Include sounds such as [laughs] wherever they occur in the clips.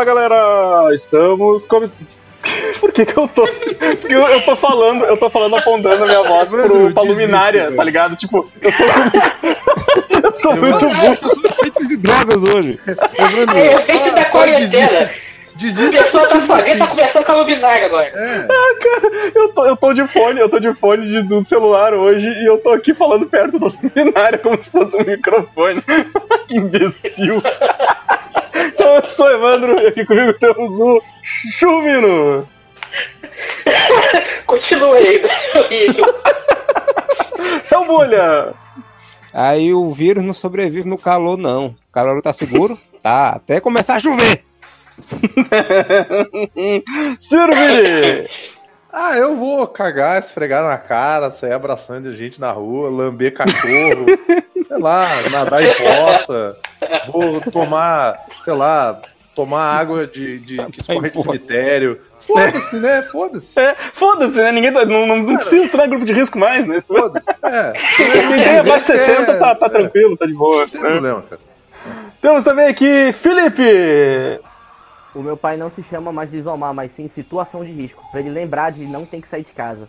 Fala galera! Estamos começando. [laughs] Por que, que eu tô. Porque eu, eu tô falando, eu tô falando apontando a minha voz pro, pra luminária, tá ligado? Tipo, eu tô. [laughs] eu sou muito burro. Eu sou efeito de drogas hoje. Evandro, É, efeito só- da quarentena. Desista A pessoa tá tipo fazendo, tá assim. conversando com a luminária agora. É, Eu tô, eu tô de fone, eu tô de fone de- do celular hoje e eu tô aqui falando perto da luminária como se fosse um microfone. [laughs] que imbecil. Eu sou o Evandro e aqui comigo temos o Chumino. [laughs] Continua aí, horrível. É o Bolha. Aí o vírus não sobrevive no calor, não. O calor tá seguro? Tá, até começar a chover. [laughs] Ciro Vini. Ah, eu vou cagar, esfregar na cara, sair abraçando gente na rua, lamber cachorro, [laughs] sei lá, nadar em poça. Vou tomar, sei lá, tomar água de, de que escorre de cemitério. Foda-se, né? Foda-se. É, Foda-se, né? Ninguém tá, não, não, não precisa entrar em grupo de risco mais, né? Foda-se. É. Ninguém abaixo de 60 tá, tá É, tranquilo, tá de boa. Não tem né? problema, cara. Temos também aqui Felipe. O meu pai não se chama mais de isomar, mas sim situação de risco. Pra ele lembrar de não ter que sair de casa.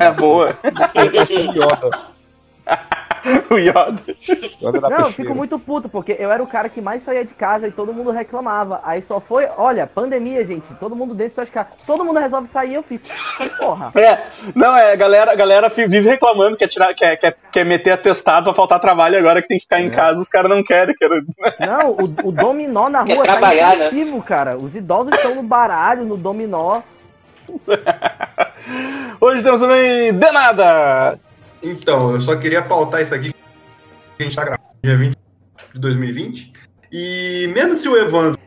É [laughs] boa. [laughs] [laughs] O Yoda. Yoda da não, eu fico muito puto, porque eu era o cara que mais saía de casa e todo mundo reclamava. Aí só foi, olha, pandemia, gente, todo mundo dentro de suas casas. Todo mundo resolve sair eu fico. Porra. É, não, é, a galera, a galera vive reclamando, quer, tirar, quer, quer, quer meter atestado pra faltar trabalho agora que tem que ficar em casa, os caras não querem. querem... Não, o, o dominó na Quer rua tá trabalhar, né? cara. Os idosos estão no baralho, no dominó. [laughs] Hoje temos também Denada. Então, eu só queria pautar isso aqui que a gente tá gravando dia 20 de 2020. E mesmo se o Evandro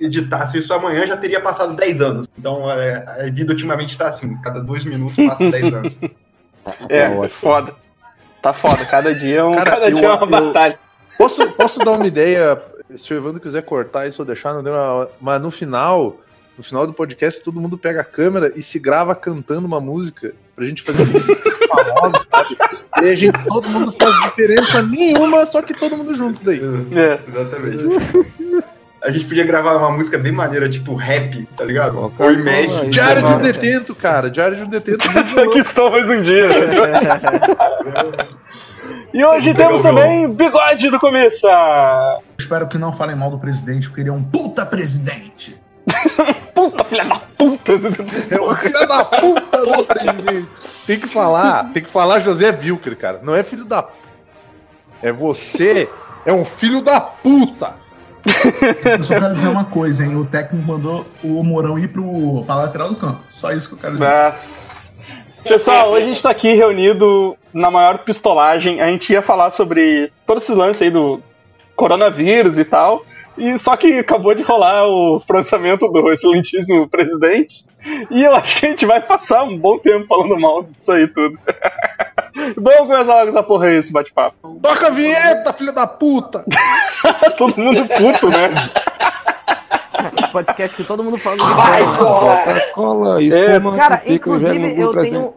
editasse isso amanhã, já teria passado 10 anos. Então é, a vida ultimamente tá assim, cada dois minutos passa 10 [laughs] anos. É, ótimo. foda. Tá foda, cada dia, é um, Cara, cada eu- dia é uma eu- batalha. Posso, posso dar uma ideia? Se o Evandro quiser cortar isso ou deixar, não deu uma... Mas no final, no final do podcast, todo mundo pega a câmera e se grava cantando uma música pra gente fazer um vídeo famoso, sabe? E a gente, todo mundo faz diferença nenhuma, só que todo mundo junto daí. É. Exatamente. A gente podia gravar uma música bem maneira, tipo rap, tá ligado? Ou cara, Imagine. Diário de um detento, cara. Diário de um detento. [laughs] Aqui estou mais um dia. [laughs] E hoje temos também Bigode do Começo. Espero que não falem mal do presidente, porque ele é um puta presidente. Puta filha da puta. É o filho da puta do presidente. Tem que falar, tem que falar José Wilker, cara. Não é filho da É você, é um filho da puta. Eu só quero dizer uma coisa, hein? O técnico mandou o Mourão ir pro, pra lateral do campo. Só isso que eu quero dizer. Nossa. Pessoal, hoje a gente tá aqui reunido na maior pistolagem. A gente ia falar sobre todos esses lances aí do coronavírus e tal. E só que acabou de rolar o pronunciamento do excelentíssimo presidente. E eu acho que a gente vai passar um bom tempo falando mal disso aí tudo. [laughs] Vamos começar logo essa porra aí, esse bate-papo. Toca a vinheta, filho da puta. [laughs] Todo mundo puto, né? Podcast que todo mundo porra! Coca-Cola, É, espuma, Cara, que pica o gelo no inclusive eu tenho,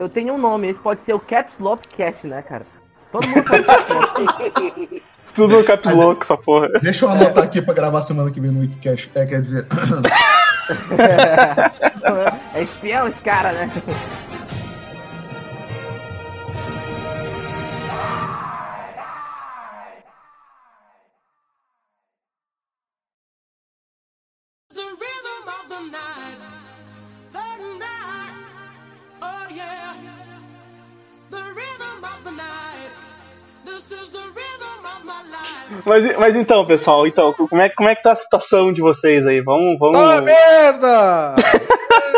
eu tenho um nome, esse pode ser o Caps Lock Cast, né, cara? Todo mundo fala Caps Lock. [laughs] Tudo caps louco, essa porra. Deixa eu anotar aqui pra gravar semana que vem no Wikicast. É, quer dizer, É espião esse cara, né? the rhythm of the night, the night, oh yeah, the rhythm of the night. This is the rhythm. Mas, mas então, pessoal, então, como é, como é que tá a situação de vocês aí? Vamos, vamos. Ah, merda!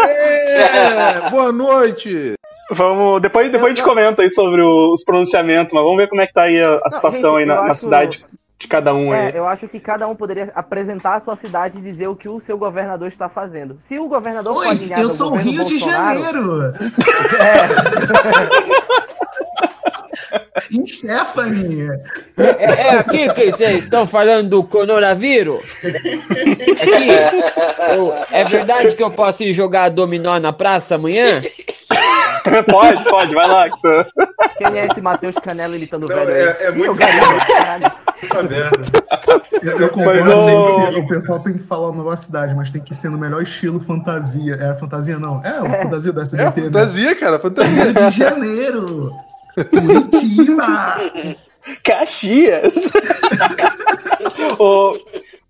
É, [laughs] boa noite. Vamos, depois, depois a gente comenta aí sobre o- os pronunciamentos, mas vamos ver como é que tá aí a, a situação gente, aí na, na acho- cidade de cada um aí. É, eu acho que cada um poderia apresentar a sua cidade e dizer o que o seu governador está fazendo. Se o governador Oi, eu sou o Rio de Bolsonaro, Janeiro. Em [laughs] Stephanie. É aqui que vocês estão falando do coronavírus? Aqui? Eu- é verdade que eu posso ir jogar dominó na praça amanhã? [laughs] pode, pode, vai lá. que tu- Quem é esse Matheus Canela imitando o velho aí? é- é muito- o garimpo, caralho. Puta merda. Eu, eu concordo ô- assim, que o pessoal tem que falar nova cidade, mas tem que ser no melhor estilo fantasia. É fantasia não? É, uma fantasia da É SBT, né? fantasia, cara, fantasia. Rio de Janeiro. Curitiba. Caxias. [laughs] ô,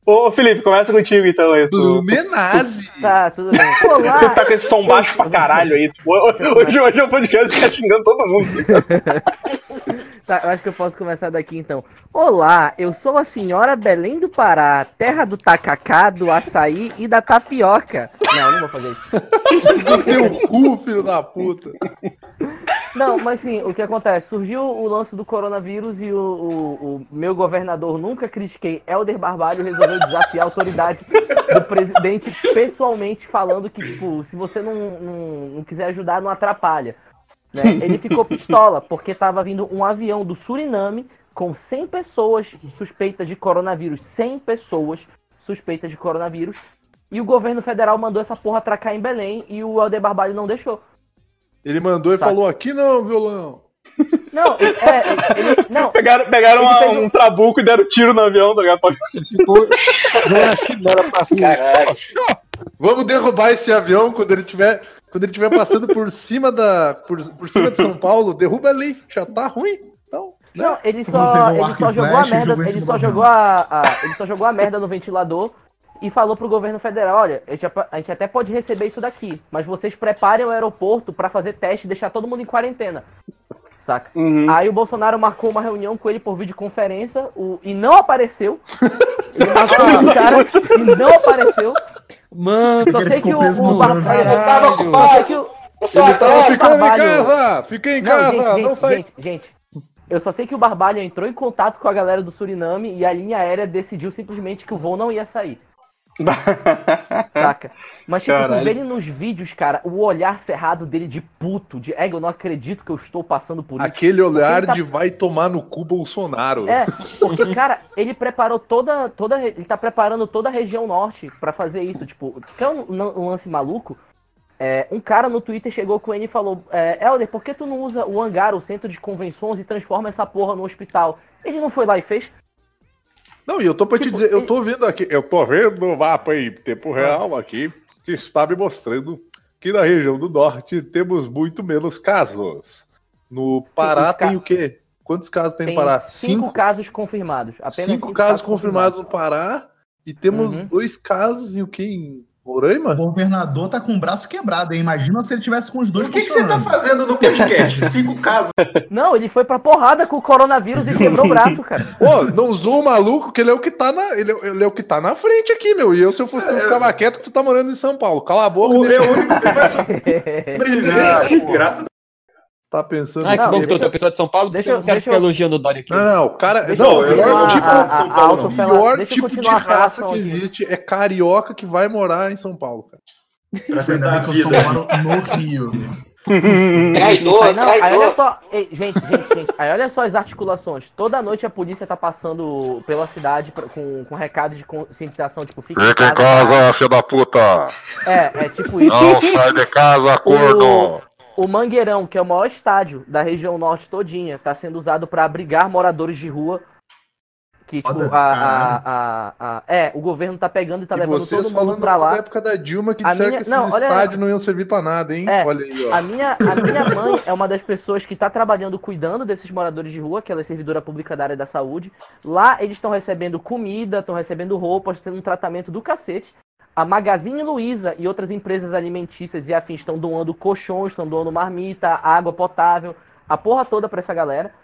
ô, Felipe, começa contigo então. Aí, tu, Blumenazzi. Tá, tudo bem. [laughs] tu Olá! tá com esse som baixo pra caralho aí. Tu- Hoje, hoje é um podcast que tá xingando todo mundo. [laughs] Tá, eu acho que eu posso começar daqui então. Olá, eu sou a senhora Belém do Pará, terra do tacacá, do açaí e da tapioca. Não, não vou fazer isso. Teu cu, filho da puta. Não, mas enfim, o que acontece? Surgiu o lance do coronavírus e o, o- o meu governador, nunca critiquei, Helder Barbalho, resolveu desafiar a autoridade do presidente pessoalmente, falando que, tipo, se você não, não, não quiser ajudar, não atrapalha. né? Ele ficou pistola, porque tava vindo um avião do Suriname com 100 pessoas suspeitas de coronavírus. 100 pessoas suspeitas de coronavírus. E o governo federal mandou essa porra atracar em Belém e o Helder Barbalho não deixou. Ele mandou e Tá. falou: aqui não, violão. Não, é, ele, não, Pegaram, pegaram Ele uma- um- um trabuco e deram tiro no avião, tá ligado? Ficou deu uma chinela pra cima. Caralho. Vamos derrubar esse avião quando ele tiver. Quando ele estiver passando por cima da. Por, por cima de São Paulo, derruba ali. Já tá ruim. Então. né? Não, ele só, ele só jogou a merda, ele só jogou a, a- ele só jogou a merda no ventilador e falou pro governo federal, olha, a gente, a gente até pode receber isso daqui, mas vocês preparem o aeroporto pra fazer teste e deixar todo mundo em quarentena. Saca? Uhum. Aí o Bolsonaro marcou uma reunião com ele por videoconferência o, e não apareceu. [laughs] Ele marcou o cara e não apareceu. Mano, Só sei que o, o no Bar- trânsito. eu tava ocupado, só sei que o- Ele tava ficando em Barbalho. casa! Fica em Não, casa! gente, não gente, faz. gente, gente. Eu só sei que o Barbalho entrou em contato com a galera do Suriname e a linha aérea decidiu simplesmente que o voo não ia sair. [laughs] Saca? Mas, tipo, tu vê ele nos vídeos, cara, o olhar cerrado dele de puto, de ego, eu não acredito que eu estou passando por isso. Aquele olhar tá- de vai tomar no cu Bolsonaro. É, porque, cara, ele preparou toda, toda. Ele tá preparando toda a região norte pra fazer isso. Tipo, quer um, um lance maluco? É, um cara no Twitter chegou com ele e falou: é, Helder, por que tu não usa o hangar, o centro de convenções, e transforma essa porra no hospital? Ele não foi lá e fez? Não, e eu tô pra te Tipo, dizer, eu tô vendo aqui, eu tô vendo o mapa em tempo real aqui, que está me mostrando que na região do norte temos muito menos casos. No Pará tem o quê? Quantos casos tem, Tem no Pará? cinco, Cinco, casos confirmados. Apenas cinco casos confirmados no Pará e temos Uhum. dois casos em o quê? Em Roraima? O governador tá com o braço quebrado, hein? Imagina se ele tivesse com os dois O que, que você tá fazendo no podcast? [laughs] Cinco casos. Não, ele foi pra porrada com o coronavírus e quebrou o braço, cara. [laughs] Ô, não zoa o maluco, que ele é o que tá na, ele é, ele é o que tá na frente aqui, meu. E eu, se eu fosse eu ficava quieto que tu tá morando em São Paulo. Cala a boca O deixa é o único que vai sobreviver. Graças a tá pensando. Ai, que Não, bom que deixa- eu tô pessoal de São Paulo, deixa eu não quero deixa ficar eu- elogiando o Dória aqui. Não, não, o cara. Deixa não, eu o pior continuar tipo, a- a Paulo, autofela- pior tipo de a raça que aqui. existe é carioca que vai morar em São Paulo, cara. Ainda bem a que eu morando no Rio. [laughs] Traidor, Aí, não, aí olha só, ei, gente, gente, gente, aí olha só as articulações. Toda noite a polícia tá passando pela cidade pra- com, com recados de conscientização, tipo, fica Fica em casa, filho da puta! É, é tipo isso. Não sai de casa, corno! O Mangueirão, que é o maior estádio da região norte todinha, tá sendo usado pra abrigar moradores de rua. Que, tipo, Foda, a, a, a, É, o governo tá pegando e tá e levando vocês todo mundo falando pra lá. da época da Dilma que A disseram minha- que esses não, estádios não iam servir pra nada, hein? É, Olha aí, ó. A minha, a minha mãe é uma das pessoas que está trabalhando cuidando desses moradores de rua, que ela é servidora pública da área da saúde. Lá eles estão recebendo comida, estão recebendo roupas, tendo um tratamento do cacete. A Magazine Luiza e outras empresas alimentícias e afins estão doando colchões, estão doando marmita, água potável, a porra toda pra essa galera,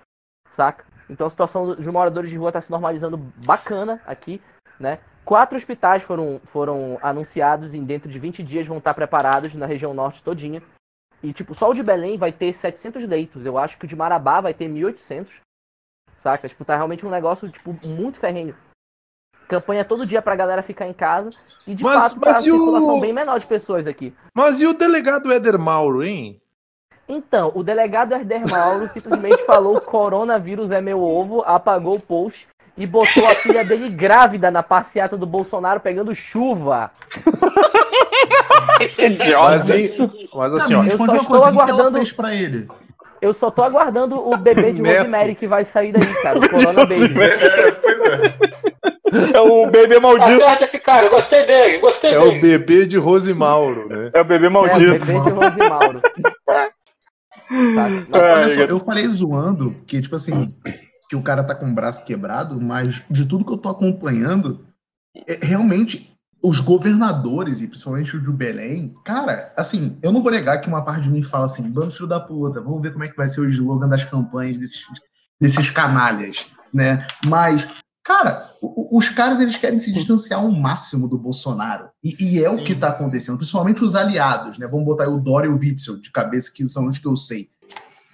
saca? Então a situação dos moradores de rua tá se normalizando bacana aqui, né? Quatro hospitais foram, foram anunciados e dentro de 20 dias vão estar preparados na região norte todinha. E, tipo, só o de Belém vai ter 700 leitos. Eu acho que o de Marabá vai ter 1.800. Saca? Tipo, tá realmente um negócio, tipo, muito ferrenho. Campanha todo dia pra galera ficar em casa. E, de Mas- fato, tá mas a e o- bem menor de pessoas aqui. Mas e o delegado Éder Mauro, hein? Então, o delegado Herder Mauro simplesmente [laughs] falou coronavírus é meu ovo, apagou o post e botou a filha dele grávida na passeata do Bolsonaro pegando chuva. [laughs] Mas, hein, mas assim, ó, eu só estou aguardando- pra ele? Eu só tô aguardando o bebê de. [laughs] Rosemary que vai sair daí, cara. O Corona Baby. É, pois é. É o bebê Tá maldito. certo esse cara, eu gostei dele, gostei é dele. o bebê de Rose Mauro, né? É o bebê É, o maldito. bebê de Rosemauro. Sabe? [laughs] Não, É, olha só, eu- eu falei zoando que, tipo assim, que o cara tá com o braço quebrado, mas de tudo que eu tô acompanhando, é, realmente, os governadores, e principalmente o de Belém, cara, assim, eu não vou negar que uma parte de mim fala assim, bando filho da puta, vamos ver como é que vai ser o slogan das campanhas desses, desses canalhas, né? Mas, cara, os caras, eles querem se distanciar ao máximo do Bolsonaro. E, e é o que tá acontecendo, principalmente os aliados, né? Vamos botar aí o Dória e o Witzel de cabeça, que são os que eu sei.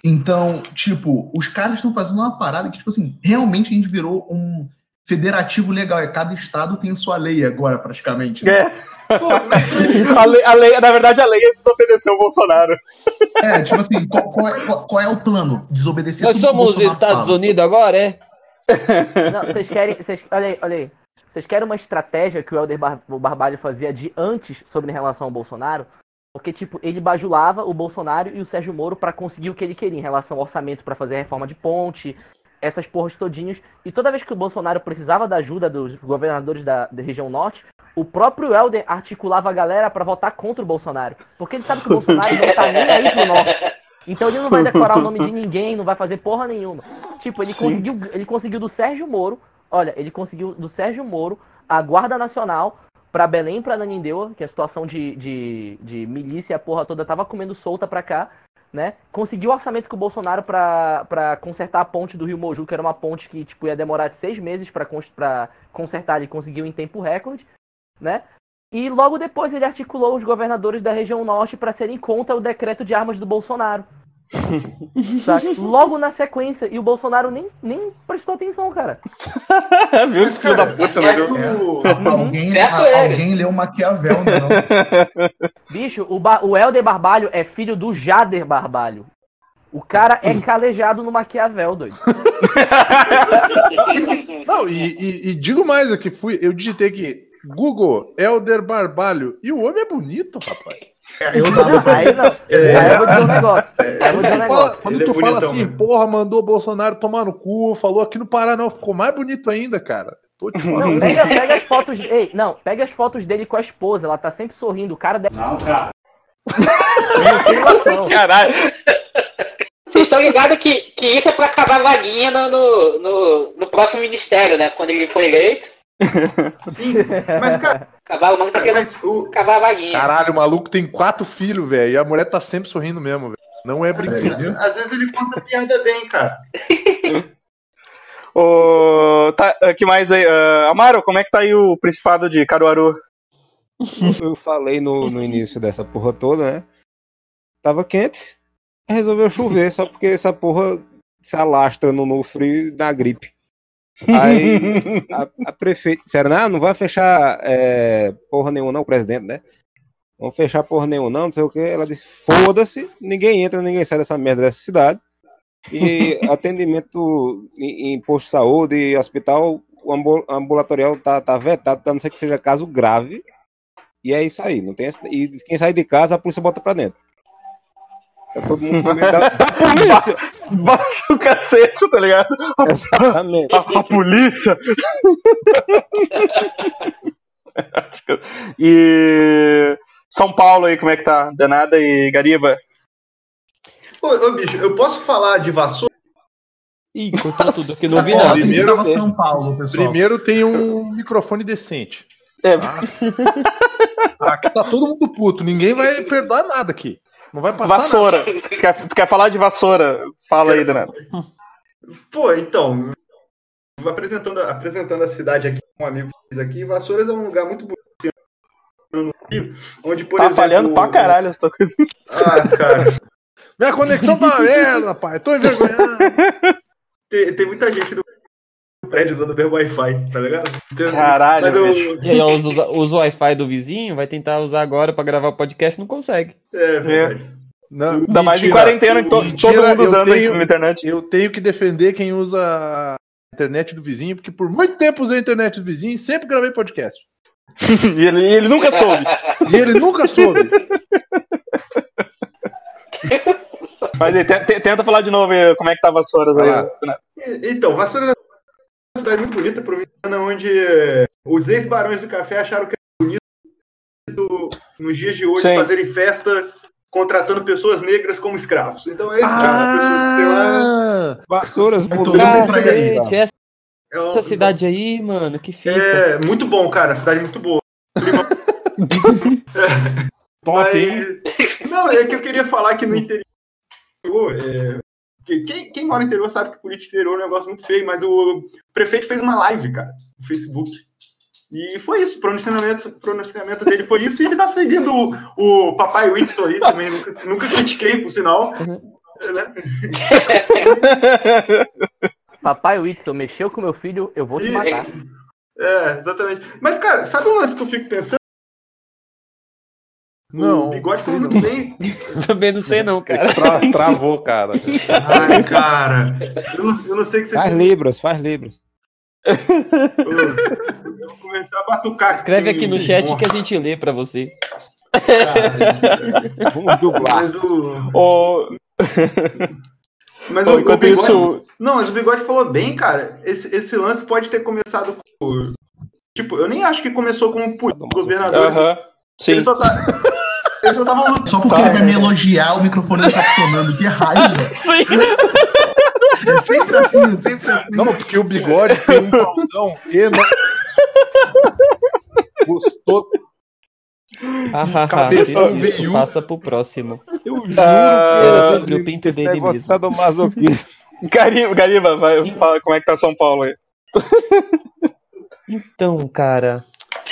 Então, tipo, os caras estão fazendo uma parada que, tipo assim, realmente a gente virou um federativo legal. É cada estado tem sua lei agora, praticamente. né? É. A lei, a lei- na verdade, a lei é desobedecer o Bolsonaro. É, tipo assim, qual, qual é, qual- qual é o plano? Desobedecer Nós somos os Estados fala. Unidos agora, é? Não, vocês querem. Vocês, olha aí, olha aí. Vocês querem uma estratégia que o Helder Bar o Barbalho fazia de antes sobre em relação ao Bolsonaro? Porque, tipo, ele bajulava o Bolsonaro e o Sérgio Moro pra conseguir o que ele queria em relação ao orçamento pra fazer a reforma de ponte, essas porras todinhos. E toda vez que o Bolsonaro precisava da ajuda dos governadores da, da região norte, o próprio Helder articulava a galera pra votar contra o Bolsonaro. Porque ele sabe que o Bolsonaro não tá nem aí pro norte. Então ele não vai decorar o nome de [laughs] ninguém, não vai fazer porra nenhuma. Tipo, ele Sim. conseguiu, ele conseguiu do Sérgio Moro, olha, ele conseguiu do Sérgio Moro a Guarda Nacional pra Belém pra Nanindeua, que a situação de, de, de milícia, a porra toda tava comendo solta pra cá, né? Conseguiu o orçamento com o Bolsonaro pra, pra consertar a ponte do Rio Moju, que era uma ponte que tipo, ia demorar de seis meses pra consertar, ele conseguiu em tempo recorde, né? E logo depois ele articulou os governadores da região norte pra serem contra o decreto de armas do Bolsonaro. [laughs] Logo na sequência, e o Bolsonaro nem, nem prestou atenção, cara. [laughs] Viu? Esse filho da cara, puta, mas velho. o... Alguém, a- alguém leu Maquiavel, né? Não? [laughs] Bicho, o, ba o Helder Barbalho é filho do Jader Barbalho. O cara é calejado no Maquiavel, doido. Não, e, e- e digo mais aqui, fui, eu digitei aqui, Google, Elder Barbalho, e o homem é bonito, rapaz. Eu dava pra Aí não. Aí eu vou dizer um negócio. Eu vou dizer um negócio. quando Ele é tu fala assim, mesmo. porra, mandou o Bolsonaro tomar no cu, falou aqui no Paraná, ficou mais bonito ainda, cara. Tô te Não, falando. pega, pega as fotos. Ei, não, pega as fotos dele com a esposa. Ela tá sempre sorrindo. O cara deve. Não, cara. Não. Caralho. Vocês estão ligados que, que isso é pra acabar a vaguinha no, no, no, no próximo ministério, né? Quando ele for eleito, Sim, mas, cara, acabar o nome tá querendo mas o... acabar a vaguinha. Caralho, o maluco tem quatro filhos, velho, e a mulher tá sempre sorrindo mesmo, velho. Não é brincadeira. viu? às vezes ele conta piada bem, cara. [laughs] O tá, uh, que mais aí? Uh, Amaro, como é que tá aí o Principado de Caruaru? Eu falei no, no início dessa porra toda, né? Tava quente, resolveu chover, só porque essa porra se alastra no, no frio e na gripe. Aí [laughs] a, a prefeita disseram, não, não vai fechar é, porra nenhuma não, o presidente, né? Vamos fechar porra nenhuma não, não sei o que. Ela disse, foda-se, ninguém entra, ninguém sai dessa merda dessa cidade. E [laughs] atendimento em, em posto de saúde e hospital, o ambu- ambulatorial tá, tá vetado, a não ser que seja caso grave. E é isso aí, não tem E quem sai de casa, a polícia bota pra dentro. Tá todo mundo com medo da, da polícia! [laughs] Baixa o cacete, tá ligado? Exatamente. A, a polícia! [laughs] e São Paulo aí, como é que tá? Danada e Gariba? Ô, ô, bicho, eu posso falar de vassoura? Ih, cortou tudo aqui, não vi nada. Primeiro- tava São Paulo, pessoal. Primeiro tem um microfone decente. É, [laughs] Aqui tá todo mundo puto, ninguém vai perdoar nada aqui. Não vai passar nada. vassoura. Tu quer, tu quer falar de vassoura? Fala aí, Danada. Pô, então, apresentando, apresentando a cidade aqui, um amigo que fez aqui, Vassouras é um lugar muito bonito assim, no Rio, onde, por Tá exemplo... falhando pra caralho essa coisa. Ah, cara, Minha conexão tá uma merda, pai. Tô envergonhado. tem, tem muita gente no prédio usando o verbo Wi-Fi, tá ligado? Então, Caralho, mas eu, bicho. E aí, usa, usa o Wi-Fi do vizinho, vai tentar usar agora pra gravar o podcast, não consegue. É verdade. Não, Ainda mais em quarentena, to- Mentira, todo mundo eu usando tenho- na internet. Eu tenho que defender quem usa internet do vizinho, porque por muito tempo usei a internet do vizinho e sempre gravei podcast. [laughs] e ele, ele nunca soube. E ele nunca soube. Mas aí, te- te- tenta falar de novo aí, como é que tava as horas aí. Ah. Então, Vassouras é cidade muito bonita, provinciana, onde os ex-barões do café acharam que era bonito nos dias de hoje Sim. fazerem festa contratando pessoas negras como escravos. Então é esse de pessoa que tem lá. Ah, Vassouras aí. Cacete, essa, É essa cidade aí, mano, que fita. É muito bom, cara. Cidade muito boa. [laughs] top, hein? Mas- Não, é que eu queria falar que no interior. é, quem, quem mora no interior sabe que política interior é um negócio muito feio, mas o prefeito fez uma live, cara, no Facebook. E foi isso, o pronunciamento, pronunciamento dele foi isso, e ele tá seguindo o, o Papai Whitson aí também, nunca, nunca critiquei, por sinal. Uhum. né? [laughs] Papai Whitson, mexeu com meu filho, eu vou te matar. É, exatamente. Mas, cara, sabe um lance que eu fico pensando? Não. o Bigode falou muito bem. [laughs] Também não sei não, cara. Tra- travou, cara. Ai, cara, eu não, eu não sei o que você Faz libras, faz libras. Eu vou começar a batucar. Escreve aqui no chat que a gente lê pra você. Vamos dublar. Mas o. Ô, Mas ô, o, o enquanto bigode, isso. Não, mas o bigode falou bem, cara. Esse, esse lance pode ter começado com. Tipo, eu nem acho que começou com o governador. Aham. Sim. Ele só tá. Ele só tava lutando. Só porque ele vai me elogiar, o microfone não tá funcionando. Que raiva. [laughs] Sim. É sempre assim, é sempre assim. Não, porque o bigode tem um pauzão enorme. Gostou. Ah, Cabeção beleza. veiudo. Passa pro próximo. Eu juro Ah, Era sobre o pinto esse dele negócio mesmo. sadomasoquismo. Gariba, Gariba, vai, fala como é que tá São Paulo aí. Então, cara,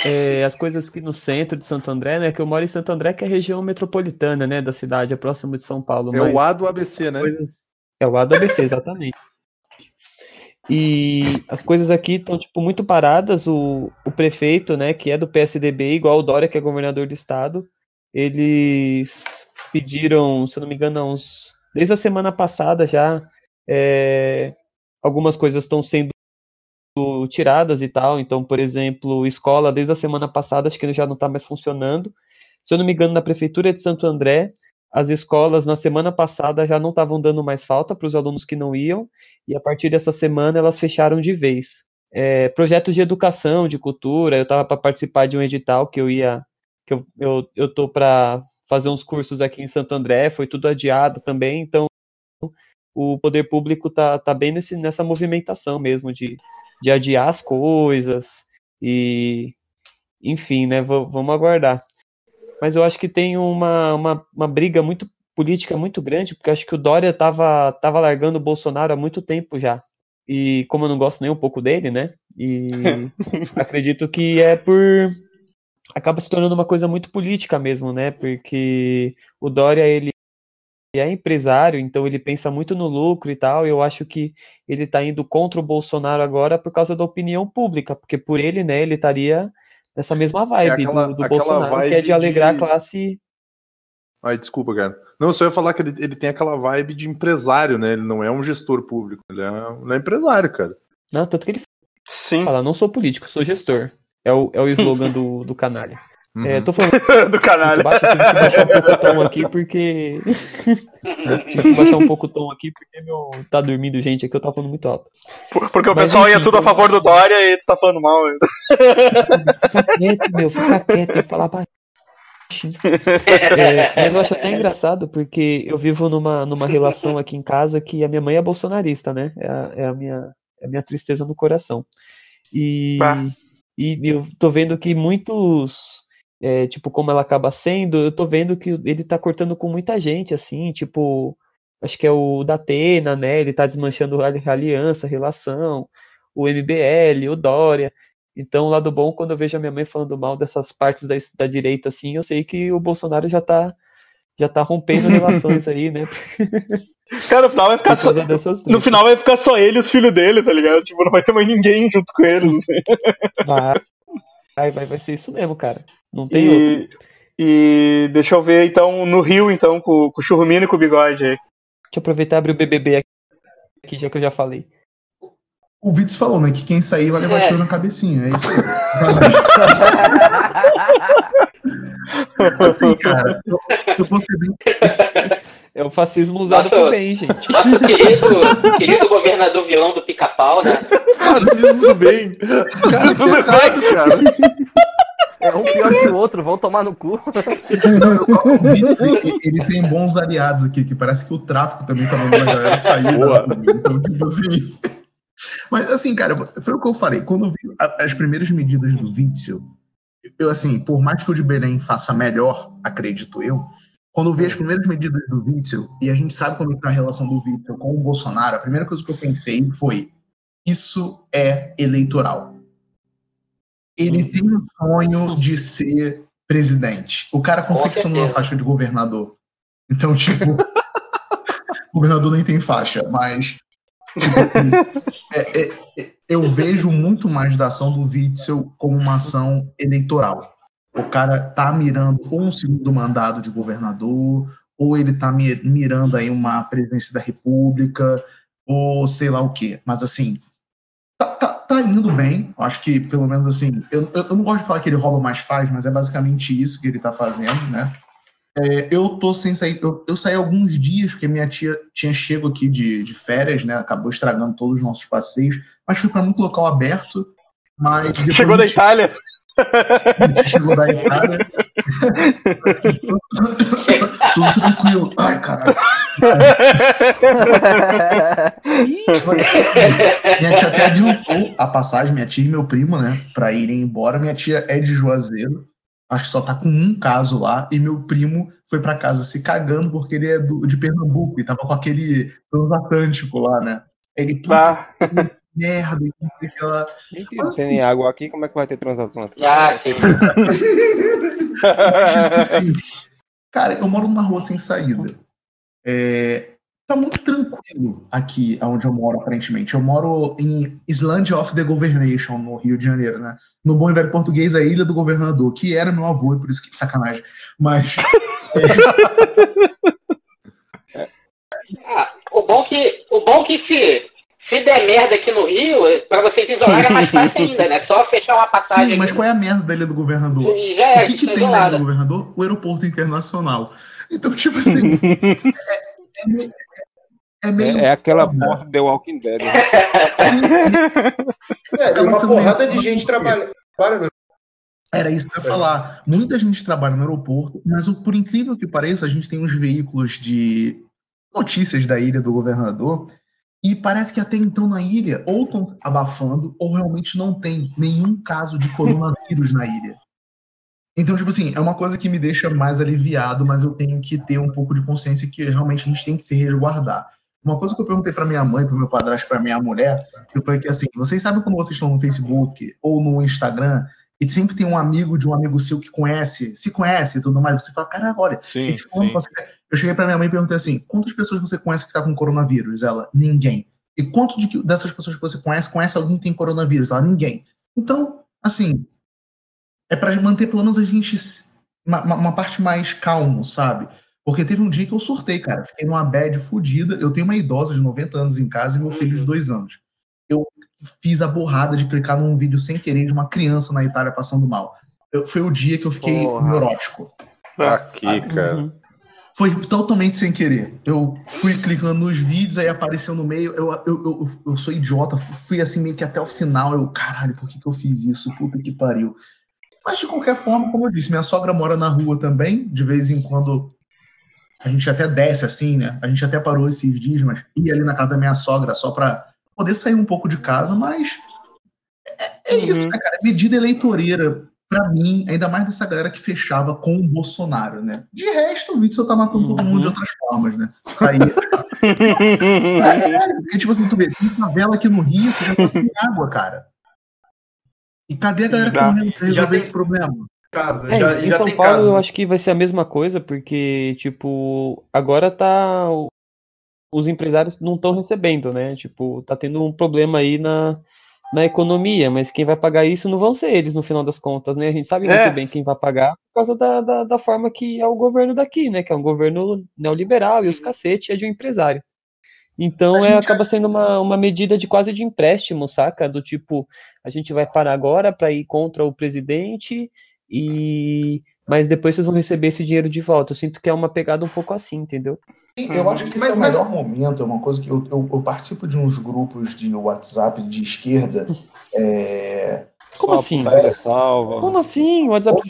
é, as coisas aqui no centro de Santo André, né? Que eu moro em Santo André, que é a região metropolitana, né, da cidade, é próximo de São Paulo. É o A do ABC, né? coisas... É o A do ABC, [laughs] exatamente. E as coisas aqui estão, tipo, muito paradas. O, o prefeito, né, que é do PSDB, igual o Dória, que é governador do estado, eles pediram, se eu não me engano, uns, desde a semana passada já, é, algumas coisas estão sendo tiradas e tal. Então, por exemplo, escola, desde a semana passada, acho que já não está mais funcionando. Se eu não me engano, na prefeitura de Santo André, as escolas na semana passada já não estavam dando mais falta para os alunos que não iam, e a partir dessa semana elas fecharam de vez. É, projetos de educação, de cultura, eu estava para participar de um edital que eu ia, que eu, eu, eu tô para fazer uns cursos aqui em Santo André, foi tudo adiado também, então o poder público tá, tá bem nesse, nessa movimentação mesmo de, de adiar as coisas e enfim, né, va- vamos aguardar. Mas eu acho que tem uma, uma, uma briga muito política muito grande, porque acho que o Dória tava, tava largando o Bolsonaro há muito tempo já. E como eu não gosto nem um pouco dele, né? E [laughs] acredito que é por. Acaba se tornando uma coisa muito política mesmo, né? Porque o Dória, ele é empresário, então ele pensa muito no lucro e tal. E eu acho que ele tá indo contra o Bolsonaro agora por causa da opinião pública, porque por ele, né, ele estaria nessa mesma vibe aquela- do, do Bolsonaro, que é de alegrar de- a classe. Ai, desculpa, cara. Não, eu só ia falar que ele, ele tem aquela vibe de empresário, né? Ele não é um gestor público, ele é, ele é empresário, cara. Não, tanto que ele Sim. fala, não sou político, sou gestor. É o, é o slogan do, do canalha. Uhum. É, tô falando [laughs] Do canalha. baixo, eu tive que baixar um pouco o tom aqui, porque. [laughs] tive que baixar um pouco o tom aqui, porque meu. Tá dormindo gente aqui, eu tava falando muito alto. Por- Porque o Mas pessoal ia enfim, tudo a favor do Dória e tu tá falando mal. Fica quieto, meu, fica quieto, tem que falar baixinho. É, mas eu acho até engraçado, porque eu vivo numa, numa relação aqui em casa que a minha mãe é bolsonarista, né? É a, é a minha, é a minha tristeza no coração. E, Tá. e eu tô vendo que muitos, é, tipo, como ela acaba sendo, eu tô vendo que ele tá cortando com muita gente, assim, tipo, acho que é o Datena, né? Ele tá desmanchando a aliança, a relação, o MBL, o Dória. Então, o lado bom, quando eu vejo a minha mãe falando mal dessas partes da, da direita, assim, eu sei que o Bolsonaro já tá, já tá rompendo [laughs] relações aí, né? Cara, no final vai ficar só. No final vai ficar só ele e os filhos dele, tá ligado? Tipo, não vai ter mais ninguém junto com eles, assim. Vai, vai, vai ser isso mesmo, cara. Não tem outro. E, e deixa eu ver, então, no Rio, então, com, com o Churrumino e com o Bigode aí. Deixa eu aproveitar e abrir o BBB aqui, já que eu já falei. O Vitz falou, né? Que quem sair vai levar É. tiro na cabecinha. É isso aí. [laughs] Assim, cara, eu, eu vou ser bem É o fascismo usado Nossa. por bem, gente. Nosso querido, querido governador vilão do pica-pau, né? Fascismo do bem. Cara, tudo errado, cara. É um pior que o outro, vão tomar no cu. Ele, ele tem bons aliados aqui, que parece que o tráfico também tá mandando a galera sair. Boa. da- Então, tipo assim. Mas assim, cara, foi o que eu falei. Quando eu vi as primeiras medidas do Witzel, eu assim, por mais que o de Belém faça melhor, acredito eu, quando eu vi as primeiras medidas do Witzel, e a gente sabe como está a relação do Witzel com o Bolsonaro, a primeira coisa que eu pensei foi: isso é eleitoral. Ele tem um sonho de ser presidente. O cara confeccionou uma certeza. faixa de governador. Então, tipo, o [laughs] governador nem tem faixa, mas tipo, é- é- é- eu vejo muito mais da ação do Witzel como uma ação eleitoral. O cara tá mirando ou um segundo mandado de governador, ou ele tá mi- mirando aí uma presidência da república, ou sei lá o quê. Mas assim, tá, indo bem. Acho que, pelo menos assim, eu, eu não gosto de falar que ele rouba mais faz, mas é basicamente isso que ele tá fazendo, né? É, eu tô sem sair. Eu, eu saí alguns dias, porque minha tia tinha chego aqui de, de férias, né? Acabou estragando todos os nossos passeios, mas fui para muito local aberto. Mas Chegou da gente- Itália. [laughs] chegou da Itália. [laughs] Tudo tranquilo. Ai, caralho. Minha tia até adiantou a passagem, minha tia e meu primo, né, pra irem embora. Minha tia é de Juazeiro, acho que só tá com um caso lá, e meu primo foi pra casa se cagando porque ele é do- de Pernambuco e tava com aquele transatlântico lá, né. Ele, puta, que merda, que lá. Mentira, não tem nem água aqui, como é que vai ter transatlântico? Já, filho. Assim, cara, eu moro numa rua sem saída. É, tá muito tranquilo aqui onde eu moro, aparentemente. Eu moro em Island of the Governation, no Rio de Janeiro, né? No bom e velho português, a Ilha do Governador, que era meu avô, e por isso que sacanagem. Mas [laughs] Ah, o bom que, o bom que se, se der merda aqui no Rio, pra vocês isolarem é mais [laughs] fácil ainda, né? Só fechar uma passagem sim, mas aqui qual é a merda da Ilha do Governador? já é, O que, que tá tem na Ilha do Governador? O aeroporto internacional. Então, tipo assim. é, [laughs] é meio- é meio. É, é aquela bosta de The Walking Dead. né? Assim, É, Acaba uma porrada de gente trabalhando. Trabalha? Era isso que eu ia falar. Muita gente trabalha no aeroporto, mas o- por incrível que pareça, a gente tem uns veículos de notícias da ilha do governador e parece que até então na ilha ou estão abafando ou realmente não tem nenhum caso de coronavírus na ilha. Então, tipo assim, é uma coisa que me deixa mais aliviado, mas eu tenho que ter um pouco de consciência que realmente a gente tem que se resguardar. Uma coisa que eu perguntei pra minha mãe, pro meu padrasto, pra minha mulher, que foi que assim, vocês sabem quando vocês estão no Facebook ou no Instagram e sempre tem um amigo de um amigo seu que conhece, se conhece e tudo mais, você fala, cara, olha, Sim, esse fulano você... Eu cheguei pra minha mãe e perguntei assim, quantas pessoas você conhece que tá com coronavírus? Ela, ninguém. E quanto de que- dessas pessoas que você conhece, conhece alguém que tem coronavírus? Ela, ninguém. Então, assim, é pra manter pelo menos a gente uma, uma- uma parte mais calmo, sabe? Porque teve um dia que eu surtei, cara. Fiquei numa bad fodida. Eu tenho uma idosa de 90 anos em casa e meu filho de 2 anos. Eu fiz a borrada de clicar num vídeo sem querer de uma criança na Itália passando mal. Eu- foi o dia que eu fiquei Porra. neurótico. Aqui, cara. Uhum. Foi totalmente sem querer. Eu fui clicando nos vídeos, aí apareceu no meio. Eu, eu, eu, eu sou idiota, fu- fui assim meio que até o final. Eu, caralho, por que, que eu fiz isso? Puta que pariu. Mas de qualquer forma, como eu disse, minha sogra mora na rua também. De vez em quando a gente até desce assim, né? A gente até parou esses dias, mas ia ali na casa da minha sogra só pra poder sair um pouco de casa. Mas é, é isso, né, cara? Medida eleitoreira pra mim, ainda mais dessa galera que fechava com o Bolsonaro, né? De resto, o Witzel tá matando todo mundo de outras formas, né? Aí, é, [laughs] porque, tipo assim, tu vê, tem favela aqui no Rio já tá sem água, cara. E cadê a galera que tá resolver tem- esse problema? Casa, É, já, em já São tem Paulo casa. eu acho que vai ser a mesma coisa, porque, tipo, agora tá. Os empresários não estão recebendo, né? Tipo, tá tendo um problema aí na, na economia, mas quem vai pagar isso não vão ser eles no final das contas, né? A gente sabe É. muito bem quem vai pagar por causa da, da, da forma que é o governo daqui, né? Que é um governo neoliberal e os cacete é de um empresário. Então A é, gente- acaba sendo uma, uma medida de quase de empréstimo, saca? Do tipo, a gente vai parar agora para ir contra o presidente e mas depois vocês vão receber esse dinheiro de volta. Eu sinto que é uma pegada um pouco assim, entendeu? Eu acho que esse Mas- é o mas- melhor momento, é uma coisa que eu, eu, eu participo de uns grupos de WhatsApp de esquerda. é, Como Só assim? putaria salva. Como assim? O WhatsApp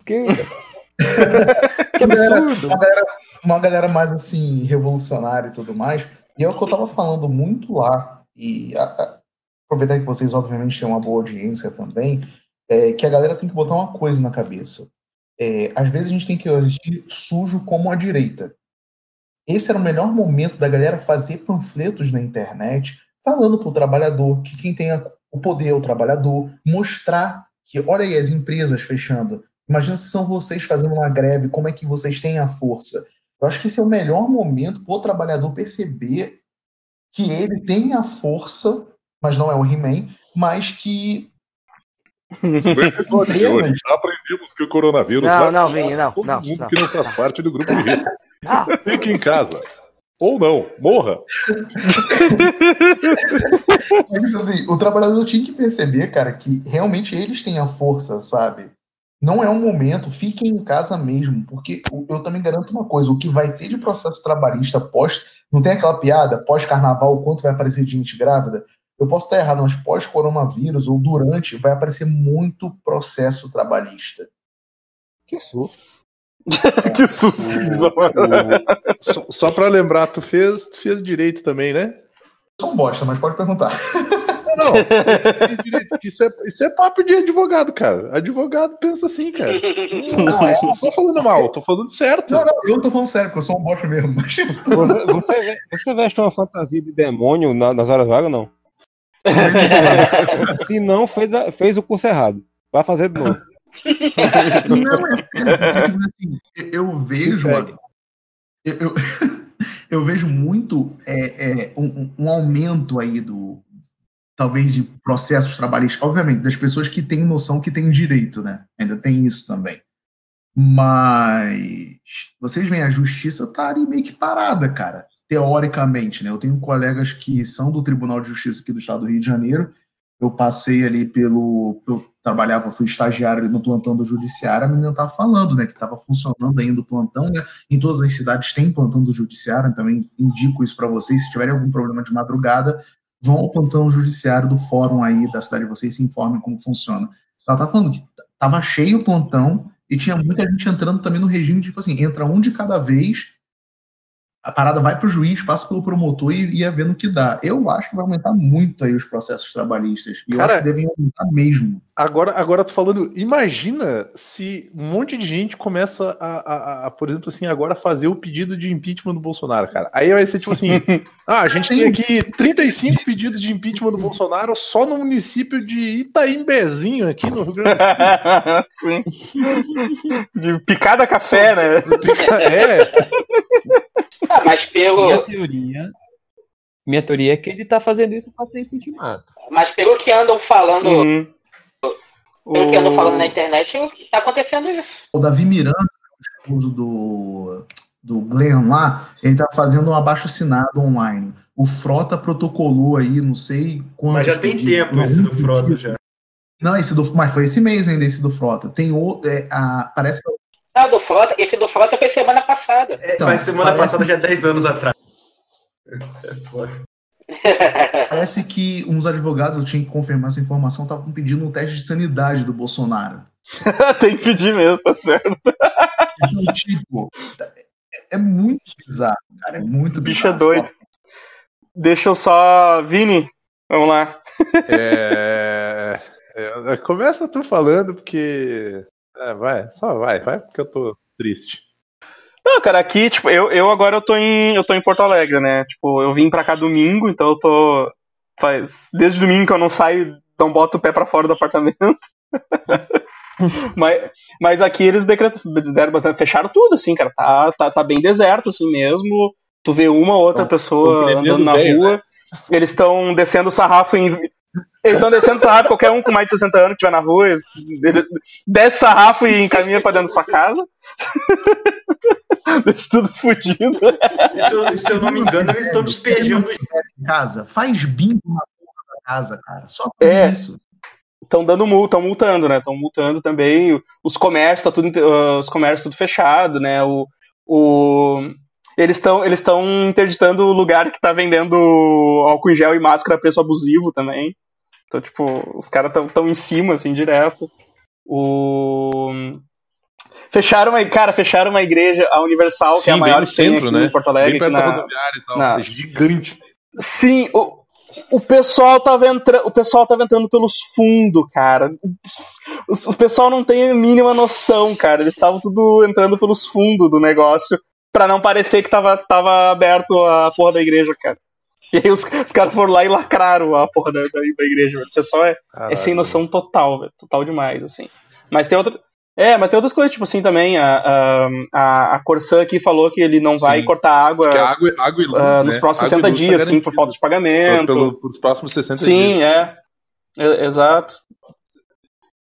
esquerda? [laughs] que absurdo. uma, galera, uma galera mais assim, revolucionária e tudo mais. E é o que eu tava falando muito lá. E a- a- aproveitar que vocês, obviamente, têm uma boa audiência também, é que a galera tem que botar uma coisa na cabeça. É, às vezes a gente tem que agir sujo como a direita. Esse era o melhor momento da galera fazer panfletos na internet falando para o trabalhador que quem tem a- o poder é o trabalhador, mostrar que, olha aí, as empresas fechando. Imagina se são vocês fazendo uma greve, como é que vocês têm a força. Eu acho que esse é o melhor momento para o trabalhador perceber que ele tem a força, mas não é o He-Man, mas que [laughs] hoje, aprendemos que o coronavírus Não, vai não, Vini, não, todo não, mundo não, que não faz parte do grupo de risco. Ah, [laughs] Fique em casa. Ou não, morra. Mas, [laughs] tipo assim, o trabalhador tinha que perceber, cara, que realmente eles têm a força, sabe? Não é um momento, fiquem em casa mesmo, porque eu também garanto uma coisa: o que vai ter de processo trabalhista pós. Não tem aquela piada, pós-carnaval, o quanto vai aparecer de gente grávida? Eu posso estar errado, mas pós-coronavírus ou durante, vai aparecer muito processo trabalhista. Que susto. [laughs] que susto. Só, só pra lembrar, tu fez, tu fez direito também, né? Eu sou um bosta, mas pode perguntar. Não, fez direito. Isso é, isso é papo de advogado, cara. Advogado pensa assim, cara. Não, é- Não tô falando mal, tô falando certo. não, não, eu tô falando sério, porque eu sou um bosta mesmo. Mas... Você, você, ve- você veste uma fantasia de demônio na- nas horas vagas, não? [laughs] Se não, fez, a- fez o curso errado. Vai fazer de novo. Não, é [laughs] sério, tipo assim, eu- vejo. Eu, [laughs] eu, vejo muito é, é, um, um aumento aí do. Talvez de processos trabalhistas, obviamente, das pessoas que têm noção que têm direito, né? Ainda tem isso também. Mas vocês veem, a justiça tá ali meio que parada, cara. Teoricamente, né? Eu tenho colegas que são do Tribunal de Justiça aqui do Estado do Rio de Janeiro. Eu passei ali pelo. Eu trabalhava, fui estagiário no plantão do Judiciário. A menina tava falando, né? Que estava funcionando ainda o plantão, né? Em todas as cidades tem plantão do Judiciário, também indico isso para vocês. Se tiverem algum problema de madrugada, vão ao plantão judiciário do fórum aí da cidade de vocês, se informem como funciona. Ela tá falando que tava cheio o plantão e tinha muita gente entrando também no regime, tipo assim, entra um de cada vez, a parada vai pro juiz, passa pelo promotor e ia vendo o que dá. Eu acho que vai aumentar muito aí os processos trabalhistas. E eu Cara, acho que devem aumentar mesmo. Agora, agora tô falando, imagina se um monte de gente começa a, a- a, por exemplo, assim, agora fazer o pedido de impeachment do Bolsonaro, cara. Aí vai ser tipo assim: [laughs] ah, a gente tem aqui 35 pedidos de impeachment do Bolsonaro só no município de Itaimbezinho, aqui no Rio Grande do [laughs] Sim. De picada café, né? Sul. É, [laughs] Ah, mas pelo, Minha teoria. Minha teoria é que ele tá fazendo isso pra ser impeachment. mas pelo que andam falando, Uhum. pelo que andam O- falando na internet, tá acontecendo isso. O Davi Miranda, o esposo do, do Glenn lá, ele tá fazendo um abaixo-assinado online. O Frota protocolou aí, não sei quantos Mas já tem pedidos. tempo Não, esse do Frota já. Não, esse do, mas foi esse mês ainda, esse do Frota. Tem o, é, a, parece que Ah, do Frota, esse do Frota foi semana passada. É, Então, mas semana parece- passada já é 10 anos atrás. É [laughs] foda. Parece que uns advogados, eu tinha que confirmar essa informação, estavam pedindo um teste de sanidade do Bolsonaro. [laughs] Tem que pedir mesmo, tá certo. Então, tipo, é, é muito bizarro, cara. É muito O bicho é bizarro. doido. Deixa eu só. Vini, vamos lá. é, é, começa tu falando, porque. É, vai, só vai, vai, porque eu tô triste. Não, cara, aqui, tipo, eu, eu agora eu tô em. Eu tô em Porto Alegre, né? Tipo, eu vim pra cá domingo, então eu tô. Faz. Desde domingo que eu não saio, não boto o pé pra fora do apartamento. [laughs] mas, mas aqui eles decretam, fecharam tudo, assim, cara. Tá, tá, tá bem deserto, assim mesmo. Tu vê uma ou outra Tão- pessoa andando na bem, rua. Eles estão descendo o sarrafo em. Eles estão descendo sarrafo, qualquer um com mais de 60 anos que estiver na rua, desce sarrafo e encaminha pra dentro da sua casa. [laughs] Deixa tudo fudido. E se, eu, se eu não me engano, eles estão despejando Em casa, faz bingo na porra da casa, cara. Só fazer É. isso. Estão dando multa, estão multando, né? Estão multando também. Os comércios, tá tudo, uh, os comércios tudo fechado, né? O, o, eles estão eles estão interditando o lugar que tá vendendo álcool em gel e máscara a preço abusivo também. Então, tipo, os caras estão tão em cima, assim, direto. O... Fecharam uma, cara, fecharam uma igreja, a Universal, que é a Sim, maior no centro, né? em Porto Alegre. Bem perto aqui da na- rodoviária e tal. na- É gigante. Sim, o, o pessoal tava entrando, o pessoal tava entrando pelos fundos, cara. O, o pessoal não tem a mínima noção, cara. Eles estavam tudo entrando pelos fundos do negócio pra não parecer que tava, tava aberto a porra da igreja, cara. [laughs] E aí os, os caras foram lá e lacraram a porra da, da, da igreja, velho. O pessoal é, é sem noção total, velho. Total demais, assim. Mas tem outra. É, mas tem outras coisas, tipo assim, também. A, a, a, Corsã aqui falou que ele não Sim. vai cortar água, água, água luz, né? nos próximos Água e 60 luz tá dias, assim, por falta de pagamento. Pelo, pelos próximos 60 Sim, dias. é. É, Exato.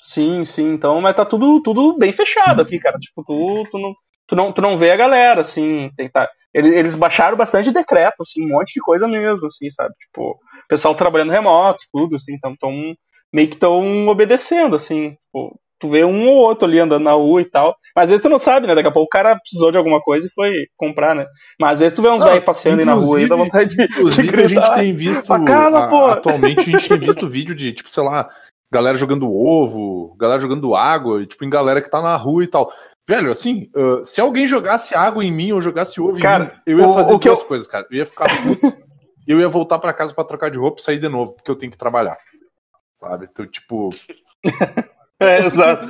Sim, sim. Então, mas tá tudo, tudo bem fechado aqui, cara. Tipo, tu, tu, não, tu, não, tu não vê a galera, assim. Tem, tá, eles, eles baixaram bastante decreto, assim, um monte de coisa mesmo, assim, sabe? Tipo, o pessoal trabalhando remoto, tudo, assim, então tão, meio que estão obedecendo, assim. Tipo, tu vê um ou outro ali andando na rua e tal. Mas às vezes tu não sabe, né? Daqui a pouco o cara precisou de alguma coisa e foi comprar, né? Mas às vezes tu vê uns velhos passeando aí na rua e dá vontade de, de Inclusive, a gente tem visto. Pra casa, a- atualmente, a gente tem visto vídeo de, tipo, sei lá, galera jogando ovo, galera jogando água, e, tipo, em galera que tá na rua e tal. Velho, assim, ah, se alguém jogasse água em mim ou jogasse ovo Cara, em mim, eu ia o- fazer o duas eu- coisas, cara. Eu ia ficar puto [laughs] eu ia voltar pra casa pra trocar de roupa e sair de novo, porque eu tenho que trabalhar. Sabe? Então, tipo. [laughs] [laughs] É, exato.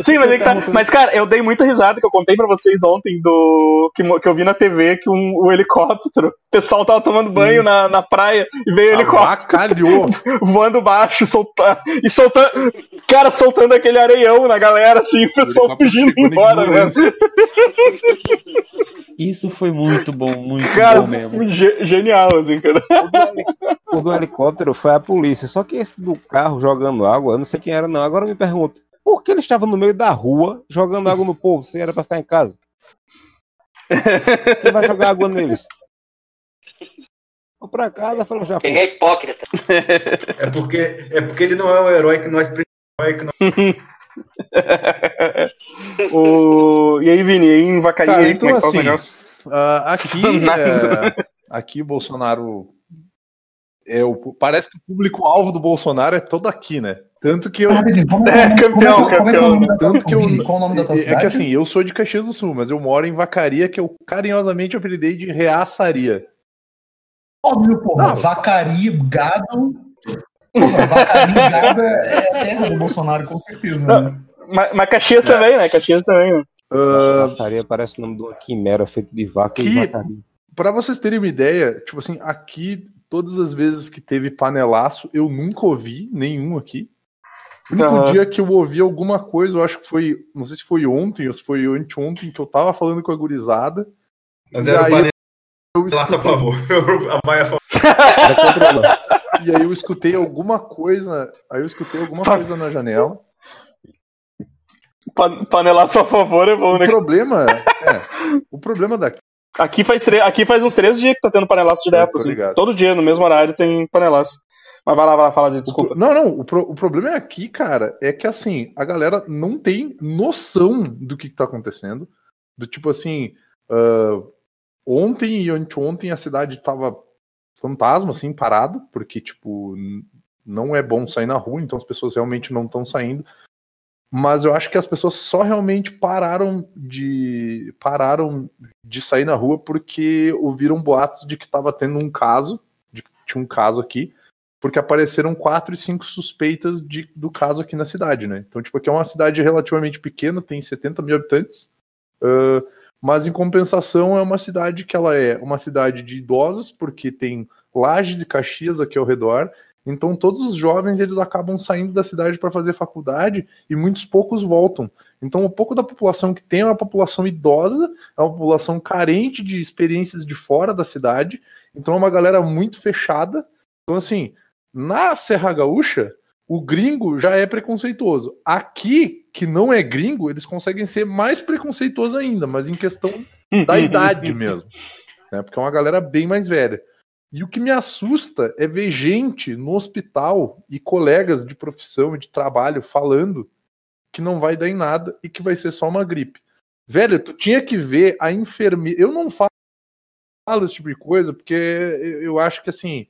Sim, mas, é que tá- mas, cara, eu dei muita risada que eu contei pra vocês ontem do que, que eu vi na TV que um, o helicóptero, o pessoal tava tomando banho na, na praia e veio o helicóptero Avacalhou. [laughs] voando baixo soltar, e soltando, cara, soltando aquele areião na galera, assim, o pessoal helicóptero fugindo embora, velho. [laughs] Isso foi muito bom, muito [laughs] Cara, bom mesmo. ge- genial, assim, cara. O do helicóptero foi a polícia. Só que esse do carro jogando água, eu não sei quem era, não. Agora eu me pergunto, por que ele estava no meio da rua jogando água no povo? Se era pra ficar em casa? Quem vai jogar água neles? Vou pra casa, falou já. Ele é hipócrita. É porque, é porque ele não é o herói que nós precisamos. [laughs] [laughs] o... E aí, Vini, aí em Vacaria, aí, então é tá assim, ah, aqui, [laughs] é, aqui o Bolsonaro é o, parece que o público-alvo do Bolsonaro é todo aqui, né? Tanto que eu. [laughs] Como, É, como- campeão, como é- como é é Tanto que eu. Qual o nome da tua é, cidade? é que assim, eu sou de Caxias do Sul, mas eu moro em Vacaria, que eu carinhosamente apelidei de Reaçaria. Óbvio, porra. Não. Vacaria, gado. Gado é é a terra do Bolsonaro, com certeza. Né? Mas, mas Caxias também, né? Caxias também, né? Ah, Vacaria parece o nome de uma quimera feita de vaca Que- e vacaria. Pra vocês terem uma ideia, tipo assim, aqui, todas as vezes que teve panelaço, eu nunca ouvi nenhum aqui. O único Aham. dia que eu ouvi alguma coisa, eu acho que foi, não sei se foi ontem ou se foi anteontem, que eu tava falando com a gurizada. Mas E era o aí panela eu lá, por escutei, favor. [laughs] A só. Era contra ela. e aí eu escutei alguma coisa, aí eu escutei alguma coisa na janela. Pa- Panelar só a favor é bom, O né? problema, é, o problema daqui, Aqui faz, aqui faz uns três dias que tá tendo panelaço direto, tô assim. ligado. Todo dia, no mesmo horário, tem panelaço. Mas vai lá, vai lá, fala, Zito, desculpa. não, não, o, pro- o problema é aqui, cara, é que assim, a galera não tem noção do que, que tá acontecendo. Do tipo assim, ah, ontem e anteontem a cidade tava fantasma, assim, parado, porque, tipo, não é bom sair na rua, então as pessoas realmente não estão saindo. Mas eu acho que as pessoas só realmente pararam de pararam de sair na rua porque ouviram boatos de que estava tendo um caso, de que tinha um caso aqui, porque apareceram quatro e cinco suspeitas de, do caso aqui na cidade, né? Então, tipo, aqui é uma cidade relativamente pequena, tem 70 mil habitantes, ah, mas em compensação é uma cidade que ela é uma cidade de idosos, porque tem Lages e Caxias aqui ao redor, então todos os jovens eles acabam saindo da cidade para fazer faculdade e muitos poucos voltam. Então, o pouco da população que tem é uma população idosa, é uma população carente de experiências de fora da cidade, então é uma galera muito fechada. Então, assim, Na Serra Gaúcha, o gringo já é preconceituoso. Aqui, que não é gringo, eles conseguem ser mais preconceituosos ainda, mas em questão da [laughs] idade mesmo. Né? Porque é uma galera bem mais velha. E o que me assusta é ver gente no hospital e colegas de profissão e de trabalho falando que não vai dar em nada e que vai ser só uma gripe. Velho, tu tinha que ver a enfermeira. Eu não falo esse tipo de coisa porque eu acho que assim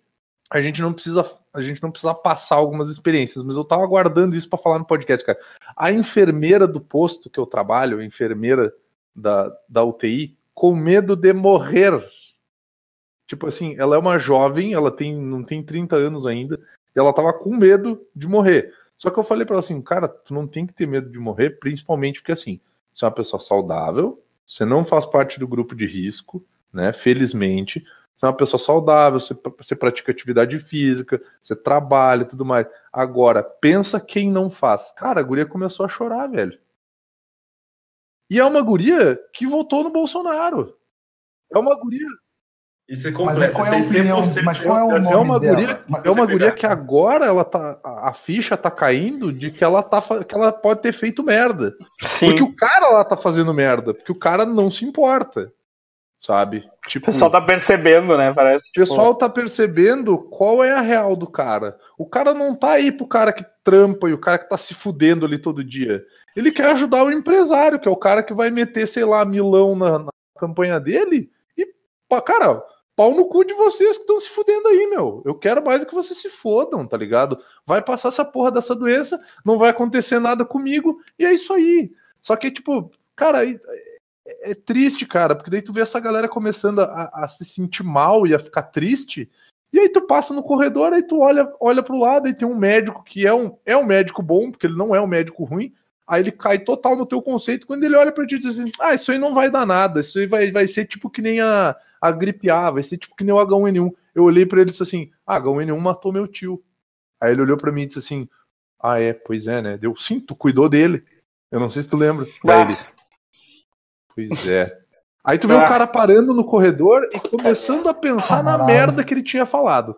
a gente não precisa a gente não precisa passar algumas experiências, mas eu tava aguardando isso para falar no podcast, cara. A enfermeira do posto que eu trabalho, a enfermeira da, da UTI, com medo de morrer. Tipo assim, ela é uma jovem, ela tem não tem 30 anos ainda, e ela tava com medo de morrer. Só que eu falei para ela assim, cara, tu não tem que ter medo de morrer, principalmente porque assim, você é uma pessoa saudável, você não faz parte do grupo de risco, né? Felizmente, você é uma pessoa saudável, você, você pratica atividade física, você trabalha e tudo mais. Agora, pensa quem não faz. Cara, a guria começou a chorar, velho. E é uma guria que votou no Bolsonaro. É uma guria. Isso é Mas é, qual é a opinião? Mas qual é o É nome uma dela? guria, Mas- é uma Você guria pegar. que agora ela tá, a ficha tá caindo de que ela tá, que ela pode ter feito merda. Sim. Porque o cara lá tá fazendo merda, porque o cara não se importa. Sabe? O Tipo, pessoal tá percebendo, né? Parece. o pessoal tá percebendo qual é a real do cara. O cara não tá aí pro cara que trampa e o cara que tá se fudendo ali todo dia. Ele quer ajudar o empresário, que é o cara que vai meter, sei lá, milão na, na campanha dele. E, cara, pau no cu de vocês que estão se fudendo aí, meu. Eu quero mais é que vocês se fodam, tá ligado? Vai passar essa porra dessa doença, não vai acontecer nada comigo, e é isso aí. Só que, tipo, cara, é, é triste, cara, porque daí tu vê essa galera começando a, a se sentir mal e a ficar triste. E aí tu passa no corredor, aí tu olha, olha pro lado e tem um médico que é um, é um médico bom, porque ele não é um médico ruim. Aí ele cai total no teu conceito quando ele olha pra ti e diz assim: Ah, isso aí não vai dar nada, isso aí vai, vai ser tipo que nem a, a gripe A, vai ser tipo que nem o H1N1. Eu olhei pra ele e disse assim: Ah, H1N1 matou meu tio. Aí ele olhou pra mim e disse assim: Ah, é, pois é, né? Deu sim, tu cuidou dele. Eu não sei se tu lembra. Daí Ah. ele, Pois é. Aí tu vê Ah. o cara parando no corredor e começando a pensar na merda que ele tinha falado.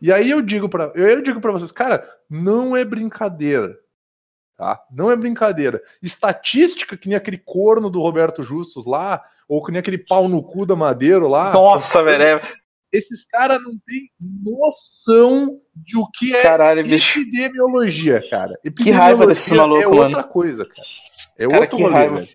E aí eu digo para eu digo para vocês, cara, não é brincadeira. Tá? Não é brincadeira. Estatística que nem aquele corno do Roberto Justus lá, ou que nem aquele pau no cu da Madeiro lá. Nossa, velho. é- Esses caras não têm noção de o que é Caralho, bicho. epidemiologia, cara. raiva Epidemiologia malucos, é outra coisa, cara. É Cara, outro que rolê, raiva. velho.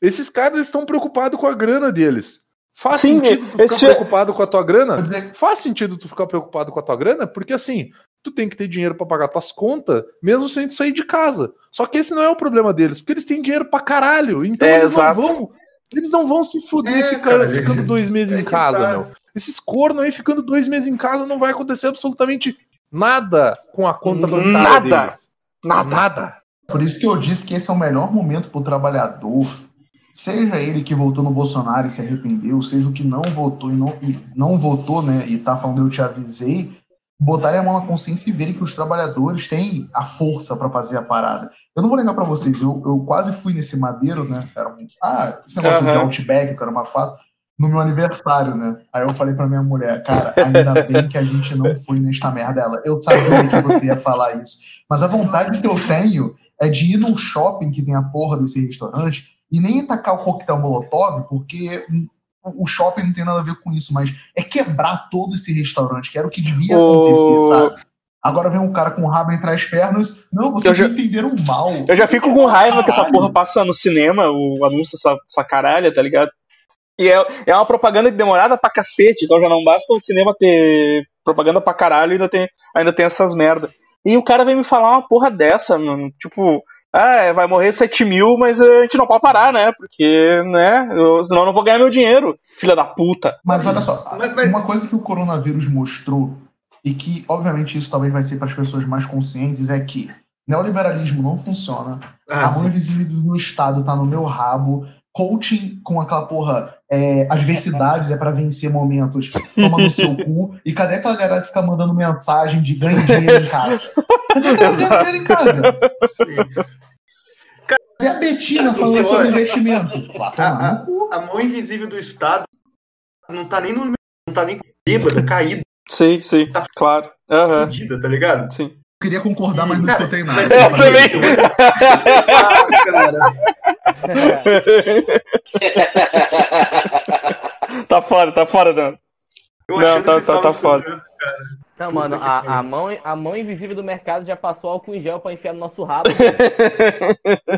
Esses caras estão preocupados com a grana deles. Faz Sim, sentido tu ficar esse- preocupado com a tua grana? Faz sentido tu ficar preocupado com a tua grana, porque assim, tu tem que ter dinheiro pra pagar tuas contas, mesmo sem tu sair de casa. Só que esse não é o problema deles, porque eles têm dinheiro pra caralho. Então É, eles exato. não vão. Eles não vão se fuder É, cara, ficando dois meses é em casa, tá. meu. Esses cornos aí ficando dois meses em casa não vai acontecer absolutamente nada com a conta bancária Nada. deles. Nada. Nada. Por isso que eu disse que esse é o melhor momento pro trabalhador, seja ele que votou no Bolsonaro e se arrependeu, seja o que não votou e não, e não votou, né, e tá falando eu te avisei, botarem a mão na consciência e verem que os trabalhadores têm a força para fazer a parada. Eu não vou negar para vocês, eu, eu quase fui nesse madeiro, né, era um, ah, esse negócio de Aham. Outback, que era uma quatro, no meu aniversário, né? Aí eu falei pra minha mulher, cara, ainda bem que a gente não foi nesta merda. Ela, eu sabia que você ia falar isso. Mas a vontade que eu tenho é de ir num shopping que tem a porra desse restaurante e nem tacar o coquetel molotov, porque o shopping não tem nada a ver com isso, mas é quebrar todo esse restaurante, que era o que devia acontecer, sabe? Agora vem um cara com o rabo entre as pernas. Não, vocês já- entenderam mal. Eu já fico com raiva que essa Caralho. porra passa no cinema, o anúncio dessa, dessa caralha, tá ligado? E é, é uma propaganda demorada pra cacete, então já não basta o cinema ter propaganda pra caralho, ainda tem, ainda tem essas merda. E o cara vem me falar uma porra dessa, mano. Tipo, ah, vai morrer 7 mil, mas a gente não pode parar, né? Porque, né? eu- senão eu não vou ganhar meu dinheiro, filha da puta. Mas olha só, Mas- mas- uma coisa que o coronavírus mostrou, e que, obviamente, isso talvez vai ser para as pessoas mais conscientes, é que neoliberalismo não funciona, Ah, a mão invisível do Estado tá no meu rabo, coaching com aquela porra, é, adversidades é para vencer momentos, toma no seu cu, e cadê aquela galera que fica mandando mensagem de ganhe dinheiro em casa? Cadê aquela galera ganhando dinheiro em casa? Cadê a Betina falando sobre investimento? Lá tomar no cu. A mão invisível do Estado não tá nem no. não tá nem bêbada, caída. Sim, sim, Tá claro. Aham, Fudida, tá ligado? sim. Eu queria concordar, mas não escutei nada. mas- Eu também. [laughs] cara. [laughs] [laughs] tá fora, tá fora, Dan. Não, tá- tá- tá escutando. Então, Puta mano, a, a, mão, a mão invisível do mercado já passou álcool em gel pra enfiar no nosso rabo. [laughs]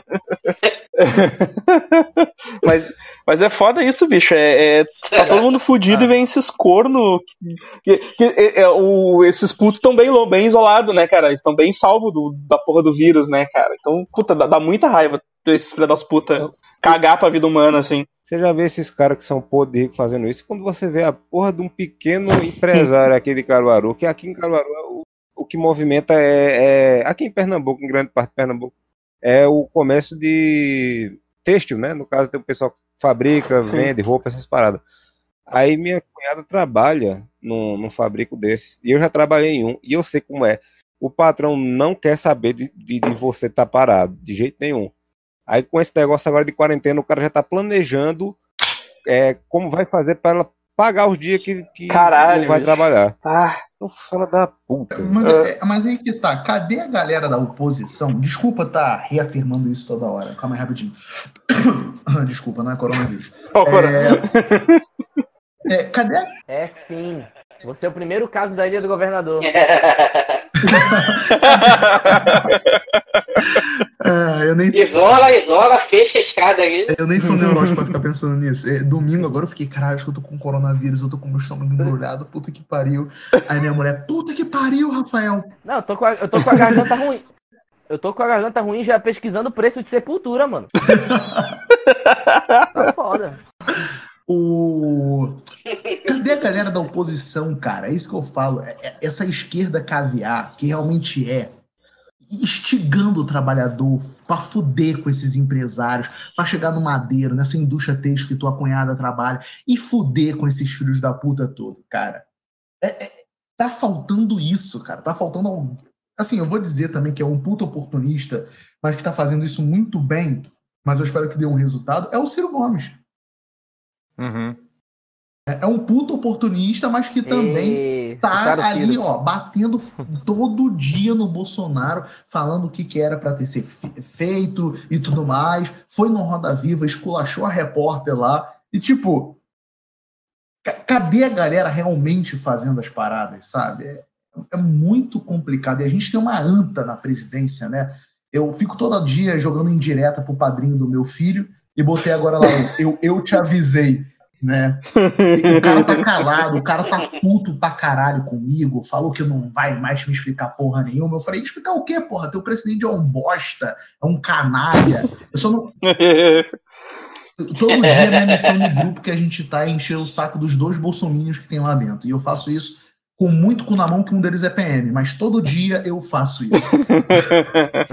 mas, mas é foda isso, bicho. É, é- tá todo mundo fudido e vem esses corno. Que, que- é- é, o, esses putos estão bem, bem isolados, né, cara? Eles estão bem salvos do- da porra do vírus, né, cara? Então, puta, dá, dá muita raiva esses filha das putas cagar pra vida humana, assim. Você já vê esses caras que são podre fazendo isso? Quando você vê a porra de um pequeno empresário aqui de Caruaru, que aqui em Caruaru o, o que movimenta é, é- Aqui em Pernambuco, em grande parte de Pernambuco, é o comércio de têxtil, né? No caso, tem o pessoal que fabrica, Sim. vende roupa, essas paradas. Aí minha cunhada trabalha num, num fabrico desse. E eu já trabalhei em um, e eu sei como é. O patrão não quer saber de, de, de você estar parado, de jeito nenhum. Aí com esse negócio agora de quarentena, o cara já tá planejando é, como vai fazer para ela pagar os dias que, que Caralho, não vai bicho. trabalhar. Ah, Então fala da puta. Mas, é- mas aí que tá, cadê a galera da oposição? Desculpa tá reafirmando isso toda hora. Calma aí rapidinho. [coughs] Desculpa, não é coronavírus. ó, fora. É, é, cadê a É sim. Você é o primeiro caso da Ilha do Governador. [laughs] Ah, eu, nem, isola, isola, fecha a escada aí. eu nem sou [laughs] neurótico pra ficar pensando nisso. É, domingo agora eu fiquei, caralho, acho que eu tô com coronavírus, eu tô com meu estômago embrulhado, puta que pariu. Aí minha mulher, puta que pariu, Rafael. Não, eu tô com a, eu tô com a garganta ruim. Eu tô com a garganta ruim já pesquisando o preço de sepultura, mano. Tá foda. O... Cadê a galera da oposição, cara? É isso que eu falo. É- é- Essa esquerda caviar, que realmente é instigando o trabalhador pra fuder com esses empresários, pra chegar no madeiro, nessa indústria têxtil que tua cunhada trabalha, e fuder com esses filhos da puta todo, cara. É- é- tá faltando isso, cara. Tá faltando algo. Assim, eu vou dizer também que é um puta oportunista, mas que tá fazendo isso muito bem, mas eu espero que dê um resultado, é o Ciro Gomes. Uhum. É é um puto oportunista, mas que também E... tá ali, ó, batendo todo dia no Bolsonaro, falando o que, que era pra ter ser fe- feito e tudo mais. Foi no Roda Viva, esculachou a repórter lá. E, tipo, ca- cadê a galera realmente fazendo as paradas, sabe? É, é muito complicado. E a gente tem uma anta na presidência, né? Eu fico todo dia jogando em direta pro padrinho do meu filho e botei agora lá, [laughs] eu, eu te avisei, né? O cara tá calado, o cara tá puto pra caralho comigo, falou que não vai mais me explicar porra nenhuma. Eu falei, explicar o quê, porra? Teu presidente é um bosta, é um canalha. Eu só não. Todo dia minha missão no grupo que a gente tá é encher o saco dos dois bolsominions que tem lá dentro. E eu faço isso com muito cu na mão, que um deles é PM, mas todo dia eu faço isso. [laughs]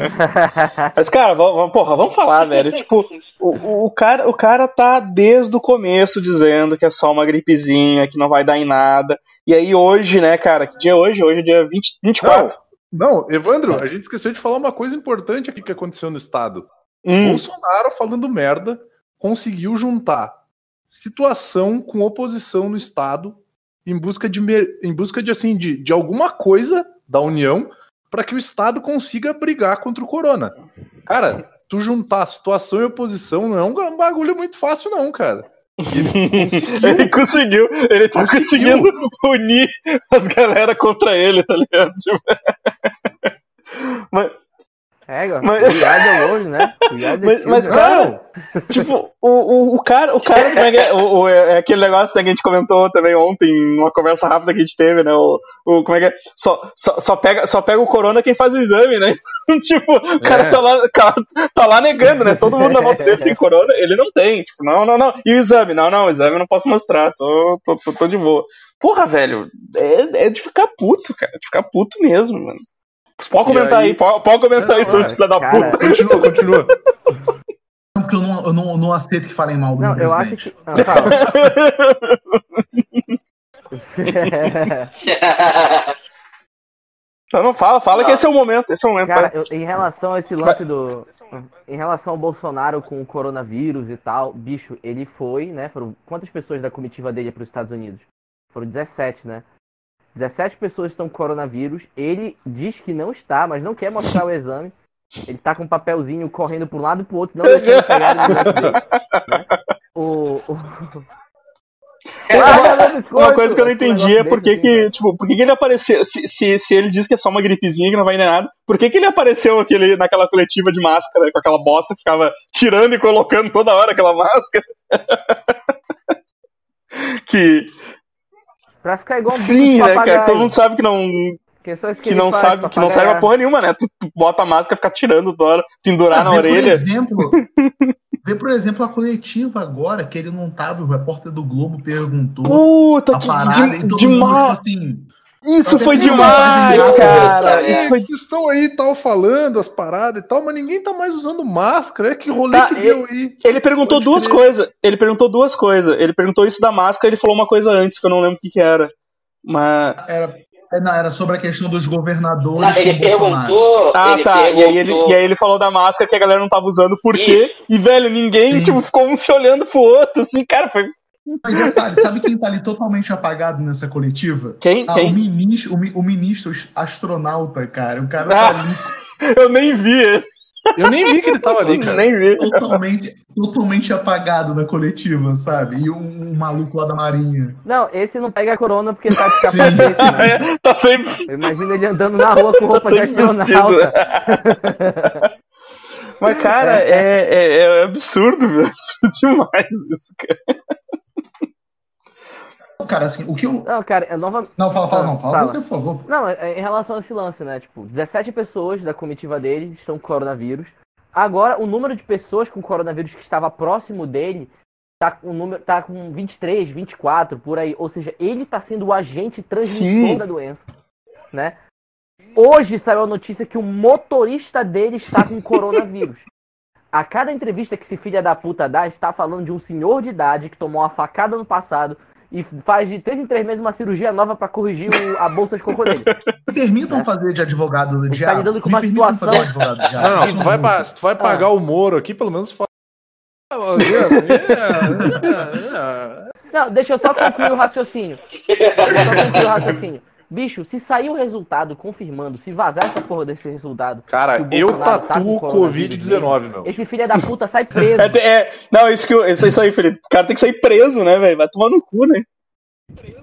Mas, cara, vamos, vamos- porra, vamos falar, velho. Tipo, o, o- cara, o cara tá desde o começo dizendo que é só uma gripezinha, que não vai dar em nada. E aí hoje, né, cara, que dia é hoje? Hoje é dia 20, 24. Não, Evandro, a gente esqueceu de falar uma coisa importante aqui que aconteceu no estado. Hum, Bolsonaro falando merda conseguiu juntar situação com oposição no estado em busca de em busca de assim de, de alguma coisa da União para que o estado consiga brigar contra o corona. Cara, tu juntar situação e oposição não é um bagulho muito fácil não, cara. [laughs] ele conseguiu, ele tá Conseguiu. conseguindo unir as galera contra ele, tá ligado? [laughs] Tipo, Mas, É. Mas- Cuidado é hoje, né? Cuidado Mas- mas, cara, Tipo, o, o, o cara, o cara como é, que é? O- o- é aquele negócio né, que a gente comentou também ontem, numa conversa rápida que a gente teve, né? O, o- como é que é? Só, só, só, pega, só pega o corona quem faz o exame, né? [laughs] tipo, o cara É. tá, lá, ca- tá lá negando, né? Todo mundo na volta dele tem corona, ele não tem. Tipo, não, não, não. E o exame? Não, não, o exame eu não posso mostrar, tô, tô, tô, tô de boa. Porra, velho, é, é de ficar puto, cara, de ficar puto mesmo, mano. Pode comentar aí, aí? pode, pode comentar Não, aí, seus filha da Cara, puta. Continua, continua. Porque eu não, eu não, eu não aceito que falem mal do Não, meu eu acho presidente. que. Ah, fala. [laughs] Não, não fala, fala que esse é o momento, esse é o momento. Cara, eu- em relação a esse lance do. Em relação ao Bolsonaro com o coronavírus e tal, bicho, ele foi, né? Foram quantas pessoas da comitiva dele para os Estados Unidos? Foram 17, né? 17 pessoas estão com coronavírus. Ele diz que não está, mas não quer mostrar o exame. Ele tá com um papelzinho correndo para um lado e pro outro, não deixando pegar né? O, o... Uma coisa que eu não entendi é por que que, tipo, por que que ele apareceu, se, se, se ele diz que é só uma gripezinha que não vai nem nada, por que que ele apareceu aquele, naquela coletiva de máscara, com aquela bosta que ficava tirando e colocando toda hora aquela máscara? [laughs] que, Pra ficar igual um sim, né, cara, todo mundo sabe que não, Que, que não faz, sabe, que não serve pra porra nenhuma, né, tu, tu bota a máscara, fica tirando toda hora, pendurar na Ah, vê, Por orelha. exemplo, [laughs] vê, por exemplo, a coletiva agora, que ele não tava, o repórter do Globo perguntou Puta, a que parada de- e todo mundo, demais. tipo assim, Isso foi demais, cara. É, Isso foi estão aí tal falando as paradas e tal, mas ninguém tá mais usando máscara. É que rolê Tá, que eu- deu aí. Ele perguntou duas coisas. Ele perguntou duas coisas. Ele perguntou isso da máscara e ele falou uma coisa antes que eu não lembro o que, que era. Mas. era, é, não, era sobre a questão dos governadores Não, ele perguntou. Ah, ele tá. E aí, ele, e aí ele falou da máscara que a galera não tava usando por quê. E, velho, ninguém, Sim. tipo, ficou um se olhando pro outro, assim, cara, foi. Detalhe, sabe quem tá ali totalmente apagado nessa coletiva? Quem? Ah, o Quem? ministro, o, o ministro astronauta, cara. O cara Ah. tá ali [laughs] Eu nem vi ele. Eu nem vi que ele tava ali, cara. Nem vi. totalmente, totalmente apagado na coletiva, sabe? E um, um maluco lá da Marinha. Não, esse não pega corona porque tá de capacete, né? [laughs] tá sempre. Eu imagino ele andando na rua com roupa de sempre vestido. astronauta. [laughs] Mas, cara, é, é, é absurdo, velho. É absurdo demais isso, cara. Cara, assim, o que eu. Não, cara, é nova... Não, fala, fala, não, fala, Fala. você, por favor. Não, é- em relação a esse lance, né? Tipo, 17 pessoas da comitiva dele estão com coronavírus. Agora, o número de pessoas com coronavírus que estava próximo dele tá com, número, tá com 23, 24, por aí. Ou seja, ele tá sendo o agente transmissor Sim. da doença, né? Hoje saiu a notícia que o motorista dele está com coronavírus. [laughs] A cada entrevista que esse filho da puta dá, está falando de um senhor de idade que tomou uma facada no passado e faz de três em três meses uma cirurgia nova pra corrigir o- a bolsa de cocô dele. Me permitam fazer de advogado do tá diabo. lidando com Me uma permitam situação- fazer de advogado do diabo. Não, não, se tu vai, pa- se tu vai pagar o Moro aqui, pelo menos fala. [laughs] Não, deixa eu só concluir o raciocínio. Deixa eu só concluir o raciocínio. Bicho, se sair o resultado confirmando, se vazar essa porra desse resultado. Cara, eu tá tatuo coronavírus Covid-19, meu. Esse filho da puta sai preso. [laughs] É, é- não, isso que eu, isso, isso aí, Felipe. O cara tem que sair preso, né, velho? Vai tomar no cu, né?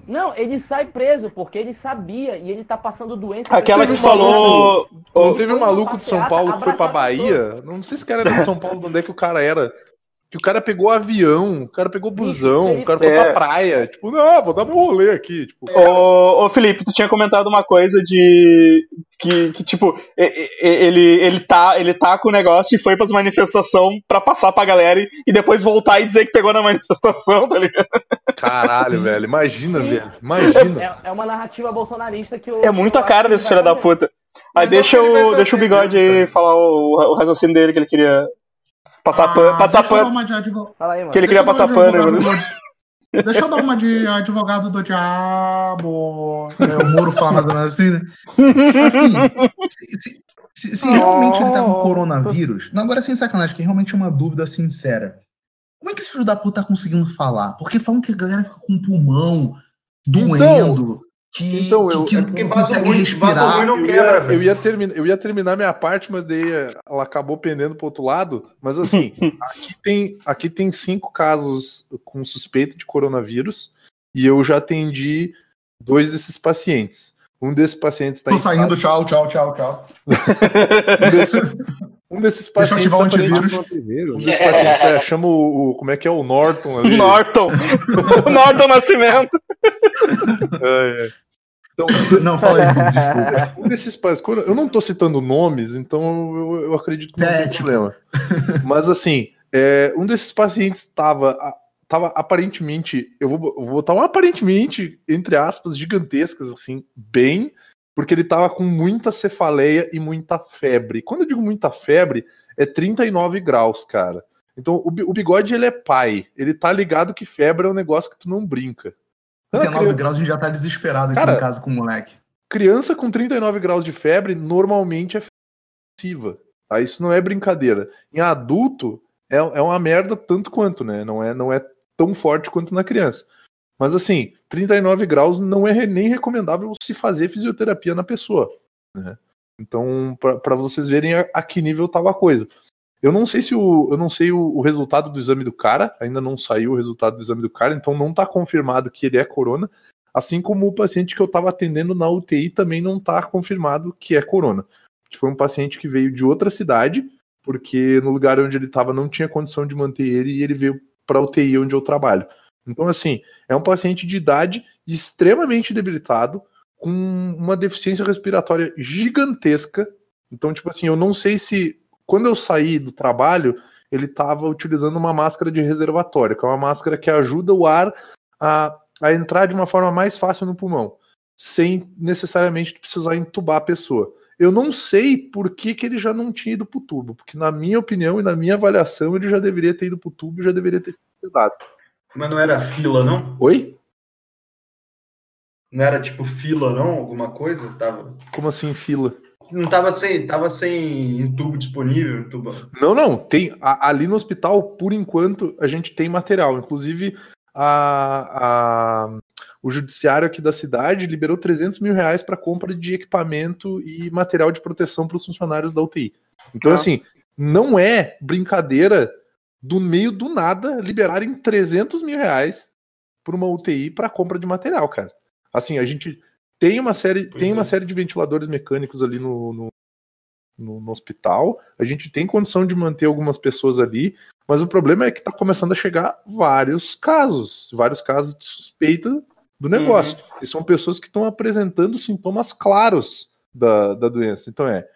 Não, ele sai preso porque ele sabia e ele tá passando doença. Aquela que falou. Não teve um maluco de São Paulo que foi pra Bahia? Não sei se o cara era de São Paulo, de onde é que o cara era. Que o cara pegou avião, o cara pegou busão, Isso, o cara foi é. pra praia. Tipo, não, vou dar um rolê aqui. Tipo, Ô, ô, Felipe, tu tinha comentado uma coisa de. Que, que tipo, ele, ele, tá, ele tá com o negócio e foi pras manifestações pra passar pra galera e, e depois voltar e dizer que pegou na manifestação, tá ligado? caralho, [laughs] velho. Imagina, velho. Imagina. É, é uma narrativa bolsonarista que o. É muito a cara desse filho da puta. Aí Mas deixa o, deixa o bigode aí falar o, o raciocínio dele que ele queria passar pano. Ah, Passar deixa eu dar pano. uma de advogado. Fala aí, mano. Que ele queria passar pano. do- Deixa eu dar uma de advogado do diabo. É, o Moro fala mais ou menos assim, né? Assim, se, se- se- se realmente ele tá com coronavírus, não, agora sem sacanagem, que realmente é uma dúvida sincera. Como é que esse filho da puta tá conseguindo falar? Porque falam que a galera fica com o pulmão doendo, que, então, eu- que, que é porque vaso ruim- respirar. vaso ruim não Eu quebra, ia, eu, ia terminar, eu ia terminar minha parte, mas daí ela acabou pendendo pro outro lado. Mas assim, [laughs] aqui tem, aqui tem cinco casos com suspeita de coronavírus e eu já atendi dois desses pacientes. Um desses pacientes está Tô saindo, tchau, tchau, tchau, tchau. [laughs] Um desses, um desses Deixa eu pacientes ativar o aparentemente- antivírus. um desses pacientes é, chama o, o- como é que é o Norton ali. Norton. [laughs] o Norton Nascimento. É, é. Então, [laughs] Não, fala aí, desculpa. um desses quando- eu não tô citando nomes, então eu, eu acredito que não tem Ético. problema. Mas assim, é, um desses pacientes estava tava aparentemente, eu vou, eu vou botar um aparentemente, entre aspas, gigantescas, assim, bem, porque ele tava com muita cefaleia e muita febre. Quando eu digo muita febre, é 39 graus, cara. Então, o, o bigode, ele é pai. Ele tá ligado que febre é um negócio que tu não brinca. Quando a 39 criança- graus, a gente já tá desesperado aqui Cara, em casa com o moleque. criança com 39 graus de febre normalmente é ofensiva. Tá? Isso não é brincadeira. Em adulto, é, é uma merda tanto quanto, né? Não é, não é tão forte quanto na criança. Mas assim, 39 graus não é nem recomendável se fazer fisioterapia na pessoa. né? Então, para vocês verem a, a que nível tava a coisa. Eu não sei se o, eu não sei o, o resultado do exame do cara, ainda não saiu o resultado do exame do cara, então não tá confirmado que ele é corona, assim como o paciente que eu tava atendendo na UTI também não tá confirmado que é corona. Que foi um paciente que veio de outra cidade, porque no lugar onde ele estava não tinha condição de manter ele e ele veio para UTI onde eu trabalho. Então assim, é um paciente de idade extremamente debilitado, com uma deficiência respiratória gigantesca. Então, tipo assim, eu não sei se quando eu saí do trabalho, ele estava utilizando uma máscara de reservatório, que é uma máscara que ajuda o ar a, a entrar de uma forma mais fácil no pulmão, sem necessariamente precisar entubar a pessoa. Eu não sei por que, que ele já não tinha ido pro tubo, porque na minha opinião e na minha avaliação ele já deveria ter ido pro tubo e já deveria ter sido dado. Mas não era fila, não? Oi? Não era tipo fila, não? Alguma coisa? Tava... Como assim fila? Não tava sem, tava sem tubo disponível, tubo. Não, não, tem a- ali no hospital, por enquanto, a gente tem material. Inclusive, a, a- o judiciário aqui da cidade liberou 300 mil reais para compra de equipamento e material de proteção para os funcionários da UTI. Então, Ah. assim, não é brincadeira do meio do nada liberarem 300 mil reais por uma UTI para compra de material, cara. Assim, a gente tem uma série, tem uma série de ventiladores mecânicos ali no, no, no- no hospital. A gente tem condição de manter algumas pessoas ali, mas o problema é que está começando a chegar vários casos, vários casos de suspeita do negócio. E são pessoas que estão apresentando sintomas claros da, da doença. Então é,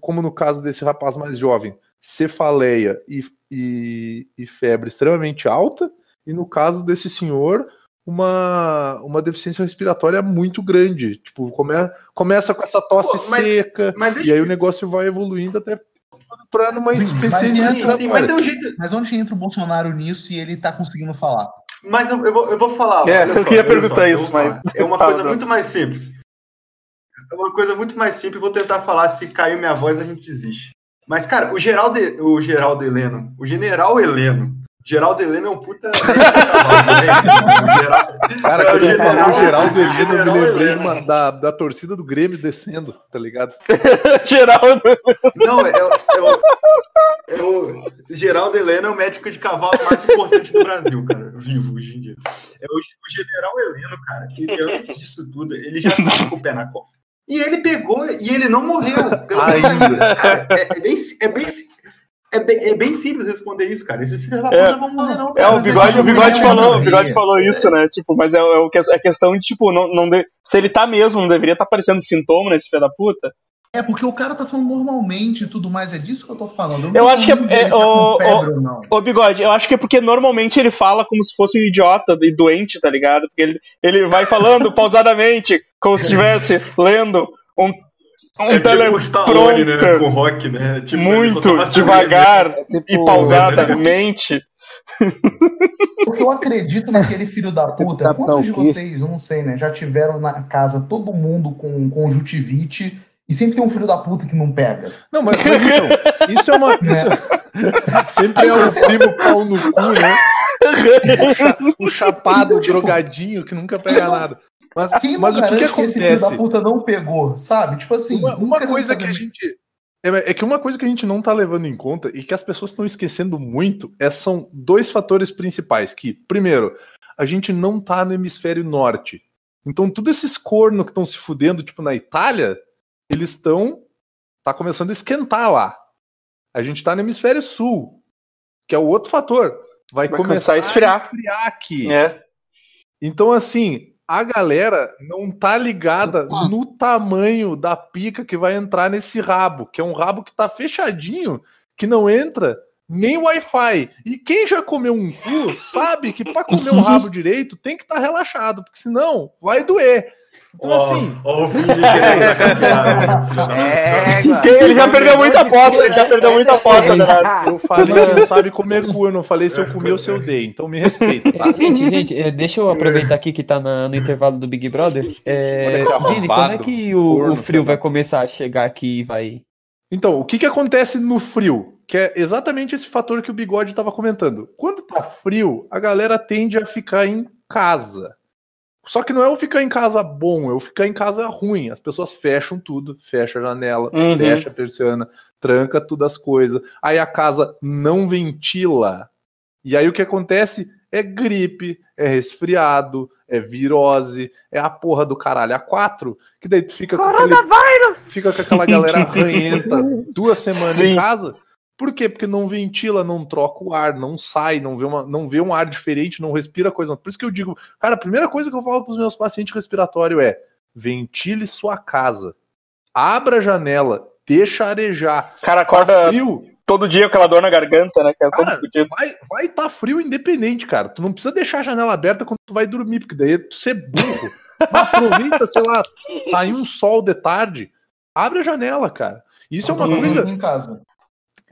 como no caso desse rapaz mais jovem, cefaleia e, e, e febre extremamente alta, e no caso desse senhor, uma, uma deficiência respiratória muito grande. Tipo, come, começa com essa tosse Pô, mas- seca, Mas e aí o negócio vai evoluindo até para numa mas- respiratória. Mas um jeito. Mas onde entra o Bolsonaro nisso e ele tá conseguindo falar? Mas eu, eu vou, eu vou falar. É, eu só, queria perguntar só, isso, vou mas-. É uma [laughs] coisa muito mais simples. É uma coisa muito mais simples. Vou tentar falar. Se caiu minha voz, a gente desiste. Mas, cara, o Geraldo, o Geraldo Heleno, o General Heleno. Geraldo Heleno é um puta. [laughs] Cara, É o quando eu general- falei o Geraldo Heleno, eu me lembrei Heleno. uma- da, da torcida do Grêmio descendo, tá ligado? [laughs] Geraldo. Não, é, o- é, o- é o Geraldo Heleno é o médico de cavalo mais importante do Brasil, cara, vivo hoje em dia. É o, o General Heleno, cara, que ele, antes disso tudo, ele já tava com o pé na copa. E ele pegou e ele não morreu. [laughs] Ainda. Cara, é, é bem, é, bem, é, bem, é bem simples responder isso, cara. Esses filhos da É. puta vão morrer, não. É, cara. o bigode, o bigode é falou, o bigode falou isso, né? Tipo, mas é, é, o que- é questão de, tipo, não, não de- se ele tá mesmo, não deveria estar aparecendo sintoma nesse filho da puta. É porque o cara tá falando normalmente e tudo mais, é disso que eu tô falando. não Eu tô acho que é- é, tá com o- não. Ô, bigode, eu acho que é porque normalmente ele fala como se fosse um idiota e doente, tá ligado? Porque ele, ele vai falando [laughs] pausadamente, como se estivesse lendo um, um É tipo o Stallone, né, com rock, né? Tipo, muito devagar É tipo, e pausadamente. Porque [laughs] eu acredito naquele filho da puta. Quantos de vocês, eu não sei, né, já tiveram na casa todo mundo com conjuntivite e sempre tem um filho da puta que não pega. Não, mas, mas então, isso é uma. [laughs] Isso, sempre é o [laughs] primo pau no cu, né? O chapado, o drogadinho que nunca pega nada. Mas, Quem não mas o que, que garante que esse filho da acontece? puta não pegou, sabe? Tipo assim, Uma, uma coisa que a gente. É, é que uma coisa que a gente não tá levando em conta e que as pessoas estão esquecendo muito é, são dois fatores principais. Que, primeiro, a gente não tá no hemisfério norte. Então, todos esses cornos que estão se fudendo, tipo, na Itália, eles estão. tá começando a esquentar lá. A gente tá no hemisfério sul, que é o outro fator. Vai, Vai começar começar a esfriar. esfriar aqui. É. Então, assim, a galera não tá ligada no tamanho da pica que vai entrar nesse rabo, que é um rabo que tá fechadinho, que não entra nem Wi-Fi. E quem já comeu um cu sabe que pra comer um rabo [laughs] direito tem que estar relaxado, porque senão vai doer. Então, assim, da [laughs] puta. É, Ele já perdeu muita aposta, ele já perdeu muita aposta, eu falei não sabe comer cu, eu não falei se eu comi ou se eu dei. Então me respeita, tá? Gente, gente, é, deixa eu aproveitar aqui que tá na- no intervalo do Big Brother. É, Olha que Vini, quando é que o, o frio vai começar a chegar aqui e vai. Então, o que, que acontece no frio? Que é exatamente esse fator que o bigode estava comentando. Quando tá frio, a galera tende a ficar em casa. Só que não é eu ficar em casa bom, é eu ficar em casa ruim. As pessoas fecham tudo, fecha a janela, Uhum. fecha a persiana, tranca tudo as coisas. Aí a casa não ventila. E aí o que acontece é gripe, é resfriado, é virose, é a porra do caralho a quatro, que daí tu fica com aquele, fica com aquela galera [laughs] ranhenta duas semanas Sim. em casa. Por quê? Porque não ventila, não troca o ar, não sai, não vê, uma, não vê um ar diferente, não respira coisa. Por isso que eu digo, cara, a primeira coisa que eu falo para os meus pacientes respiratórios é: ventile sua casa, abra a janela, deixa arejar. Cara, Tá acorda frio, todo dia com aquela dor na garganta, né? Que é Cara, vai vai tá frio independente, cara. Tu não precisa deixar a janela aberta quando tu vai dormir, porque daí tu ser burro. [laughs] Aproveita, sei lá, sair um sol de tarde, abre a janela, cara. Isso é uma Eu coisa, em casa.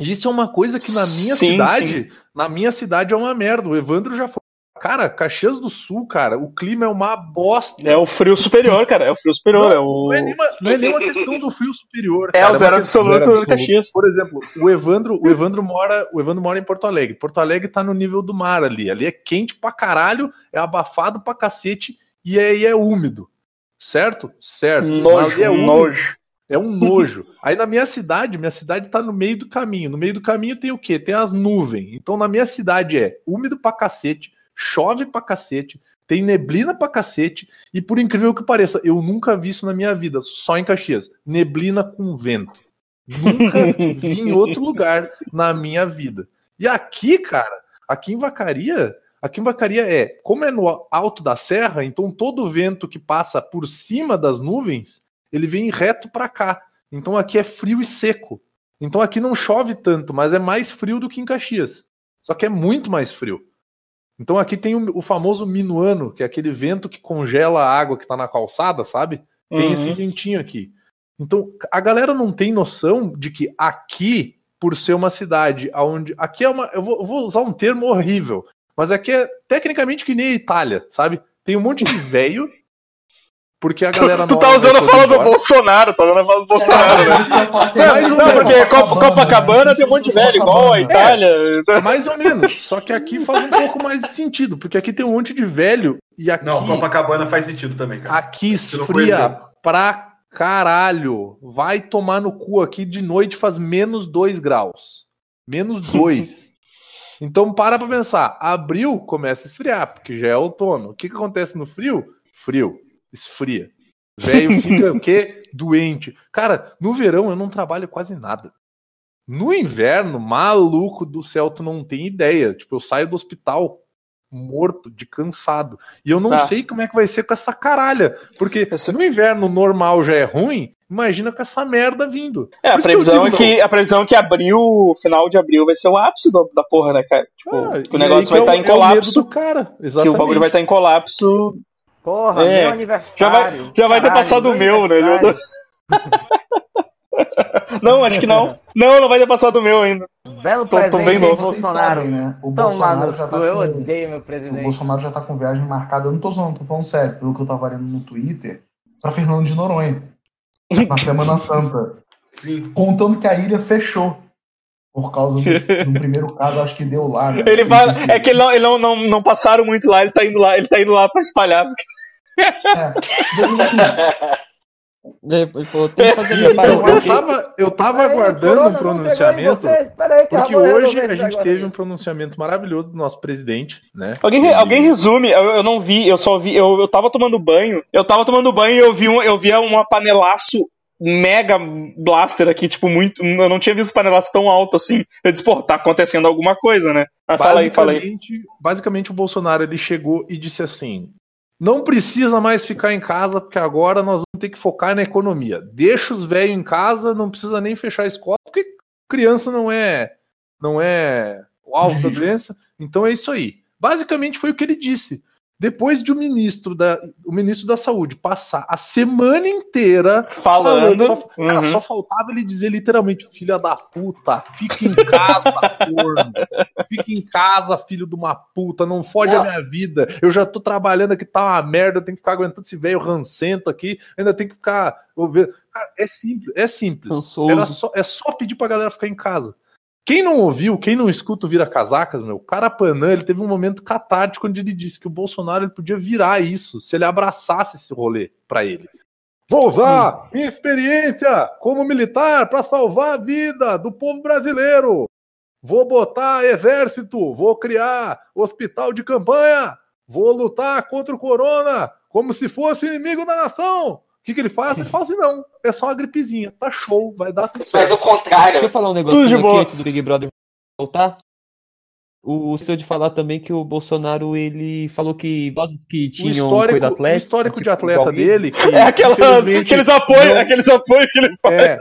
Isso é uma coisa que na minha Sim, cidade, na minha cidade é uma merda. O Evandro já foi. Cara, Caxias do Sul, cara, o clima é uma bosta. É o frio superior, cara. É o frio superior. é Não é o. nenhuma, não é [laughs] nenhuma questão do frio superior. É cara, o uma zero questão- absoluto zero do Caxias. Por exemplo, o Evandro, o Evandro mora, o Evandro mora em Porto Alegre. Porto Alegre tá no nível do mar ali. Ali é quente pra caralho, é abafado pra cacete e aí é úmido. Certo? Certo. Nojo, ali é úmido, nojo. É um nojo. [laughs] Aí na minha cidade, minha cidade tá no meio do caminho. No meio do caminho tem o quê? Tem as nuvens. Então na minha cidade é úmido pra cacete, chove pra cacete, tem neblina pra cacete e por incrível que pareça, eu nunca vi isso na minha vida, só em Caxias. Neblina com vento. Nunca vi em outro [laughs] lugar na minha vida. E aqui, cara, aqui em Vacaria, aqui em Vacaria é, como é no alto da serra, então todo o vento que passa por cima das nuvens, ele vem reto pra cá. Então aqui é frio e seco. Então aqui não chove tanto, mas é mais frio do que em Caxias. Só que é muito mais frio. Então aqui tem o, o famoso minuano, que é aquele vento que congela a água que tá na calçada, sabe? Tem Uhum. esse ventinho aqui. Então, a galera não tem noção de que aqui, por ser uma cidade onde. Aqui é uma. Eu vou, eu vou usar um termo horrível, mas aqui é tecnicamente que nem a Itália, sabe? Tem um monte de [laughs] velho, porque a galera Tu nova tá usando a fala do. Bolsonaro, tá usando a fala do Bolsonaro, né? Mais ou Não, menos. porque Copa- Copacabana tem um monte de velho, igual a Itália. Mais ou menos. Só que aqui faz um pouco mais de sentido, porque aqui tem um monte de velho e aqui, Não, Copacabana faz sentido também, cara. aqui esfria pra caralho. Vai tomar no cu aqui de noite faz menos 2 graus. Menos 2. [laughs] então para pra pensar. Abril começa a esfriar, porque já é outono. O que, que acontece no frio? Frio. Esfria. Velho fica [laughs] o quê? Doente. Cara, no verão eu não trabalho quase nada. No inverno, maluco do céu, tu não tem ideia. Tipo, eu saio do hospital morto, de cansado. E eu não Tá. sei como é que vai ser com essa caralha. Porque se no inverno normal já é ruim, imagina com essa merda vindo. É, a Por isso que previsão é que a previsão é que abril, final de abril vai ser o ápice do- da porra, né, cara? Tipo, Ah, o negócio vai é estar o- em é colapso, do cara. que o Exatamente. bagulho vai estar em colapso. Porra, É. meu aniversário. Já vai, já vai ter caralho, passado o meu, né? Não, acho que não. Não, não vai ter passado o meu ainda. Belo Tô- tô presente bem do novo. Vocês Bolsonaro. sabem, né? O Toma Bolsonaro no já tá eu com... odeio meu O presidente. Bolsonaro já tá com viagem marcada. Eu não tô zoando, tô falando sério, pelo que eu tava lendo no Twitter, pra Fernando de Noronha. Na Semana [laughs] Santa. Sim. Contando que a ilha fechou. Por causa do, [laughs] do primeiro caso, acho que deu lá. né? Ele vai, é que ele não, ele não, não, não passaram muito lá, ele tá indo lá, ele tá indo lá pra espalhar. É, Ele falou, tem que fazer Então, parte. eu tava, eu tava aguardando um pronunciamento, porque hoje a gente teve um pronunciamento maravilhoso do nosso presidente, né? Alguém, Ele- alguém resume, eu, eu não vi, eu só vi, eu, eu tava tomando banho, eu tava tomando banho e eu vi um, eu via uma panelaço mega blaster aqui, tipo, muito. Eu não tinha visto panelaço tão alto assim. Eu disse, pô, tá acontecendo alguma coisa, né? Ah, fala aí, fala aí. Basicamente, basicamente o Bolsonaro ele chegou e disse assim: não precisa mais ficar em casa, porque agora nós vamos ter que focar na economia. Deixa os velhos em casa, não precisa nem fechar a escola, porque criança não é não é o alvo da doença. Então é isso aí. Basicamente foi o que ele disse. Depois de o ministro da, o ministro da Saúde passar a semana inteira Falando. só, cara, Uhum. só faltava ele dizer literalmente: filha da puta, fica em casa, [laughs] corno. Fica em casa, filho de uma puta, não fode a Não. minha vida. Eu já tô trabalhando aqui, tá uma merda, eu tenho que ficar aguentando esse velho rancento aqui, ainda tem que ficar. Cara, é simples, é simples. Cansoso. Era só, é só pedir pra galera ficar em casa. Quem não ouviu, quem não escuta o Vira Casacas, meu, o Carapanã, ele teve um momento catártico onde ele disse que o Bolsonaro ele podia virar isso se ele abraçasse esse rolê pra ele. Vou usar minha experiência como militar para salvar a vida do povo brasileiro. Vou botar exército, vou criar hospital de campanha, vou lutar contra o corona como se fosse inimigo da nação. O que, que ele faz? Ele fala assim: não, é só uma gripezinha, tá show, vai dar tudo Mas certo. o contrário. Deixa eu falar um de negocinho aqui boa. antes do Big Brother voltar. O, o seu de falar também que o Bolsonaro ele falou que idosos que O tinham histórico, coisa o atlética. histórico de tipo, atleta igual ele, dele, que [laughs] É aquela, aqueles apoios, não- aqueles apoios que ele faz. É,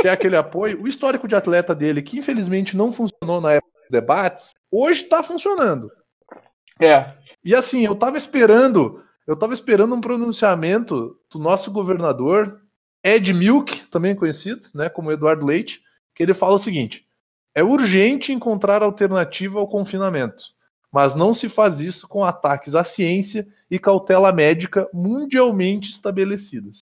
que é aquele apoio. O histórico de atleta dele, que infelizmente não funcionou na época dos debates, hoje tá funcionando. É. E assim, eu tava esperando, eu tava esperando um pronunciamento do nosso governador, Ed Milk, também conhecido, né, como Eduardo Leite, que ele fala o seguinte: é urgente encontrar alternativa ao confinamento, mas não se faz isso com ataques à ciência e cautela médica mundialmente estabelecidas.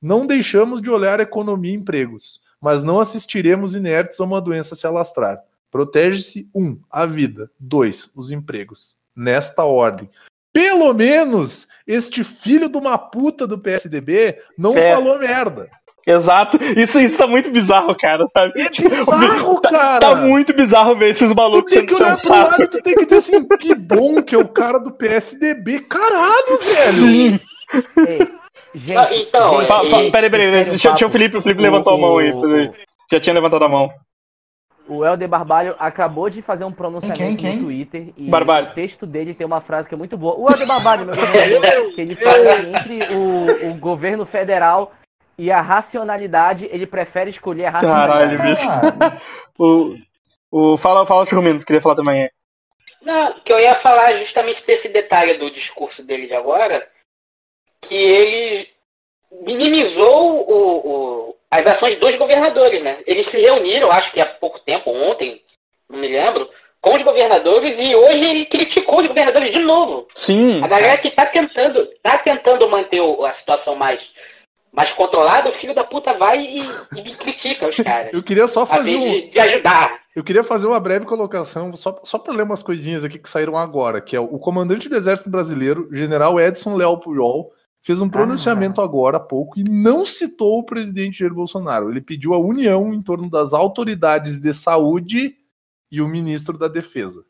Não deixamos de olhar economia e empregos, mas não assistiremos inertes a uma doença se alastrar. Protege-se, um, a vida. Dois, os empregos. Nesta ordem. Pelo menos este filho de uma puta do PSDB não É. falou merda. Exato. Isso, isso tá muito bizarro, cara, sabe? É bizarro, Tá- cara. Tá muito bizarro ver esses Tu malucos tem que sendo olhar pro lado sensatos. e tu tem que dizer assim, que bom que é o cara do PSDB. Caralho, velho. Sim. Ei, gente, Ah, então, gente, gente, peraí, peraí, deixa, o Felipe, o Felipe levantou a mão aí. O-. Já tinha levantado a mão. O Helder Barbalho acabou de fazer um pronunciamento Quem, quem? no Twitter e Barbalho. o texto dele tem uma frase que é muito boa. O Helder Barbalho, meu governador, [laughs] que ele fala que entre o, o governo federal e a racionalidade, ele prefere escolher a racionalidade. Caralho, bicho. [laughs] O, o, fala, fala, Churumino, tu queria falar também. Não, que eu ia falar justamente desse detalhe do discurso dele de agora, que ele minimizou o, o- as ações dos governadores, né? Eles se reuniram, acho que há pouco tempo, ontem, não me lembro, com os governadores e hoje ele criticou os governadores de novo. Sim. A galera que tá tentando, tá tentando manter o- a situação mais, mais controlada, o filho da puta vai e, e me critica os [laughs] caras. Eu queria só fazer um, de, de ajudar. Eu queria fazer uma breve colocação, só, só para ler umas coisinhas aqui que saíram agora, que é o comandante do Exército Brasileiro, general Edson Leal Puyol, fez um pronunciamento agora há pouco e não citou o presidente Jair Bolsonaro. Ele pediu a união em torno das autoridades de saúde e o ministro da Defesa.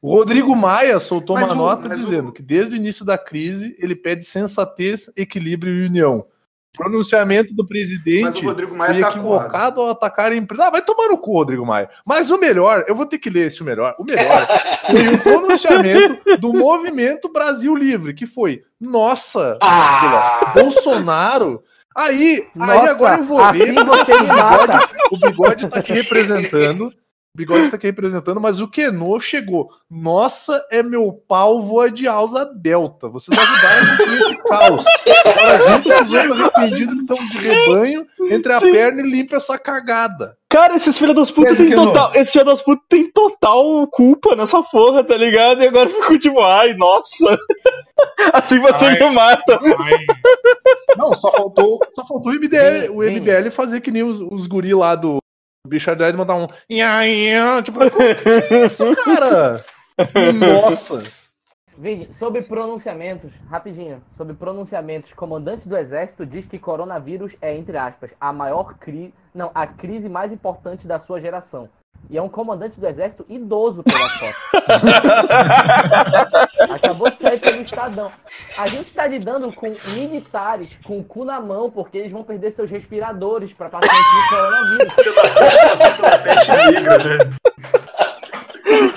O Rodrigo Maia soltou Mas uma nota mas o- dizendo que desde o início da crise ele pede sensatez, equilíbrio e união. O pronunciamento do Mas presidente o Rodrigo Maia foi tá equivocado ao atacar a empresa. Ah, vai tomar no cu, Rodrigo Maia. Mas o melhor, eu vou ter que ler esse o melhor. O melhor [laughs] foi o pronunciamento do movimento Brasil Livre, que foi, nossa, Ah, Bolsonaro. Aí, aí Nossa, agora eu vou ler. assim o, bigode, o bigode tá aqui representando. O bigode tá aqui representando, mas o Kenô chegou. Nossa, é meu pau voa de alça delta. Vocês ajudaram a construir esse caos. Agora, junto com os outros arrependidos que estão de rebanho, entre a Sim. perna e limpa essa cagada. Cara, esses filhos das putas não. total. Esses filhos das putas têm total culpa nessa porra, tá ligado? E agora ficou tipo, ai, nossa. [laughs] Assim você Ai. me mata. Não, só faltou, só faltou o MBL, o. MBL fazer que nem os, os guri lá do Bichardade mandar um. Nha, nha, tipo, que isso, cara? [laughs] Nossa. Vini, sobre pronunciamentos, rapidinho, sobre pronunciamentos, comandante do exército diz que coronavírus é, entre aspas, a maior crise, não, a crise mais importante da sua geração. E é um comandante do exército idoso pela foto. [laughs] Acabou de sair pelo Estadão. A gente está lidando com militares com o cu na mão, porque eles vão perder seus respiradores para pacientes de coronavírus. Negra, né?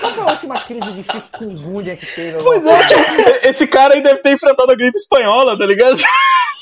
Qual foi a última crise de chikungunya que teve? Pois é, tipo, esse cara aí deve ter enfrentado a gripe espanhola, tá ligado?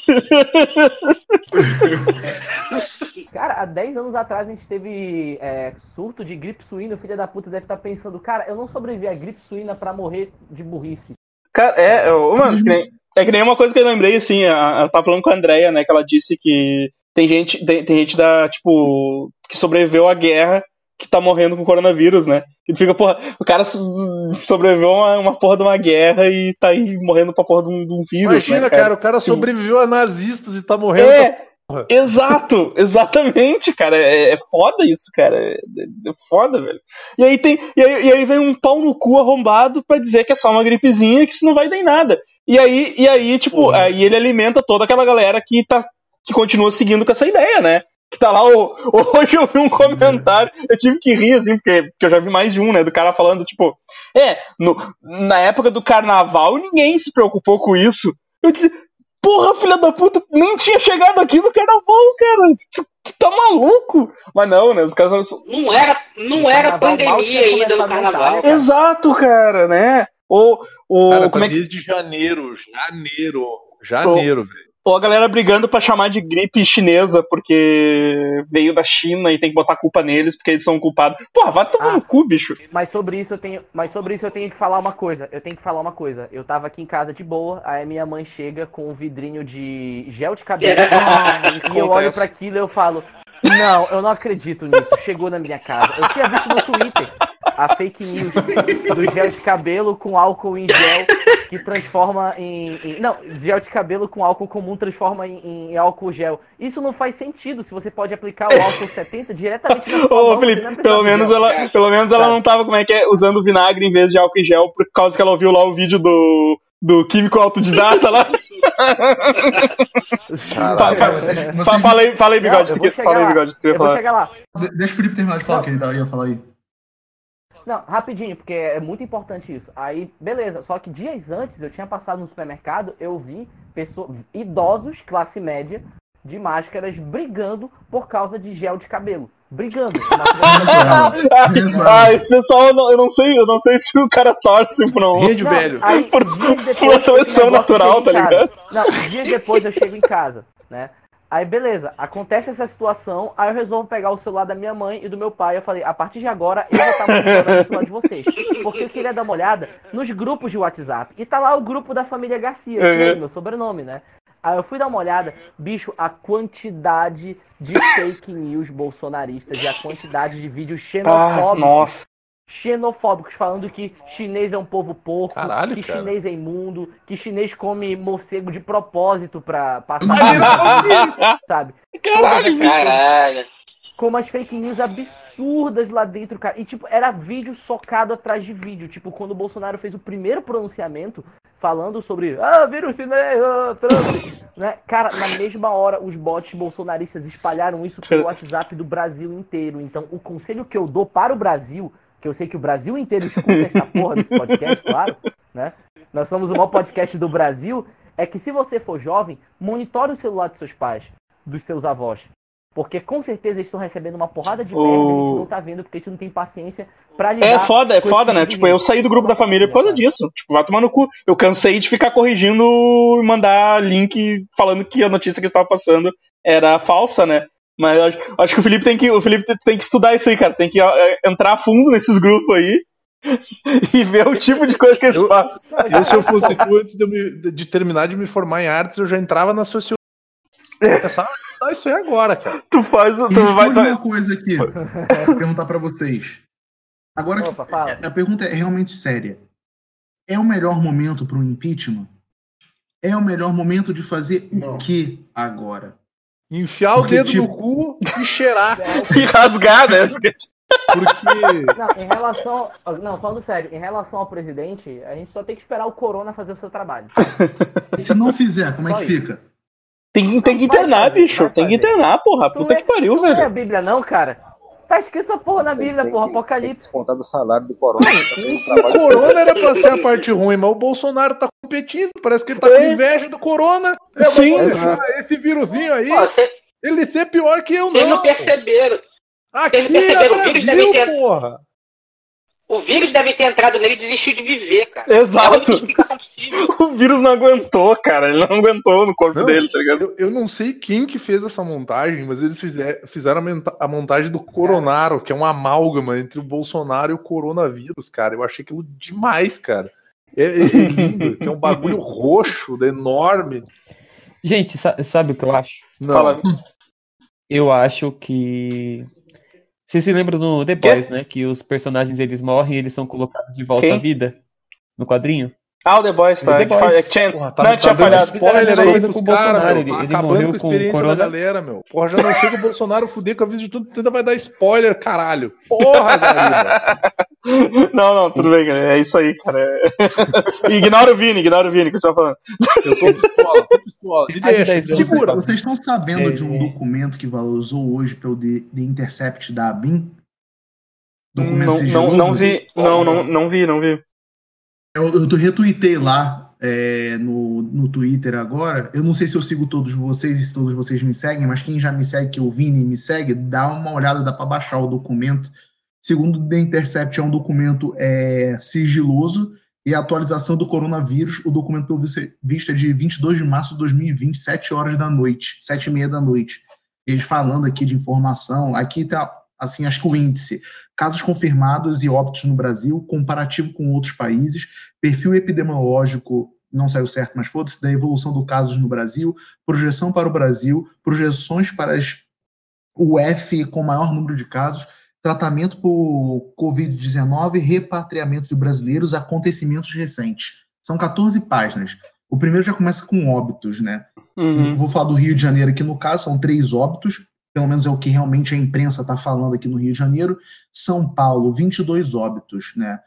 [laughs] Cara, há 10 anos atrás a gente teve é, surto de gripe suína. O filho da puta deve estar pensando, cara, eu não sobrevivi à gripe suína pra morrer de burrice. Cara, é, eu- mano, que nem- é que nem uma coisa que eu lembrei, assim, eu tava falando com a Andrea, né, que ela disse que tem gente, tem, tem gente da, tipo, que sobreviveu à guerra que tá morrendo com coronavírus, né? E tu fica, porra, o cara so- sobreviveu a uma, uma porra de uma guerra e tá aí morrendo pra porra de um, de um vírus, Imagina, né, cara, o cara sobreviveu a nazistas e tá morrendo É, porra. Exato, [laughs] exatamente, cara. É, é foda isso, cara. É, é foda, velho. E aí tem. E aí, e aí vem um pau no cu arrombado pra dizer que é só uma gripezinha, que isso não vai dar em nada. E aí, e aí tipo, aí ele alimenta toda aquela galera que tá. que continua seguindo com essa ideia, né? Que tá lá, hoje eu vi um comentário, eu tive que rir, assim, porque, porque eu já vi mais de um, né? Do cara falando, tipo, é, no- na época do carnaval ninguém se preocupou com isso. Eu disse, porra, filha da puta, nem tinha chegado aqui no carnaval, cara. Tu, tu tá maluco? Mas não, né? Os caras são. Não era, não era pandemia ainda no carnaval. cara? Exato, cara, né? Ou, ou, Cara, como tá é que, desde janeiro, janeiro, janeiro, velho. Ou a galera brigando pra chamar de gripe chinesa porque veio da China e tem que botar culpa neles porque eles são culpados. Porra, vai tomar Ah. no cu, bicho. Mas sobre isso eu tenho, mas sobre isso eu tenho que falar uma coisa. Eu tenho que falar uma coisa. Eu tava aqui em casa de boa, aí minha mãe chega com um vidrinho de gel de cabelo [laughs] e eu olho pra aquilo e eu falo: "Não, eu não acredito nisso. Chegou na minha casa. Eu tinha visto no Twitter a fake news do gel de cabelo com álcool em gel que transforma em, em- não, gel de cabelo com álcool comum transforma em, em álcool gel. Isso não faz sentido se você pode aplicar o álcool 70 diretamente na sua Ô, mão, Felipe, precisa pelo menos gel. ela, pelo menos ela não tava, como é que é, usando vinagre em vez de álcool em gel, por causa que ela ouviu lá o vídeo do, do químico autodidata lá. Fa- fa- vocês- fa- vocês- Fala aí, fala aí, bigode. eu tu vou que- chegar Fala aí, lá. bigode, Eu falar. chegar lá. De- Deixa o Felipe terminar de falar o que ele tá- ia falar aí. Não, rapidinho, porque é muito importante isso. Aí, beleza. Só que dias antes, eu tinha passado no supermercado, eu vi pessoas, idosos, classe média, de máscaras, brigando por causa de gel de cabelo. Brigando. Ah, esse pessoal, eu não, eu não sei, eu não sei se o cara torce pra um. Rede, Não, velho. Aí, Por- por seleção esse negócio natural, tá ligado? Não, dias depois eu chego em casa, né? Aí, beleza, acontece essa situação, aí eu resolvo pegar o celular da minha mãe e do meu pai. Eu falei, a partir de agora eu vou estar monitorando o celular de vocês. Porque eu queria dar uma olhada nos grupos de WhatsApp. E tá lá o grupo da família Garcia, que é Uhum. meu sobrenome, né? Aí eu fui dar uma olhada, bicho, a quantidade de fake news bolsonaristas e a quantidade de vídeos Ah, xenofóbicos nossa. xenofóbicos falando que chinês é um povo porco, Caralho, que cara. chinês é imundo, que chinês come morcego de propósito pra passar sabe? Caralho, Todas essas coisas, Caralho. Com umas fake news absurdas lá dentro, cara. E tipo, era vídeo socado atrás de vídeo. Tipo, quando o Bolsonaro fez o primeiro pronunciamento falando sobre ah, vírus chinês, ah, Trump, [laughs] né? Cara, na mesma hora os bots bolsonaristas espalharam isso pelo WhatsApp do Brasil inteiro. Então, o conselho que eu dou para o Brasil, que eu sei que o Brasil inteiro escuta essa porra desse podcast, [laughs] claro, né? Nós somos o maior podcast do Brasil, é que se você for jovem, monitore o celular dos seus pais, dos seus avós. Porque com certeza eles estão recebendo uma porrada de O- merda e a gente não tá vendo porque a gente não tem paciência pra lidar É foda, é foda, esse né? tipo Tipo, eu saí do grupo da família por causa disso. Tipo, vai tomar no cu. Eu cansei de ficar corrigindo e mandar link falando que a notícia que estava passando era falsa, né? Mas eu acho, acho que o Felipe tem que. O Felipe tem que estudar isso aí, cara. Tem que é, entrar a fundo nesses grupos aí [laughs] e ver o tipo de coisa que eles Eu- fazem. Eu, se eu fosse tu, antes de, eu me- de terminar de me formar em artes, eu já entrava na sociologia. [laughs] Pensava, isso aí agora, cara. Tu faz. o- Tu vai, responde vai- uma coisa aqui. Vou perguntar pra vocês. Agora que Opa, fala. a pergunta é realmente séria. É o melhor momento para o impeachment? É o melhor momento de fazer o que agora? Enfiar o Porque, dedo tipo- no cu e cheirar. [laughs] e rasgar, né? Porque-. Não, em relação. Não, falando sério, em relação ao presidente, a gente só tem que esperar o Corona fazer o seu trabalho. Se não fizer, como é Só que isso. fica? Tem, tem que internar, fazer, bicho. Tem que internar, porra. Tu Puta lê- que pariu, tu não lê a velho. Bíblia, não, cara? Tá escrito essa porra na Bíblia, Tem porra, que- Tem que Apocalipse. descontar do salário do Corona. [laughs] O corona era pra ser a parte ruim, mas o Bolsonaro tá competindo. Parece que ele tá com É. inveja do corona. É, Sim. esse vírusinho aí, Pô, ele ser pior que eu, vocês não. não perceberam. Aqui perceberam, é o vírus Brasil, deve ter- porra. O vírus deve ter entrado nele e desistiu de viver, cara. É Exato. possível. [laughs] O vírus não aguentou, cara. Ele não aguentou no corpo Não. dele, tá ligado? Eu, eu não sei quem que fez essa montagem, mas eles fizer- fizeram a, montagem do Coronaro, que é uma amálgama entre o Bolsonaro e o coronavírus, cara. Eu achei aquilo demais, cara. É, é- lindo, que é um bagulho [laughs] roxo, enorme. Gente, sa- sabe o que eu acho? Não, Fala. Eu acho que. Vocês se lembram no? Boys, né? Que os personagens eles morrem e eles são colocados de volta Quem? à vida no quadrinho? Ah, o The Boys, tá. The Boys. é que tinha, Porra, tá, não, tá tinha falhado. spoiler aí pros com caras, Bolsonaro, meu. ele- Tá ele acabando morreu com a com experiência corona. da galera, meu. Porra, já não chega o Bolsonaro fuder com a vídeo de tudo, ainda vai dar spoiler, caralho. Porra, [laughs] Gariba. Não, não, tudo bem, cara. É isso aí, cara. É- [laughs] ignora o Vini, ignora o Vini, que eu tava falando. Eu tô pistola, tô pistola. Me deixa, 10 me anos. segura. Vocês estão sabendo É. de um documento que vazou hoje pelo The, The Intercept da ABIN? Documento Não, não, não vi, não, não, não vi, não vi. Eu, eu retuitei lá é, no, no Twitter agora. Eu não sei se eu sigo todos vocês e se todos vocês me seguem, mas quem já me segue, que o Vini me segue, dá uma olhada, dá para baixar o documento. Segundo o The Intercept, é um documento é, sigiloso e a atualização do coronavírus. O documento, pelo visto, é de 22 de março de 2020, 7 horas da noite, 7 e meia da noite. Eles falando aqui de informação. Aqui tá, assim, acho que o índice casos confirmados e óbitos no Brasil, comparativo com outros países, perfil epidemiológico, não saiu certo, mas foda-se, da evolução do casos no Brasil, projeção para o Brasil, projeções para as UF com maior número de casos, tratamento por Covid-19, repatriamento de brasileiros, acontecimentos recentes. São 14 páginas. O primeiro já começa com óbitos, né? Uhum. Vou falar do Rio de Janeiro aqui no caso, são três óbitos, pelo menos é o que realmente a imprensa está falando aqui no Rio de Janeiro. São Paulo, 22 óbitos, né?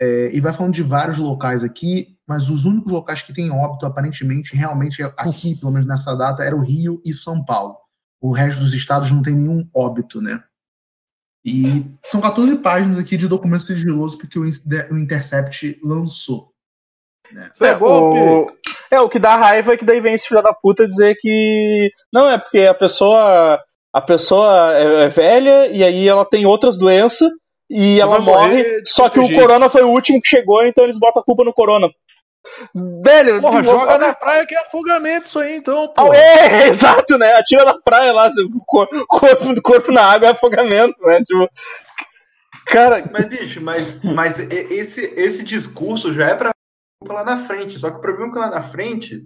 É, e vai falando de vários locais aqui, mas os únicos locais que têm óbito, aparentemente, realmente, aqui, pelo menos nessa data, era o Rio e São Paulo. O resto dos estados não tem nenhum óbito, né? E são 14 páginas aqui de documento sigiloso porque o In- o Intercept lançou. Isso é golpe. O... É, o que dá raiva é que daí vem esse filho da puta dizer que. Não, é porque a pessoa. A pessoa é é velha e aí ela tem outras doenças e ela morre. Só que o jeito. corona foi o último que chegou, então eles botam a culpa no corona. Velho, Porra, joga na praia que é afogamento isso aí, então, pô. Ah, É, [laughs] exato, né? Atira na praia lá, cor- corpo, corpo na água é afogamento, né? Tipo, cara, Mas, bicho, mas, mas esse, esse discurso já é pra lá na frente. Só que o problema é que lá na frente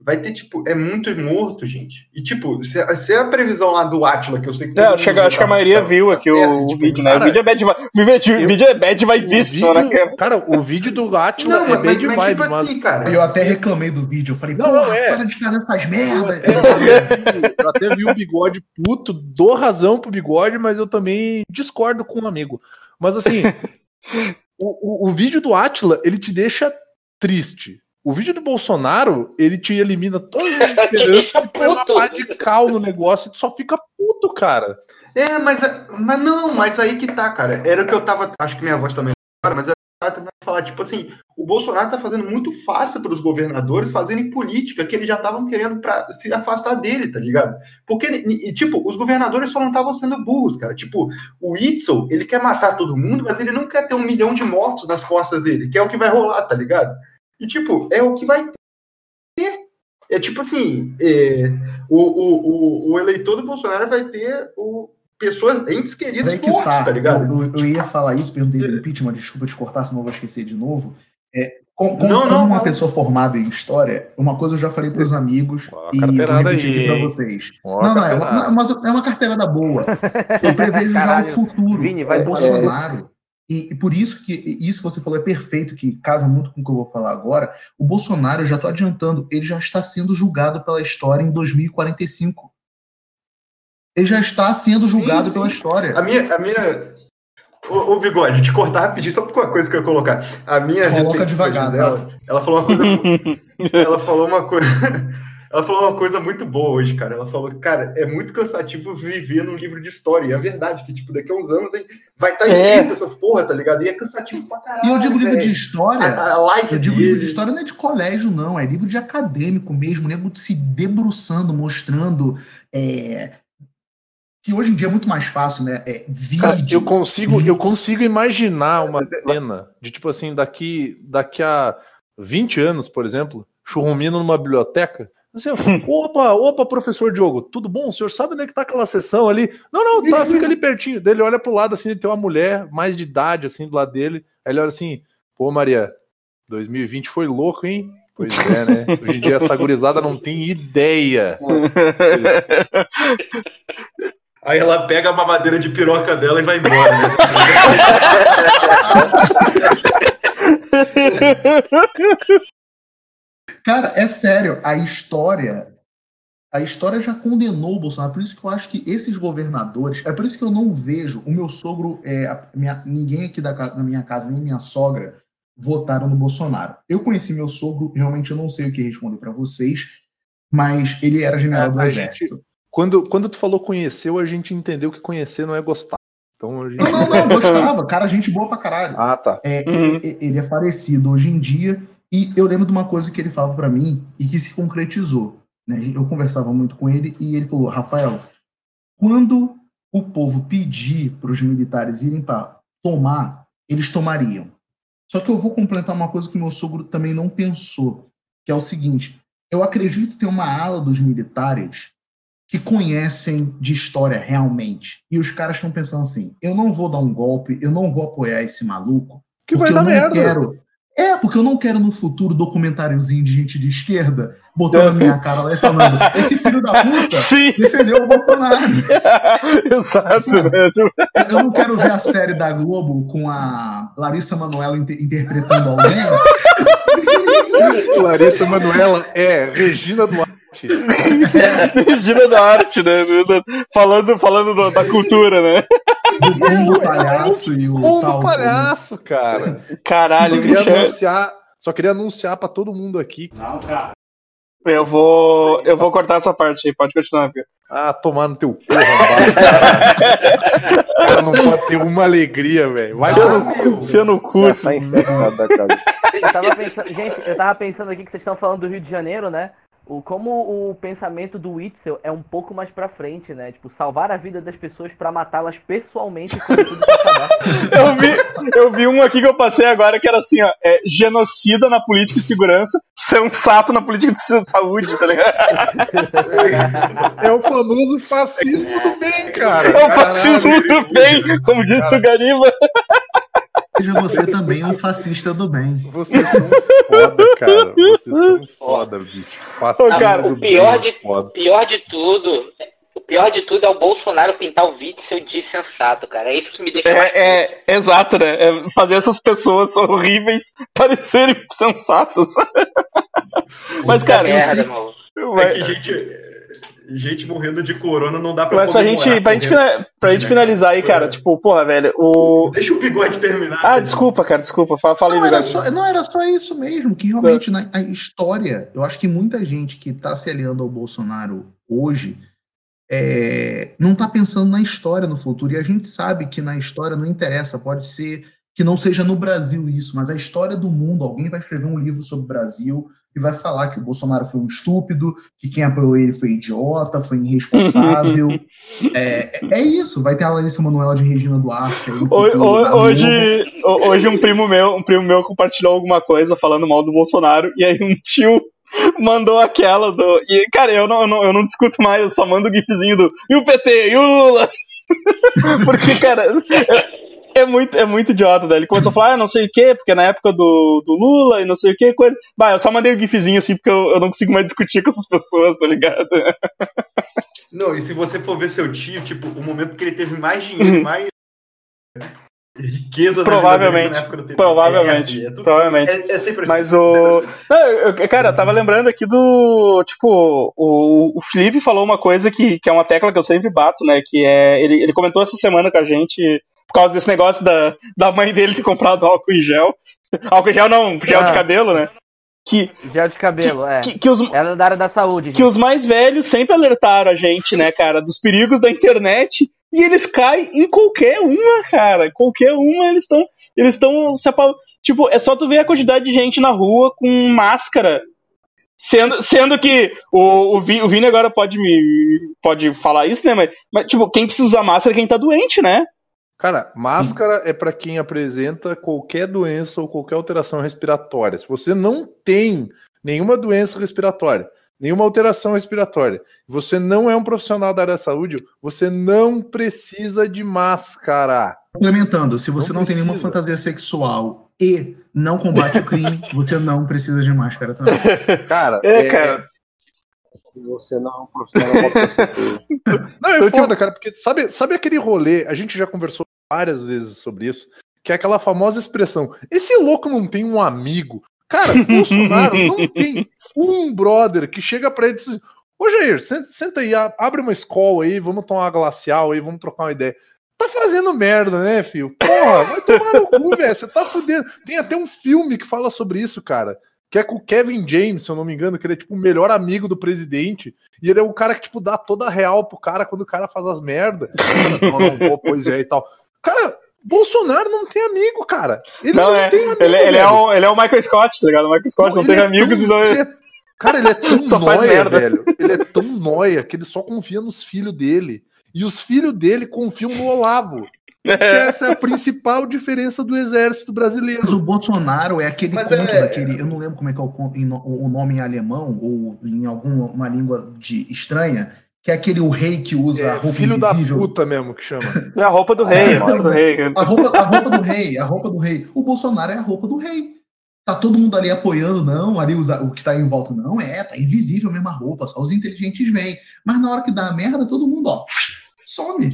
vai ter, tipo, é muito morto, gente. E, tipo, se, se a previsão lá do Atila, que eu sei que. é, acho que, mundo acho que a tá- maioria tá- viu tá aqui certo, o, tipo, vídeo, né? cara, o vídeo é bad, vi- o vídeo, eu- é bad vibeíssimo, né? cara, o vídeo do Atila Não, é de mas, vibe, tipo mas assim, cara. Eu até reclamei do vídeo, eu falei, Não, porra, não, é. para de fazer essas merdas. eu até vi o bigode puto, dou razão pro bigode, mas eu também discordo com um amigo. Mas assim, [laughs] o, o, o vídeo do Atila, ele te deixa triste. O vídeo do Bolsonaro, ele te elimina todas as [laughs] esperanças e põe uma pá de cal no negócio e tu só fica puto, cara. É, mas, mas não, mas aí que tá, cara. Era o que eu tava. Acho que minha voz também. Cara, mas eu tava tentando falar, tipo assim, o Bolsonaro tá fazendo muito fácil para os governadores fazerem política que eles já estavam querendo para se afastar dele, tá ligado? Porque, e, tipo, os governadores só não estavam sendo burros, cara. Tipo, o Itzel, ele quer matar todo mundo, mas ele não quer ter um milhão de mortos nas costas dele, que é o que vai rolar, tá ligado? E, tipo, é o que vai ter. É tipo assim, é, o, o, o, o eleitor do Bolsonaro vai ter o, pessoas, entes queridas que fortes, tá. tá ligado? Eu, eu- eu ia falar isso, perguntei do impeachment, desculpa te cortar, senão eu vou esquecer de novo. É, com- com- Não, como não, uma não. pessoa formada em história, uma coisa eu já falei para os amigos e vou repetir aqui para vocês. Não, não, é uma, mas é uma carteirada boa. [laughs] Eu prevejo já o futuro. Vini, vai o fazer. Bolsonaro. E, e por isso que isso que você falou é perfeito, que casa muito com o que eu vou falar agora. O Bolsonaro, eu já estou adiantando, ele já está sendo julgado pela história em 2045. Ele já está sendo julgado sim. pela história. A minha. A minha... Ô, ô, Bigode, te cortar rapidinho, só por uma coisa que eu ia colocar. A minha Coloca devagar, dela, ela falou uma coisa. [laughs] ela falou uma coisa. Ela falou uma coisa muito boa hoje, cara. Ela falou, cara, é muito cansativo viver num livro de história. E é verdade, que, tipo, daqui a uns anos hein, vai estar É. escrito essas porra, tá ligado? E é cansativo pra caralho. E eu digo livro de velho. história. A, a live Eu digo dele- livro de história não é de colégio, não, é livro de acadêmico mesmo, nego se debruçando, mostrando. é, que hoje em dia é muito mais fácil, né? É, vídeo. Cara, eu consigo, eu consigo imaginar uma cena de tipo assim, daqui, daqui a 20 anos, por exemplo, churrumino numa biblioteca. Assim, opa, opa, professor Diogo, tudo bom? O senhor sabe onde é que tá aquela sessão ali? Não, não, tá, fica ali pertinho. Daí ele olha pro lado assim, tem uma mulher mais de idade assim do lado dele. Aí ele olha assim, pô, Maria, 2020 foi louco, hein? Pois é, né? Hoje em dia essa gurizada não tem ideia. Aí ela pega a mamadeira de piroca dela e vai embora. Né? [laughs] Cara, é sério, a história. A história já condenou o Bolsonaro. Por isso que eu acho que esses governadores. É por isso que eu não vejo. O meu sogro. É, a minha- ninguém aqui da, minha casa, nem minha sogra, votaram no Bolsonaro. Eu conheci meu sogro, realmente eu não sei o que responder pra vocês, mas ele era general do A gente- Exército. Quando, quando tu falou conheceu, a gente entendeu que conhecer não é gostar. Então a gente... Não, não, não, gostava. Cara, gente boa pra caralho. Ah, tá. É, Uhum. e- e- Ele é falecido hoje em dia. E eu lembro de uma coisa que ele falava pra mim e que se concretizou. né? Eu conversava muito com ele e ele falou: Rafael, quando o povo pedir para os militares irem para tomar, eles tomariam. Só que eu vou completar uma coisa que meu sogro também não pensou, que é o seguinte: eu acredito ter uma ala dos militares que conhecem de história realmente. E os caras estão pensando assim: eu não vou dar um golpe, eu não vou apoiar esse maluco, Que vai dar eu não merda. quero. É, porque eu não quero no futuro documentáriozinho de gente de esquerda botando a minha [laughs] cara lá e falando: esse filho da puta [laughs] Sim, defendeu o Bolsonaro. [laughs] exato, Eu não quero ver a série da Globo com a Larissa Manoela inter- interpretando alguém. Larissa Manuela é Regina Duarte. Regina [laughs] da arte, né? Falando, falando do- da cultura, né? O Pombo Palhaço e o Pombo tal. palhaço, cara. Caralho, Só queria é- anunciar, só queria anunciar pra todo mundo aqui. eu vou, eu vou cortar essa parte aí, pode continuar, Pio. Ah, tomar no teu cu, rapaz. cara não pode ter uma alegria, velho. Vai tomar no cu, fia no cu. Já esse- sai infectado da casa. Eu tava pensando, gente, eu tava pensando aqui que vocês estão falando do Rio de Janeiro, né? O, como o pensamento do Witzel é um pouco mais pra frente, né? Tipo, salvar a vida das pessoas pra matá-las pessoalmente quando tudo isso acabar. [laughs] Eu vi, eu vi um aqui que eu passei agora que era assim, ó, é genocida na política e segurança, sensato na política de saúde, tá ligado? [laughs] É o famoso fascismo do bem, cara. É o fascismo do bem, como disse o Gariba. [laughs] Seja você também um fascista do bem. Vocês são foda, cara. Vocês são foda, bicho. Fascismo Ô, cara, do o pior bem, de- foda. pior de tudo, o pior de tudo é o Bolsonaro pintar o Witzel de sensato, cara. É isso que me deixa É, é, exato, né? É fazer essas pessoas horríveis parecerem sensatas. Mas, cara, merda, eu maluco. sei- É que gente, gente morrendo de corona não dá pra Mas pra gente, pra, gente, fina- pra gente finalizar aí, cara, É. tipo, porra, velho, o. Deixa o bigode terminar. Ah, desculpa, cara, desculpa. Fala, fala aí, Não era, Bigode. só, não era só isso mesmo, que realmente na a história, eu acho que muita gente que está se aliando ao Bolsonaro hoje é, não está pensando na história no futuro. E a gente sabe que na história não interessa, pode ser que não seja no Brasil isso, mas a história do mundo, alguém vai escrever um livro sobre o Brasil e vai falar que o Bolsonaro foi um estúpido, que quem apoiou ele foi idiota, foi irresponsável. [laughs] é, é- isso, vai ter a Larissa Manoela de Regina Duarte aí futuro. Hoje, ho- hoje um primo meu, um primo meu compartilhou alguma coisa falando mal do Bolsonaro e aí um tio mandou aquela do e cara, eu não, eu não, eu não discuto mais, eu só mando o gifzinho do e o PT, e o Lula. [laughs] Porque, cara, é, é muito é muito idiota, daí ele começou a falar, ah, não sei o quê, porque na época do, do Lula e não sei o que, coisa. Bah, eu só mandei o gifzinho assim porque eu, eu não consigo mais discutir com essas pessoas, tá ligado? Não, e se você for ver seu tio, tipo, o momento que ele teve mais dinheiro, mais riqueza na dele Provavelmente, na época do PT. provavelmente, É, assim, é tudo- provavelmente. É, é sempre assim. Mas sempre o. assim. Não, eu- cara, eu tava lembrando aqui do. Tipo, o, o Felipe falou uma coisa que, que é uma tecla que eu sempre bato, né? Que é. Ele, ele comentou essa semana com a gente por causa desse negócio da, da mãe dele ter comprado álcool em gel. [laughs] Álcool em gel não, gel de Ah. cabelo, né? Que, Gel de cabelo, é. que, que os, Ela é da área da saúde. que os mais velhos sempre alertaram a gente, né, cara, dos perigos da internet. E eles caem em qualquer uma, cara. Qualquer uma eles estão. Eles estão se apa- Tipo, é só tu ver a quantidade de gente na rua com máscara. Sendo, sendo que o, o, Vi- o Vini agora pode me pode falar isso, né? Mas, mas, tipo, quem precisa usar máscara é quem tá doente, né? Cara, máscara é pra quem apresenta qualquer doença ou qualquer alteração respiratória. Se você não tem nenhuma doença respiratória, nenhuma alteração respiratória, você não é um profissional da área da saúde, você não precisa de máscara. Complementando, se você Não não, tem nenhuma fantasia sexual e não combate o crime, [laughs] você não precisa de máscara também. Cara, É, cara. Você não é um profissional da saúde. Não, é Eu, foda, cara, porque sabe, sabe aquele rolê? A gente já conversou várias vezes sobre isso. que é aquela famosa expressão: esse louco não tem um amigo. Cara, [laughs] Bolsonaro não tem um brother que chega pra ele e diz assim, Ô Jair, senta, senta aí, abre uma escola aí, vamos tomar uma glacial aí, vamos trocar uma ideia. Tá fazendo merda, né, filho? Porra, vai tomar no cu, velho. Você tá fudendo. Tem até um filme que fala sobre isso, cara. Que é com o Kevin James, se eu não me engano, que ele é tipo o melhor amigo do presidente. E ele é o cara que, tipo, dá toda a real pro cara quando o cara faz as merdas. [laughs] Não, não, pô, pois é e tal. Cara, Bolsonaro não tem amigo, cara. Ele Não, não, é. tem amigo. Ele, ele é o, ele é o Michael Scott, tá ligado? O Michael Scott não, ele teve é amigos tão- e não. é- [laughs] Cara, ele é tão [laughs] Só merda. velho. Ele é tão nóia que ele só confia nos filhos dele. E os filhos dele confiam no Olavo. [laughs] Que essa é a principal diferença do exército brasileiro. Mas o Bolsonaro é aquele Mas conto é- daquele. Eu não lembro como é que é o, o nome em alemão ou em alguma língua de, estranha, que é aquele o rei que usa É, a roupa filho da invisível. puta mesmo que chama. É a roupa do rei, a roupa do rei. A roupa, a roupa do rei, a roupa do rei. O Bolsonaro é a roupa do rei. Tá todo mundo ali apoiando, não, ali os- o que tá em volta, não, é, tá invisível a mesma roupa, só os inteligentes vêm. Mas na hora que dá a merda, todo mundo, ó, some.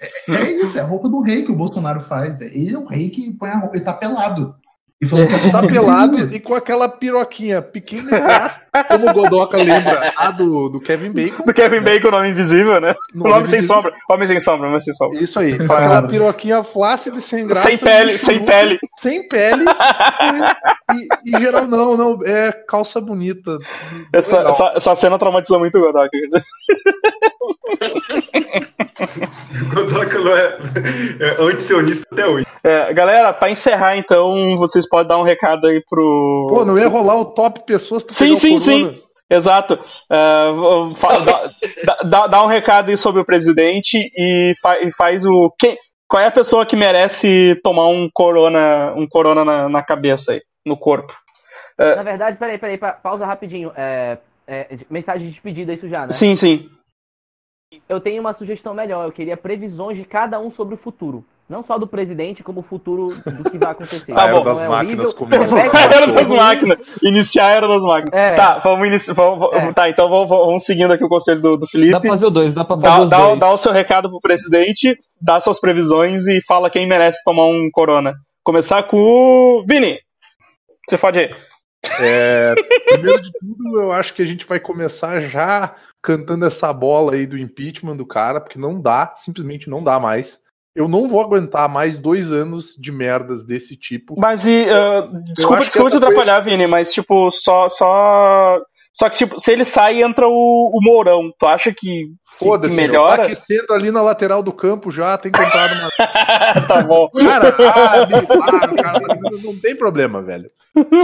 É, é isso, é a roupa do rei que o Bolsonaro faz. Ele é o rei que põe a roupa, ele tá pelado. E falando que Tá [laughs] pelado e com aquela piroquinha pequena e fácil, como o Godoka lembra, a do, do Kevin Bacon. Do Kevin Bacon, o nome invisível, né? No o nome sem sombra. Homem sem sombra, homem sem sombra. Isso aí, Sem aquela sombra. piroquinha flácida e sem graça. sem pele, sem pele. Sem pele. e, e geral, não, não, é calça bonita. Essa, essa, essa cena traumatizou muito o Godok. Godoka [laughs] [laughs] não é, é antisionista até hoje. É, galera, pra encerrar então, vocês podem dar um recado aí pro. Pô, não ia rolar o top pessoas pra Sim, sim, sim. Exato. É, fa- dá, dá- dá- um recado aí sobre o presidente e, fa- e faz o. Quem, qual é a pessoa que merece tomar um corona, um corona na, na cabeça aí, no corpo? Na verdade, peraí, peraí, pa- pausa rapidinho. É, é, mensagem de despedida, isso já, né? Sim, sim. Eu tenho uma sugestão melhor. Eu queria previsões de cada um sobre o futuro. Não só do presidente, como o futuro do que vai acontecer. Tá [laughs] A era bom. das é máquinas comendo. Rebeca, A era é das ruim. máquinas. Iniciar a era das máquinas. É. Tá, vamos iniciar. Vamos, vamos- É. Tá, então vamos, vamos seguindo aqui o conselho do, do Felipe. Dá pra fazer o dois, dá pra fazer Dá, os dá, dois. dá o seu recado pro presidente, dá suas previsões e fala quem merece tomar um corona. Começar com o Vini. Você pode ir. É, primeiro de tudo, eu acho que a gente vai começar já cantando essa bola aí do impeachment do cara, porque não dá, simplesmente não dá mais. Eu não vou aguentar mais dois anos de merdas desse tipo. Mas e. ah, desculpa, desculpa te essa foi- atrapalhar, Vini, mas tipo, só. Só, só que tipo, se ele sai, entra o, o Mourão. Tu acha que, Foda-se, melhora? tá aquecendo ali na lateral do campo já, tem comprado uma. [laughs] tá bom. Cara, ah, para, cara, não tem problema, velho.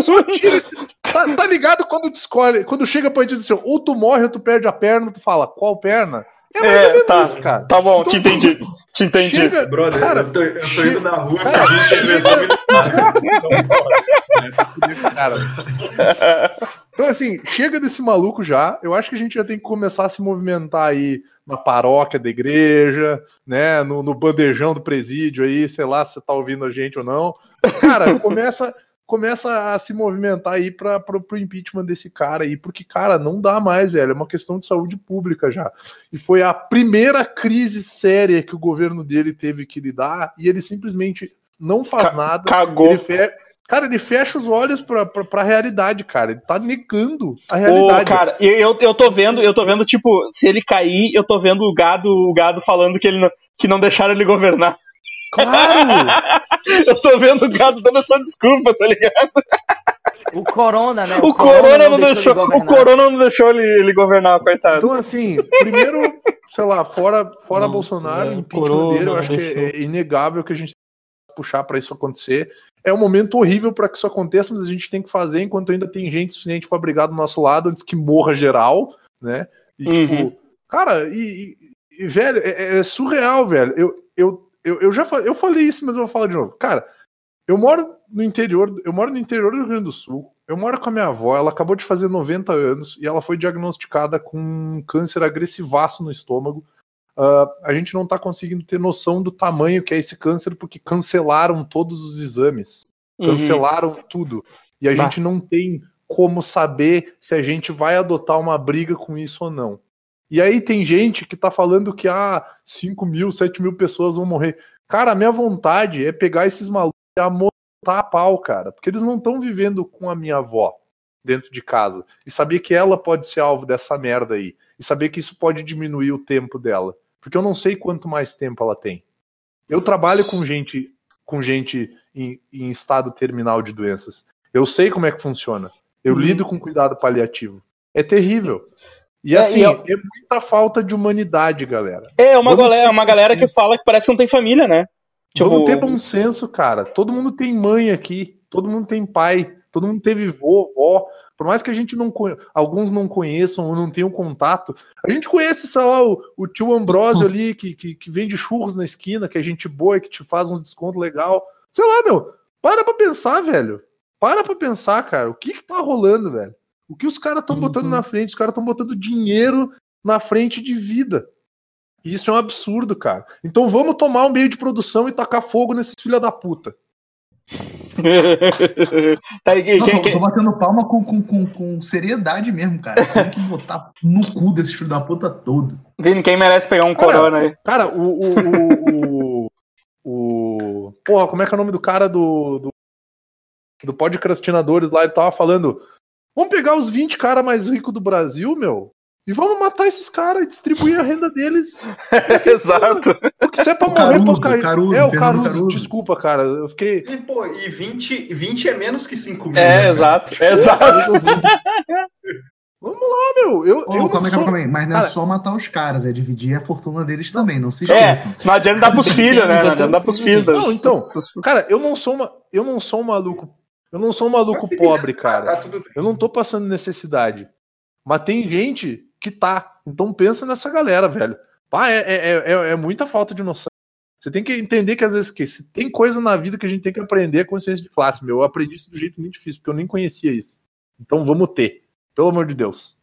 Só tira esse. Tá, tá ligado quando tu escolhe, quando chega pra gente e diz assim, ou tu morre ou tu perde a perna, tu fala, qual perna? É É, tá. isso, cara. Tá bom, Então, te entendi. Te entendi. Chega, Brother, Cara, eu, tô, eu tô indo na rua Cara, pra gente intervenção militar. Então. É, tá fudido, cara. Então, assim, chega desse maluco já. Eu acho que a gente já tem que começar a se movimentar aí na paróquia da igreja, né? No, no bandejão do presídio aí, sei lá se você tá ouvindo a gente ou não. Cara, começa, começa a se movimentar aí para pro impeachment desse cara aí, porque, cara, não dá mais, velho. É uma questão de saúde pública já. E foi a primeira crise séria que o governo dele teve que lidar e ele simplesmente não faz Ca- nada. Cagou. Ele fe... Cara, ele fecha os olhos pra, pra, pra realidade, cara. Ele tá negando a Ô, realidade. cara, eu, eu, eu tô vendo, eu tô vendo, tipo, se ele cair, eu tô vendo o gado, o gado falando que ele não, que não deixaram ele governar. Claro! [laughs] Eu tô vendo o gado dando essa desculpa, tá ligado? O Corona, né? O, Corona não ele deixou, o governar. Corona não deixou ele, ele governar, coitado. Então, assim, primeiro, sei lá, fora, fora Nossa, Bolsonaro, é, o impeachment corona, dele, eu acho que deixou. é, é inegável que a gente puxar pra isso acontecer. É um momento horrível pra que isso aconteça, mas a gente tem que fazer enquanto ainda tem gente suficiente pra brigar do nosso lado antes que morra geral, né? E, Uhum. tipo, cara, e, e- e, velho, é, é surreal, velho. Eu, eu, eu, eu já falei, eu falei isso, mas eu vou falar de novo. Cara, eu moro no interior, eu moro no interior do Rio Grande do Sul. Eu moro com a minha avó, ela acabou de fazer 90 anos e ela foi diagnosticada com um câncer agressivaço no estômago. Ah, a gente não tá conseguindo ter noção do tamanho que é esse câncer porque cancelaram todos os exames, Uhum. cancelaram tudo. E a Bah. gente não tem como saber se a gente vai adotar uma briga com isso ou não. E aí tem gente que tá falando que ah, 5 mil, 7 mil pessoas vão morrer. Cara, a minha vontade é pegar esses malucos e amontar a pau, cara. Porque eles não estão vivendo com a minha avó dentro de casa. E saber que ela pode ser alvo dessa merda aí. E saber que isso pode diminuir o tempo dela. Porque eu não sei quanto mais tempo ela tem. Eu trabalho com gente com gente em, em estado terminal de doenças. Eu sei como é que funciona. Eu Uhum. lido com cuidado paliativo. É terrível. E É, assim, e eu- é muita falta de humanidade, galera. É, uma Vamos galera, ter uma galera que fala que parece que não tem família, né? Tipo, Vamos ter bom senso, cara. Todo mundo tem mãe aqui, todo mundo tem pai, todo mundo teve vô, vó. Por mais que a gente não conhe... alguns não conheçam ou não tenham contato, a gente conhece, sei lá, o, o tio Ambrósio [laughs] ali que, que, que vende churros na esquina, que é gente boa, que te faz uns descontos legal. Sei lá, meu, para pra pensar, velho. Para pra pensar, cara. O que que tá rolando, velho? O que os caras estão botando na frente? Os caras estão botando dinheiro na frente de vida. Isso é um absurdo, cara. Então vamos tomar um meio de produção e tacar fogo nesses filha da puta. [laughs] tá, quem, Não, quem- eu quem- tô batendo palma com, com, com, com seriedade mesmo, cara. Tem que botar no cu desse filho da puta todo. Vini, quem merece pegar um Cara, corona aí? Cara, o. O. o, o, o- porra, como é que é o nome do cara do. Do, do podcastinadores lá? Ele tava falando. Vamos pegar os 20 caras mais ricos do Brasil, meu. E vamos matar esses caras e distribuir a renda deles. [laughs] Exato. Porque se é pra O morrer Caruso, pra cair. Caruso, é, o Caruso, Caruso. Desculpa, cara. Eu fiquei. E, pô, e 20, 20 é menos que 5 mil. É, né, exato, exato. Vamos lá, meu. Eu, Ô, eu não calma sou... calma aí. Mas não é Cara, só matar os caras, é dividir a fortuna deles também, não se É, esqueçam. não adianta dar pros filhos, né? Não adianta dar pros filhos. Não, então, Cara, eu não sou uma, eu não sou um maluco, eu não sou um maluco pobre, cara. Tá tudo bem. Eu não tô passando necessidade. Mas tem gente que tá. Então pensa nessa galera, velho. Pá, é, é, é, é muita falta de noção. Você tem que entender que às vezes que se tem coisa na vida que a gente tem que aprender é consciência de classe, meu. Eu aprendi isso de um jeito muito difícil, porque eu nem conhecia isso. Então vamos ter. Pelo amor de Deus.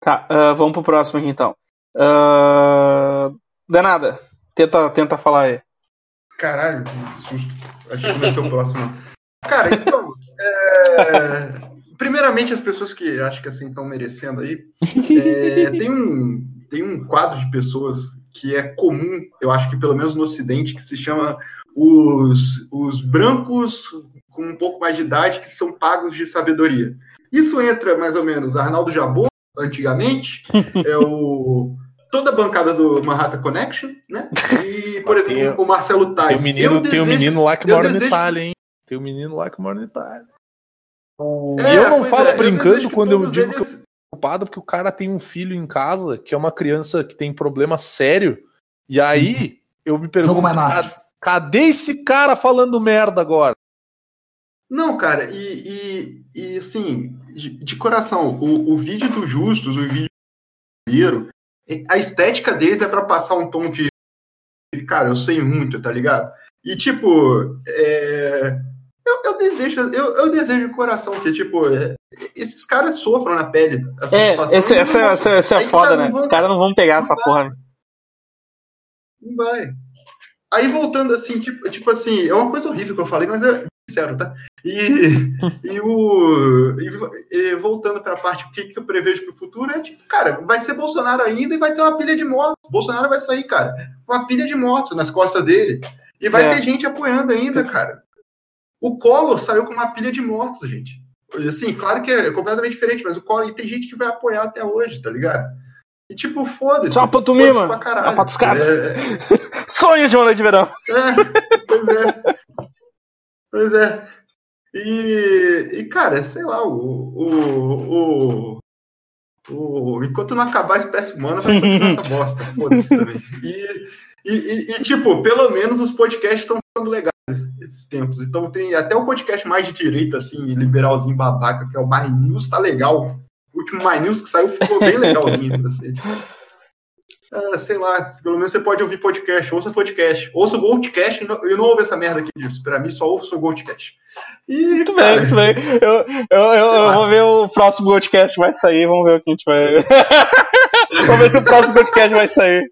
Tá, ah, vamos pro próximo aqui então. Ah, Danada, tenta, tenta falar aí. Caralho, que susto. Achei que não ia ser o próximo. Cara, então. é, Primeiramente, as pessoas que acho que assim estão merecendo aí. é, [laughs] tem, um, tem um quadro de pessoas que é comum, eu acho que pelo menos no Ocidente, que se chama os, os brancos com um pouco mais de idade que são pagos de sabedoria. Isso entra mais ou menos Arnaldo Jabor, antigamente, [laughs] é o toda a bancada do Manhattan Connection, né? E, por Tem- exemplo, o Marcelo Tem Tais. um menino, Eu tem um menino lá que mora na desejo- Itália, hein? Tem um menino lá que mora na Itália. É, e eu não falo é, eu brincando que quando eu digo que eu eles- tô preocupado porque o cara tem um filho em casa que é uma criança que tem problema sério. E aí eu me pergunto, Jogo mais "Ca- nato. cadê esse cara falando merda agora? Não, cara, e, e, e assim, de, de coração, o, o vídeo do Justus, o vídeo do brasileiro, a estética deles é pra passar um tom de. Cara, eu sei muito, tá ligado? E tipo, é, eu, eu desejo, eu, eu desejo de coração que, tipo, é, esses caras sofram na pele. Essa É, situação, esse, não essa, vão- essa, essa é aí que foda, tá, né? não vão- Os caras não vão pegar essa porra. né? Não vai. Aí voltando assim, tipo, tipo assim, é uma coisa horrível que eu falei, mas é sincero, tá? E, [laughs] e o. E, e voltando pra parte, o que, que eu prevejo pro futuro é tipo, cara, vai ser Bolsonaro ainda e vai ter uma pilha de mortos. Bolsonaro vai sair, cara, com uma pilha de mortos nas costas dele. E vai É. ter gente apoiando ainda, cara. O Collor saiu com uma pilha de mortos, gente. Assim, claro que é completamente diferente, mas o Collor e tem gente que vai apoiar até hoje, tá ligado? E tipo, foda-se. Só uma pantomima. pra caralho. Uma patuscada. É, [laughs] Sonho de uma noite de verão. é, pois é. Pois é. E, e cara, sei lá, o, o, o, o- enquanto não acabar a espécie humana, vai continuar essa bosta. Foda-se também. E, e, e- e, tipo, pelo menos os podcasts estão ficando legais esses tempos. Então tem até o podcast mais de direita, assim, liberalzinho babaca, que é o My News, tá legal. O último My News que saiu ficou bem legalzinho. Assim. [laughs] Ah, sei lá, pelo menos você pode ouvir podcast, ouça podcast, ouça o Goldcast e não, ouve essa merda aqui disso. Pra mim, só ouça o Goldcast. E, Muito bem, muito bem. Eu, eu, eu, eu vou ver o próximo podcast que vai sair. Vamos ver o que a gente vai. [laughs] vamos ver se o próximo podcast vai sair.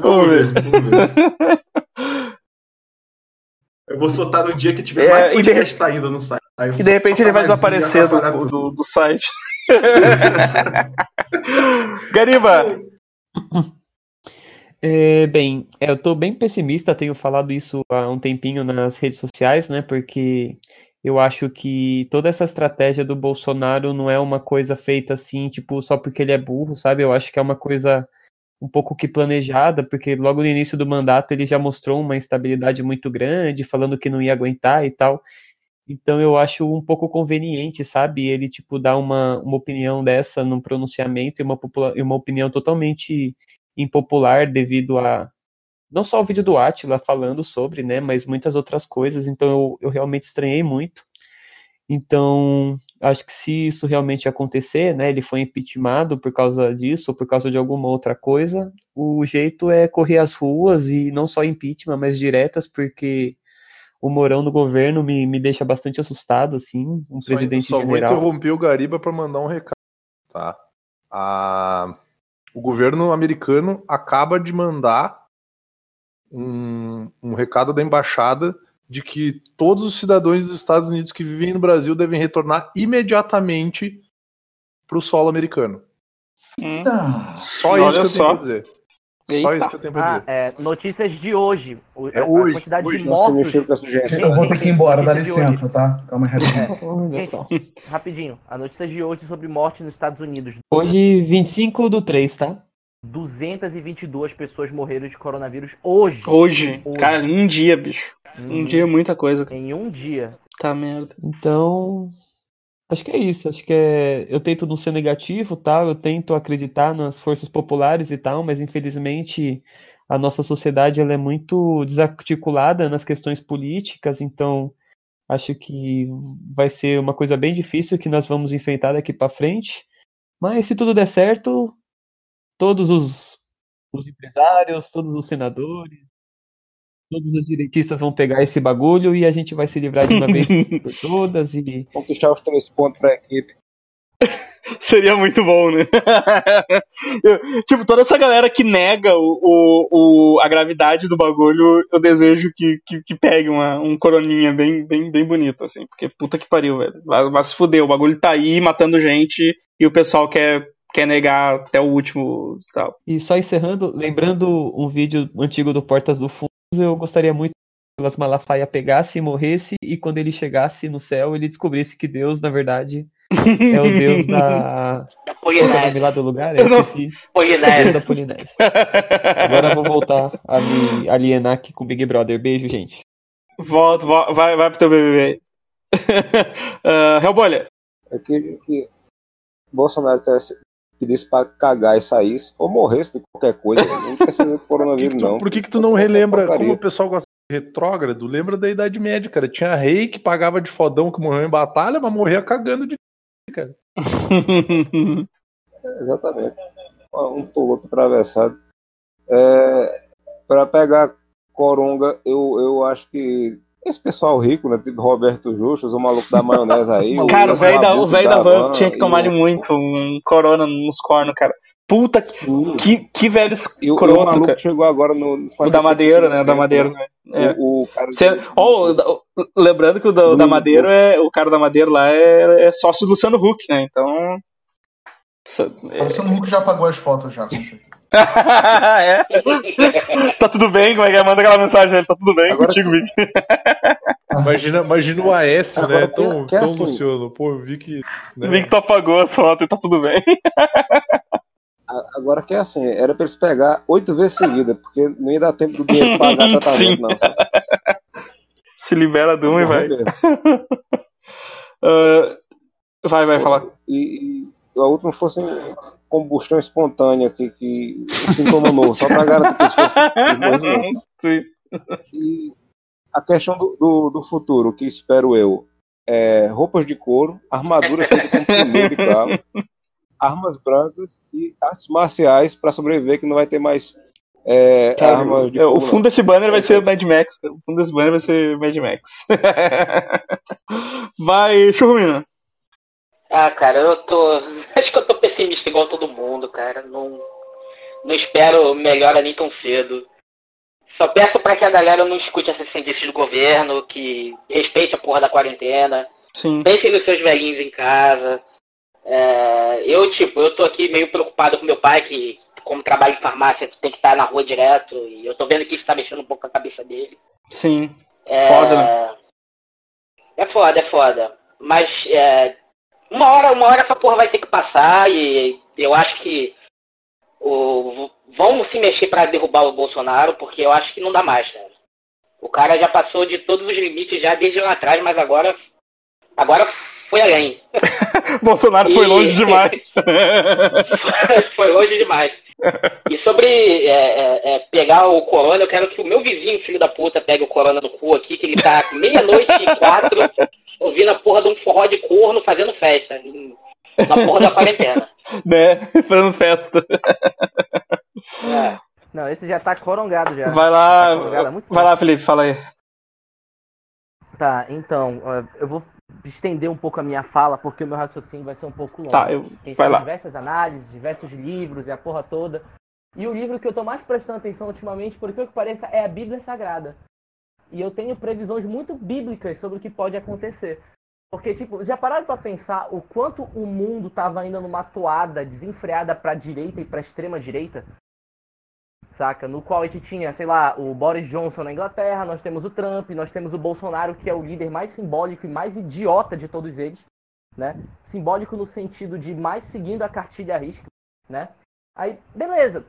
Vamos ver, vamos ver. Eu vou soltar no dia que tiver É, mais e de podcast saindo no site. E de repente ele vai desaparecer do, do, do site. [laughs] Gariba, É, bem, é, eu tô bem pessimista, tenho falado isso há um tempinho nas redes sociais, né? Porque eu acho que toda essa estratégia do Bolsonaro não é uma coisa feita assim, tipo, só porque ele é burro, sabe? Eu acho que é uma coisa um pouco que planejada, porque logo no início do mandato ele já mostrou uma instabilidade muito grande, falando que não ia aguentar e tal. Então eu acho um pouco conveniente, sabe? Ele, tipo, dar uma, uma opinião dessa num pronunciamento e uma, e uma opinião totalmente impopular devido a não só o vídeo do Atila falando sobre, né, mas muitas outras coisas, então eu, eu realmente estranhei muito. Então, acho que se isso realmente acontecer, né, ele foi impeachmentado por causa disso, ou por causa de alguma outra coisa, o jeito é correr às ruas e não só impeachment, mas diretas, porque o Mourão no governo me, me deixa bastante assustado, assim, um Só, presidente só vou general. interromper o Gariba para mandar um recado, tá? A- o governo americano acaba de mandar um, um recado da embaixada de que todos os cidadãos dos Estados Unidos que vivem no Brasil devem retornar imediatamente para o solo americano. Tá. Só Olha isso que eu só. tenho pra dizer. Só Eita. isso que eu tenho pra Ah, dizer. é, notícias de hoje. O- É a, hoje, quantidade hoje. de mortos. Eu vou ter que ir embora, dá licença, tá? Calma aí, rapidinho. Olha Gente, só. rapidinho. A notícia de hoje sobre morte nos Estados Unidos. Hoje, 25 do 3, tá? 222 pessoas morreram de coronavírus hoje. hoje, Hoje. cara, em um dia, bicho. Um Uhum. dia é muita coisa. Em um dia. Tá merda. Então, acho que é isso. Acho que é. Eu tento não ser negativo, tal. Eu tento acreditar nas forças populares e tal, mas infelizmente a nossa sociedade ela é muito desarticulada nas questões políticas. Então, acho que vai ser uma coisa bem difícil que nós vamos enfrentar daqui para frente. Mas se tudo der certo, todos os, os empresários, todos os senadores, todos os direitistas vão pegar esse bagulho e a gente vai se livrar de uma vez [laughs] por todas e Conquistar os três pontos pra equipe. [laughs] Seria muito bom, né? [laughs] Eu- tipo, toda essa galera que nega o, o, o- a gravidade do bagulho, eu desejo que, que, que pegue uma, um coroninha bem, bem, bem bonito, assim. Porque puta que pariu, velho. Vai, vai se fuder, o bagulho tá aí matando gente e o pessoal quer, quer negar até o último e tal. E só encerrando, lembrando um vídeo antigo do Portas do Fundos, eu gostaria muito que Silas Malafaia pegasse e morresse, e quando ele chegasse no céu, ele descobrisse que Deus, na verdade, é o Deus da. [laughs] Da Qual é o nome Polinésia. lá do lugar? Eu Eu não- esqueci. Deus Polinésia. da Polinésia. Agora eu vou voltar a me alienar aqui com o Big Brother. Beijo, gente. Volta, vo- vai, vai pro teu BBB. uh, [laughs] Hellbolha. Eu queria que Bolsonaro dissesse, pedisse pra cagar e saísse, ou morresse de qualquer coisa. Não precisa [laughs] que, coronavírus, que tu, não. por que que tu não relembra como o pessoal gosta de retrógrado? Lembra da Idade Média, cara. Tinha rei que pagava de fodão que morreu em batalha, mas morria cagando de. [laughs] cara. [laughs] Exatamente. Um piloto atravessado. É, para pegar coronga, eu, eu acho que esse pessoal rico, né? Tipo Roberto Justus, o maluco da maionese aí. [laughs] Cara, o velho da, o velho da van tinha que e tomar-lhe o- muito um corona nos cornos, cara. Puta que, Sim. que, que velho E o, e o escroto, maluco cara. chegou agora no. O da Madeira, né? O da Madeira, né? É. O, o cara Cê- ó, o da- o- lembrando que o da, o da Madeira é. O cara da Madeira lá é, é sócio do Luciano Huck, né? Então. Cê- O Luciano Huck já apagou as fotos já. [laughs] é. Tá tudo bem? Como é que é? Manda aquela mensagem aí, tá tudo bem Agora- contigo, Vic? [laughs] Imagina, imagina o Aécio, Agora, né? Tão, que é tão assim- Luciano. Pô, eu vi que. né? Vic tu apagou a foto e tá tudo bem. [laughs] Agora que é assim, era pra eles pegar oito vezes seguida, porque não ia dar tempo do dinheiro pagar Sim. tratamento, não. sabe? Se libera de um e vai. Ah, vai, vai falar. E, e a última fosse combustão espontânea, que, que um sintoma novo, só pra garantir que. [laughs] E a questão do, do, do futuro, que espero eu, é roupas de couro, armaduras feitas com pneu de carro, armas brancas e artes marciais pra sobreviver, que não vai ter mais é, Cara, armas de é, o fogo, fundo não. desse banner vai ser Mad Max. O fundo desse banner vai ser Mad Max. [laughs] vai, Churrumina. Ah, cara, eu tô. [laughs] Acho que eu igual todo mundo, cara. Não, não espero melhora nem tão cedo. Só peço pra que a galera não escute essas sentenças do governo, que respeite a porra da quarentena, Sim. pensem nos seus velhinhos em casa. É, eu, tipo, eu tô aqui meio preocupado com meu pai, que como trabalha em farmácia, tem que estar na rua direto, e eu tô vendo que isso tá mexendo um pouco com a cabeça dele. Sim. É, Foda, né? É foda, é foda. Mas é, uma hora, uma hora essa porra vai ter que passar e eu acho que o, vão se mexer pra derrubar o Bolsonaro, porque eu acho que não dá mais, cara. O cara já passou de todos os limites já desde lá atrás, mas agora agora foi além. [laughs] Bolsonaro foi E- longe demais. [laughs] [laughs] foi longe demais. E sobre é, é, é, pegar o corona, eu quero que o meu vizinho, filho da puta, pegue o corona no cu aqui, que ele tá meia-noite e quatro, ouvindo a porra de um forró de corno fazendo festa. Na porra da quarentena. [laughs] né? Fazendo festa. É. Não, esse já tá corongado já. Vai lá. Tá corongado Vai lá, Felipe, fala aí. Tá, então, eu vou estender um pouco a minha fala, porque o meu raciocínio vai ser um pouco longo. Tá, eu. Tem Vai lá. diversas análises, diversos livros e a porra toda. E o livro que eu tô mais prestando atenção ultimamente, por que que pareça, é a Bíblia Sagrada. E eu tenho previsões muito bíblicas sobre o que pode acontecer. Porque, tipo, já pararam pra pensar o quanto o mundo tava indo numa toada desenfreada pra direita e pra extrema direita? Saca? No qual a gente tinha, sei lá, o Boris Johnson na Inglaterra, nós temos o Trump, nós temos o Bolsonaro, que é o líder mais simbólico e mais idiota de todos eles, né? Simbólico no sentido de mais seguindo a cartilha à risca, né? Aí, beleza.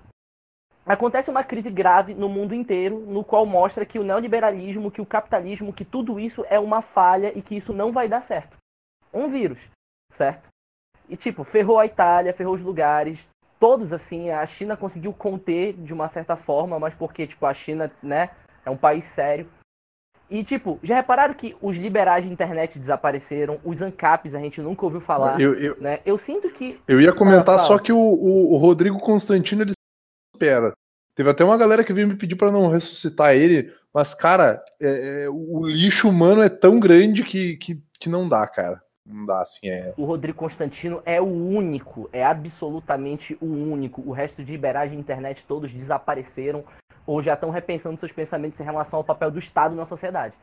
Acontece uma crise grave no mundo inteiro, no qual mostra que o neoliberalismo, que o capitalismo, que tudo isso é uma falha e que isso não vai dar certo. Um vírus, certo? E tipo, ferrou a Itália, ferrou os lugares, todos assim, a China conseguiu conter de uma certa forma, mas porque tipo a China, né, é um país sério. E tipo, já repararam que os liberais de internet desapareceram, os ANCAPs a gente nunca ouviu falar, Eu, eu, né? Eu sinto que eu ia comentar Ah, só que o, o, o Rodrigo Constantino ele espera. Teve até uma galera que veio me pedir pra não ressuscitar ele, mas, cara, é- é, o lixo humano é tão grande que, que, que não dá, cara. Não dá, assim, é. o Rodrigo Constantino é o único, é absolutamente o único. O resto de liberais de internet todos desapareceram ou já estão repensando seus pensamentos em relação ao papel do Estado na sociedade.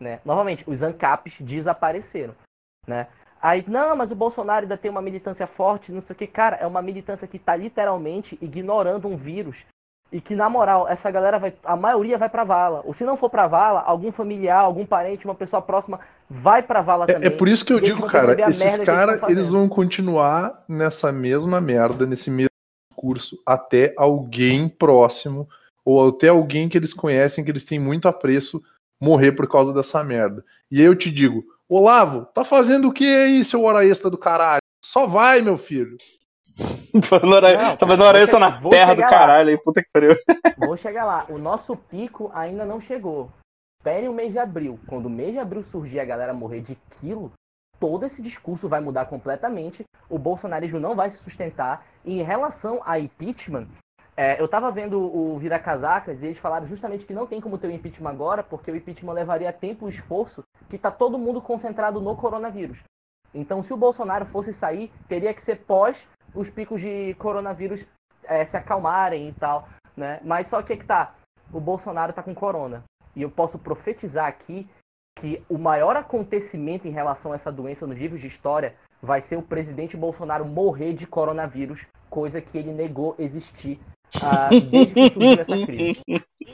Né? Novamente, os ANCAPs desapareceram. Né? Aí, não, mas o Bolsonaro ainda tem uma militância forte, não sei o que. Cara, é uma militância que está literalmente ignorando um vírus. E que, na moral, essa galera vai. A maioria vai pra vala. Ou se não for pra vala, algum familiar, algum parente, uma pessoa próxima vai pra vala É, também. é por isso que eu digo, cara, esses caras, eles vão continuar nessa mesma merda, nesse mesmo discurso, até alguém próximo, ou até alguém que eles conhecem, que eles têm muito apreço, morrer por causa dessa merda. E aí eu te digo, Olavo, tá fazendo o que aí, seu hora extra do caralho? Só vai, meu filho. [laughs] Fazendo hora- Não, tá fazendo hora extra na vou terra do chegar lá. caralho aí, puta que pariu. [laughs] Vou chegar lá. O nosso pico ainda não chegou. Esperem o mês de abril. Quando o mês de abril surgir a galera morrer de quilo, todo esse discurso vai mudar completamente. O bolsonarismo não vai se sustentar. E em relação a impeachment, é, eu tava vendo o Vira Casacas e eles falaram justamente que não tem como ter o impeachment agora, porque o impeachment levaria tempo e esforço, que tá todo mundo concentrado no coronavírus. Então, se o Bolsonaro fosse sair, teria que ser pós os picos de coronavírus é, se acalmarem e tal, né? Mas só que é que tá, o Bolsonaro tá com corona. E eu posso profetizar aqui que o maior acontecimento em relação a essa doença nos livros de história vai ser o presidente Bolsonaro morrer de coronavírus, coisa que ele negou existir ah, desde que surgiu essa crise.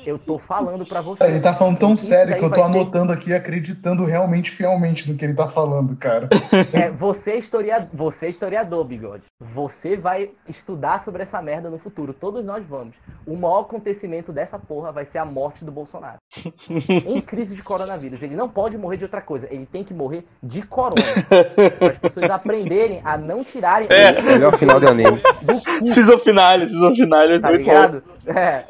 Eu tô falando pra você. Ele tá falando tão sério que eu tô anotando aqui, acreditando realmente, fielmente no que ele tá falando, cara. É, você, é historiador, você é historiador, bigode. Você vai estudar sobre essa merda no futuro. Todos nós vamos. O maior acontecimento dessa porra vai ser a morte do Bolsonaro. [laughs] em crise de coronavírus. Ele não pode morrer de outra coisa. Ele tem que morrer de corona. Para as pessoas aprenderem a não tirarem É. o Melhor final de anime. do cu, Season finale, season finale, vai tá ligado? É.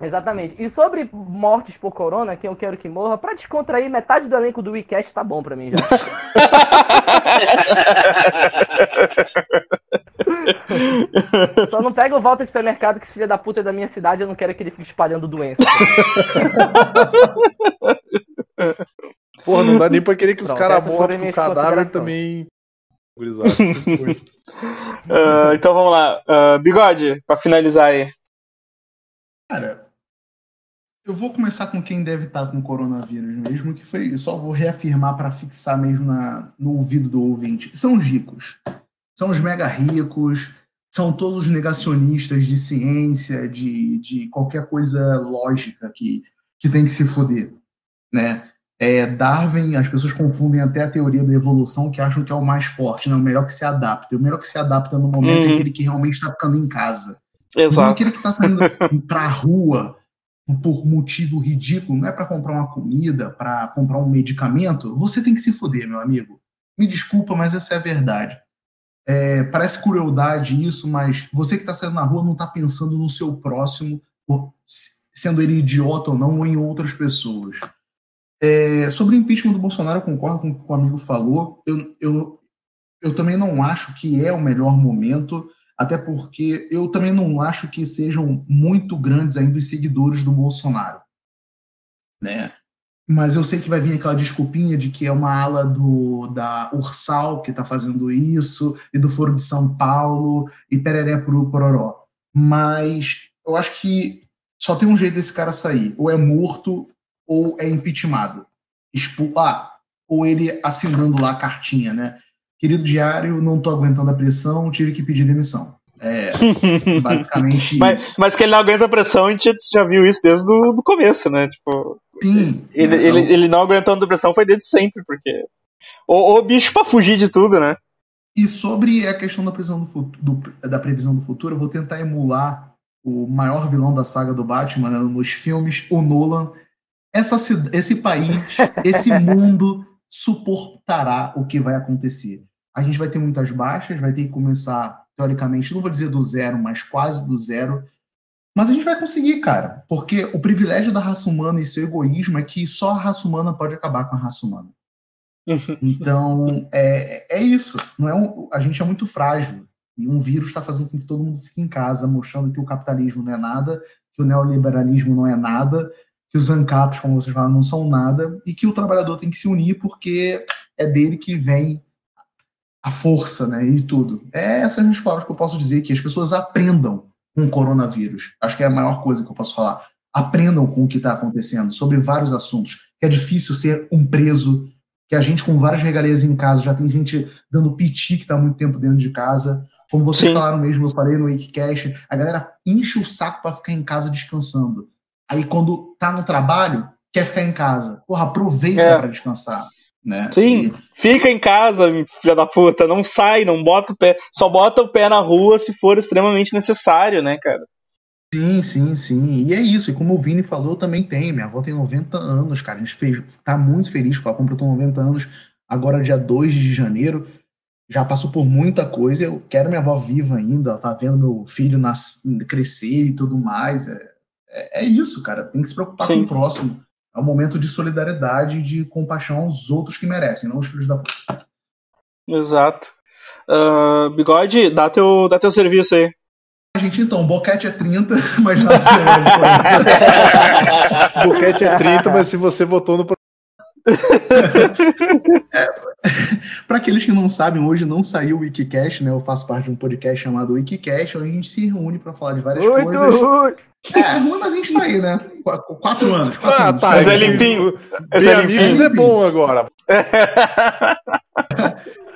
Exatamente. E sobre mortes por corona, quem eu quero que morra, pra descontrair, metade do elenco do WeCast tá bom pra mim já. [laughs] Só não pega o Walter Supermercado, que esse filho da puta é da minha cidade, eu não quero que ele fique espalhando doença. Porra, não dá nem pra querer que os caras morram com o cadáver também. Gurizada, Ah, então vamos lá. Ah, Bigode, pra finalizar aí. Cara, Eu vou começar com quem deve estar com coronavírus mesmo, que foi. Só vou reafirmar para fixar mesmo na, no ouvido do ouvinte. São os ricos. São os mega ricos. São todos os negacionistas de ciência, de, de qualquer coisa lógica que, que tem que se foder. Né? É, Darwin, as pessoas confundem até a teoria da evolução, que acham que é o mais forte, não, o melhor que se adapta. O melhor que se adapta no momento é Uhum. aquele que realmente está ficando em casa. Não Exato. aquele que está saindo [laughs] para a rua por motivo ridículo, não é para comprar uma comida, para comprar um medicamento, você tem que se foder, meu amigo. Me desculpa, mas essa é a verdade. É, parece crueldade isso, mas você que está saindo na rua não está pensando no seu próximo, sendo ele idiota ou não, ou em outras pessoas. É, sobre o impeachment do Bolsonaro, eu concordo com o que o amigo falou. Eu, eu, eu também não acho que é o melhor momento, até porque eu também não acho que sejam muito grandes ainda os seguidores do Bolsonaro. Né? Mas eu sei que vai vir aquela desculpinha de que é uma ala do, da Ursal que está fazendo isso, e do Foro de São Paulo, e pereré pro pororó. Mas eu acho que só tem um jeito desse cara sair. Ou é morto, ou é impeachmentado. Expu ah, ou ele assinando lá a cartinha, né? Querido diário, não tô aguentando a pressão, tive que pedir demissão. É [laughs] basicamente Mas, isso. mas que ele não aguenta a pressão, a gente já viu isso desde o do começo, né? Tipo, Sim. ele, né, ele, então- ele não aguentando a pressão foi desde sempre, porque. O, o bicho pra fugir de tudo, né? E sobre a questão da, previsão do futu- do- da previsão do futuro, eu vou tentar emular o maior vilão da saga do Batman né, nos filmes, o Nolan. Essa, esse país, esse [laughs] mundo suportará o que vai acontecer. A gente vai ter muitas baixas, vai ter que começar, teoricamente, não vou dizer do zero, mas quase do zero. Mas a gente vai conseguir, cara. Porque o privilégio da raça humana e seu egoísmo é que só a raça humana pode acabar com a raça humana. [laughs] Então, é, é isso. Não é um, a gente é muito frágil. E um vírus está fazendo com que todo mundo fique em casa, mostrando que o capitalismo não é nada, que o neoliberalismo não é nada, que os ANCAPs, como vocês falaram, não são nada, e que o trabalhador tem que se unir porque é dele que vem a força né, e tudo. É essas as palavras que eu posso dizer, que as pessoas aprendam com o coronavírus. Acho que é a maior coisa que eu posso falar. Aprendam com o que está acontecendo sobre vários assuntos. Que é difícil ser um preso, que a gente com várias regalias em casa, já tem gente dando piti que está há muito tempo dentro de casa. Como vocês Sim. falaram mesmo, eu falei no Wikicast, a galera enche o saco para ficar em casa descansando. Aí quando tá no trabalho, quer ficar em casa. Porra, aproveita É. para descansar. Né? Sim. Fica em casa, filha da puta. Não sai, não bota o pé. Só bota o pé na rua se for extremamente necessário, né, cara? Sim, sim, sim. E é isso. E como o Vini falou, eu também tenho. Minha avó tem 90 anos, cara. A gente fez, tá muito feliz porque ela completou 90 anos agora, dia 2 de janeiro. Já passou por muita coisa. Eu quero minha avó viva ainda. Ela tá vendo meu filho nas, crescer e tudo mais. É, é, é isso, cara. Tem que se preocupar Sim. com o próximo. É um momento de solidariedade e de compaixão aos outros que merecem, não os filhos da puta. Exato. Ah, bigode, dá teu, dá teu serviço aí. Gente, então, boquete é 30, [laughs] mas nada. [laughs] Boquete é 30, mas se você votou no. [laughs] Para aqueles que não sabem, hoje não saiu o Wikicast, né? Eu faço parte de um podcast chamado Wikicast, onde a gente se reúne para falar de várias Muito coisas. ruim. É, é ruim, mas a gente tá aí, né? Qu- Quatro anos. Quatro Ah, anos. tá. Mas é limpinho. Bem é amigos limpinho. é bom agora. [laughs]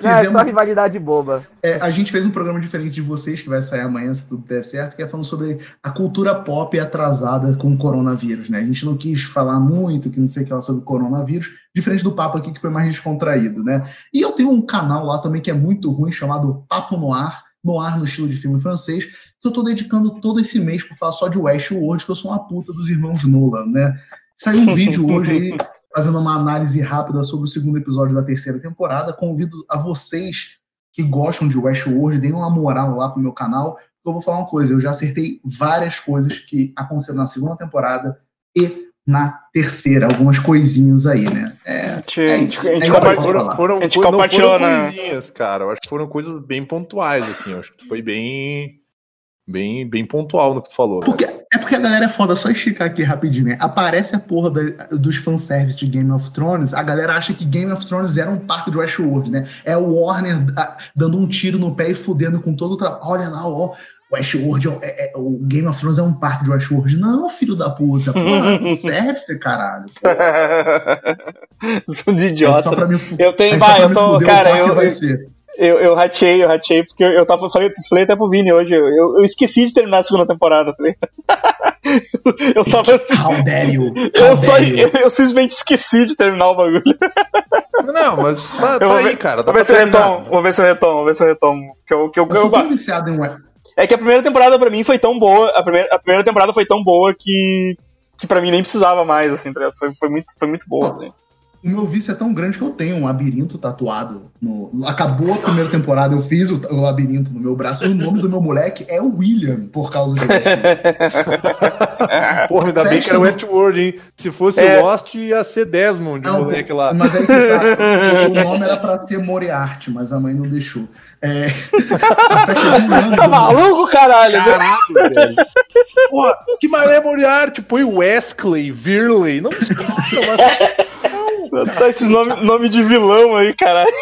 Não, é só Fizemos- rivalidade boba. É, a gente fez um programa diferente de vocês, que vai sair amanhã, se tudo der certo, que é falando sobre a cultura pop atrasada com o coronavírus, né? A gente não quis falar muito, que não sei o que lá, sobre o coronavírus, diferente do papo aqui, que foi mais descontraído, né? E eu tenho um canal lá também que é muito ruim, chamado Papo no Ar, no ar no estilo de filme francês, que eu tô dedicando todo esse mês para falar só de Westworld, que eu sou uma puta dos irmãos Nolan, né? Saiu um vídeo hoje aí, [laughs] fazendo uma análise rápida sobre o segundo episódio da terceira temporada. Convido a vocês que gostam de Westworld, deem uma moral lá pro meu canal. Eu vou falar uma coisa, eu já acertei várias coisas que aconteceram na segunda temporada e na terceira, algumas coisinhas aí, né? É, A gente, É a isso, gente, a gente é isso compa- aí. Foram, A gente compartilhou foram na- coisinhas, cara. Eu acho que foram coisas bem pontuais, assim. Eu acho que tu foi bem, bem, bem pontual no que tu falou. velho. Porque, porque a galera é foda, só esticar aqui rapidinho, né? Aparece a porra da- dos fanservice de Game of Thrones, a galera acha que Game of Thrones era um parque de Westworld, né? É o Warner ah, dando um tiro no pé e fudendo com todo o trabalho. Olha lá, ó, Westworld é, é- é- o Game of Thrones é um parque de Westworld. Não, filho da puta. Porra, [laughs] serve você, caralho. de É idiota. só pra me Eu tenho, vai, pra eu tô, cara, eu, eu. Eu, eu ratei, eu ratei, porque eu, eu tava, falei, falei até pro Vini hoje, eu, eu, eu esqueci de terminar a segunda temporada, tá ligado? [laughs] Eu tava assim, How dare you? eu, How só, dare you? eu, eu simplesmente esqueci de terminar o bagulho. Não, mas tá, Eu tá vou aí, ver, cara. Dá vou ver se eu retomo, vou ver se eu retomo, vou ver se eu retomo. Que eu, que eu, Eu sou eu- tão viciado em é que a primeira temporada pra mim foi tão boa, a primeira, a primeira temporada foi tão boa que, que pra mim nem precisava mais, assim, tá ligado? foi, foi, muito, foi muito boa. assim. O meu vício é tão grande que eu tenho um labirinto tatuado. No... Acabou a primeira temporada, eu fiz o, o labirinto no meu braço e o nome do meu moleque é William, por causa do [laughs] Porra, ainda bem que era Festa Westworld, hein? Se fosse É. Lost, ia ser Desmond, o Não, moleque lá. Mas aí que tá. [laughs] O nome era pra ser Moriarty, mas a mãe não deixou. É... A festa de. Tá maluco, caralho? Caralho, velho. Porra, que maré Moriarty? Põe Wesley, Virley. Não sei, mas... Tá esses nomes nome de vilão aí, caralho.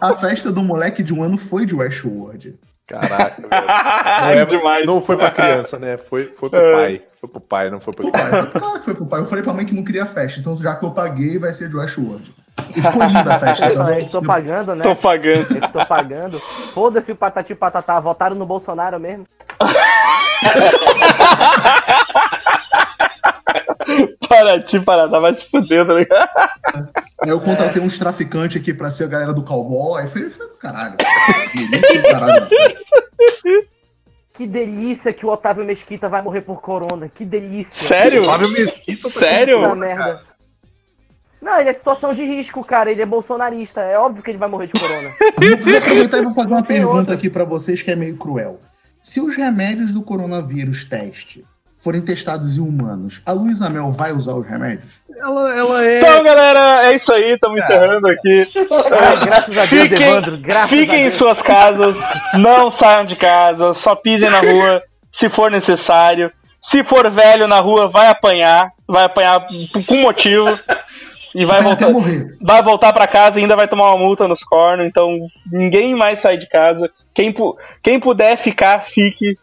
A festa do moleque de um ano foi de Westworld. Caraca, [laughs] velho. Ai, É, demais. Não foi pra criança, né? Foi, foi pro É. pai. Foi pro pai, não foi pro pai. Claro que foi pro pai. Eu falei pra mãe que não queria festa, então já que eu paguei, vai ser de Westworld. E ficou linda a festa. tá estou pagando, né? Tô pagando. Tô pagando. Foda-se o patati patatá. Votaram no Bolsonaro mesmo. [laughs] [laughs] Paraty, Paraná, vai se fuder, tá ligado? Aí eu contratei uns traficantes aqui pra ser a galera do cowboy. Foi, foi do caralho. Delícia do caralho. Que delícia que o Otávio Mesquita vai morrer por corona. Que delícia. Sério? Fábio Mesquita tá Sério? Puta merda. Não, ele é situação de risco, cara. Ele é bolsonarista. É óbvio que ele vai morrer de corona. [laughs] Vou aproveitar e vou fazer uma pergunta aqui pra vocês que é meio cruel. Se os remédios do coronavírus teste forem testados em humanos, a Luísa Mel vai usar os remédios? Ela, ela é. Então, galera, é isso aí, estamos encerrando aqui. Ah, graças a Deus, Fiquem, Evandro. Graças a fiquem em Deus. suas casas, não saiam de casa, só pisem na rua se for necessário. Se for velho na rua, vai apanhar, vai apanhar com motivo e vai Vai voltar, morrer. vai voltar para casa e ainda vai tomar uma multa nos cornos. Então ninguém mais sai de casa. Quem, pu- quem puder ficar, fique.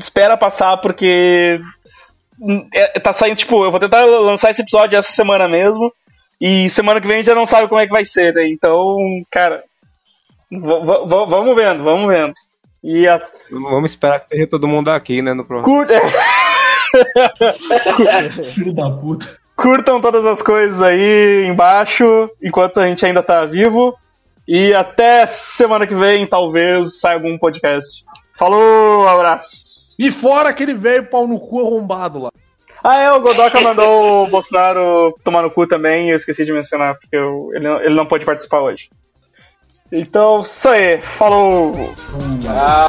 Espera passar porque é- tá saindo tipo, eu vou tentar lançar esse episódio essa semana mesmo. E semana que vem a gente já não sabe como é que vai ser, né? Então, cara, vamos vendo, vamos vendo. E a Vamos esperar que esteja todo mundo aqui, né? No próximo. curta, [laughs] Filho da puta. curtam todas as coisas aí embaixo, enquanto a gente ainda tá vivo. E até semana que vem, talvez, saia algum podcast. Falou, abraço. E fora aquele velho pau no cu arrombado lá. Ah, é, o Godoka mandou o Bolsonaro tomar no cu também, e eu esqueci de mencionar, porque eu- ele, não- ele não pode participar hoje. Então, isso aí. Falou! Ah.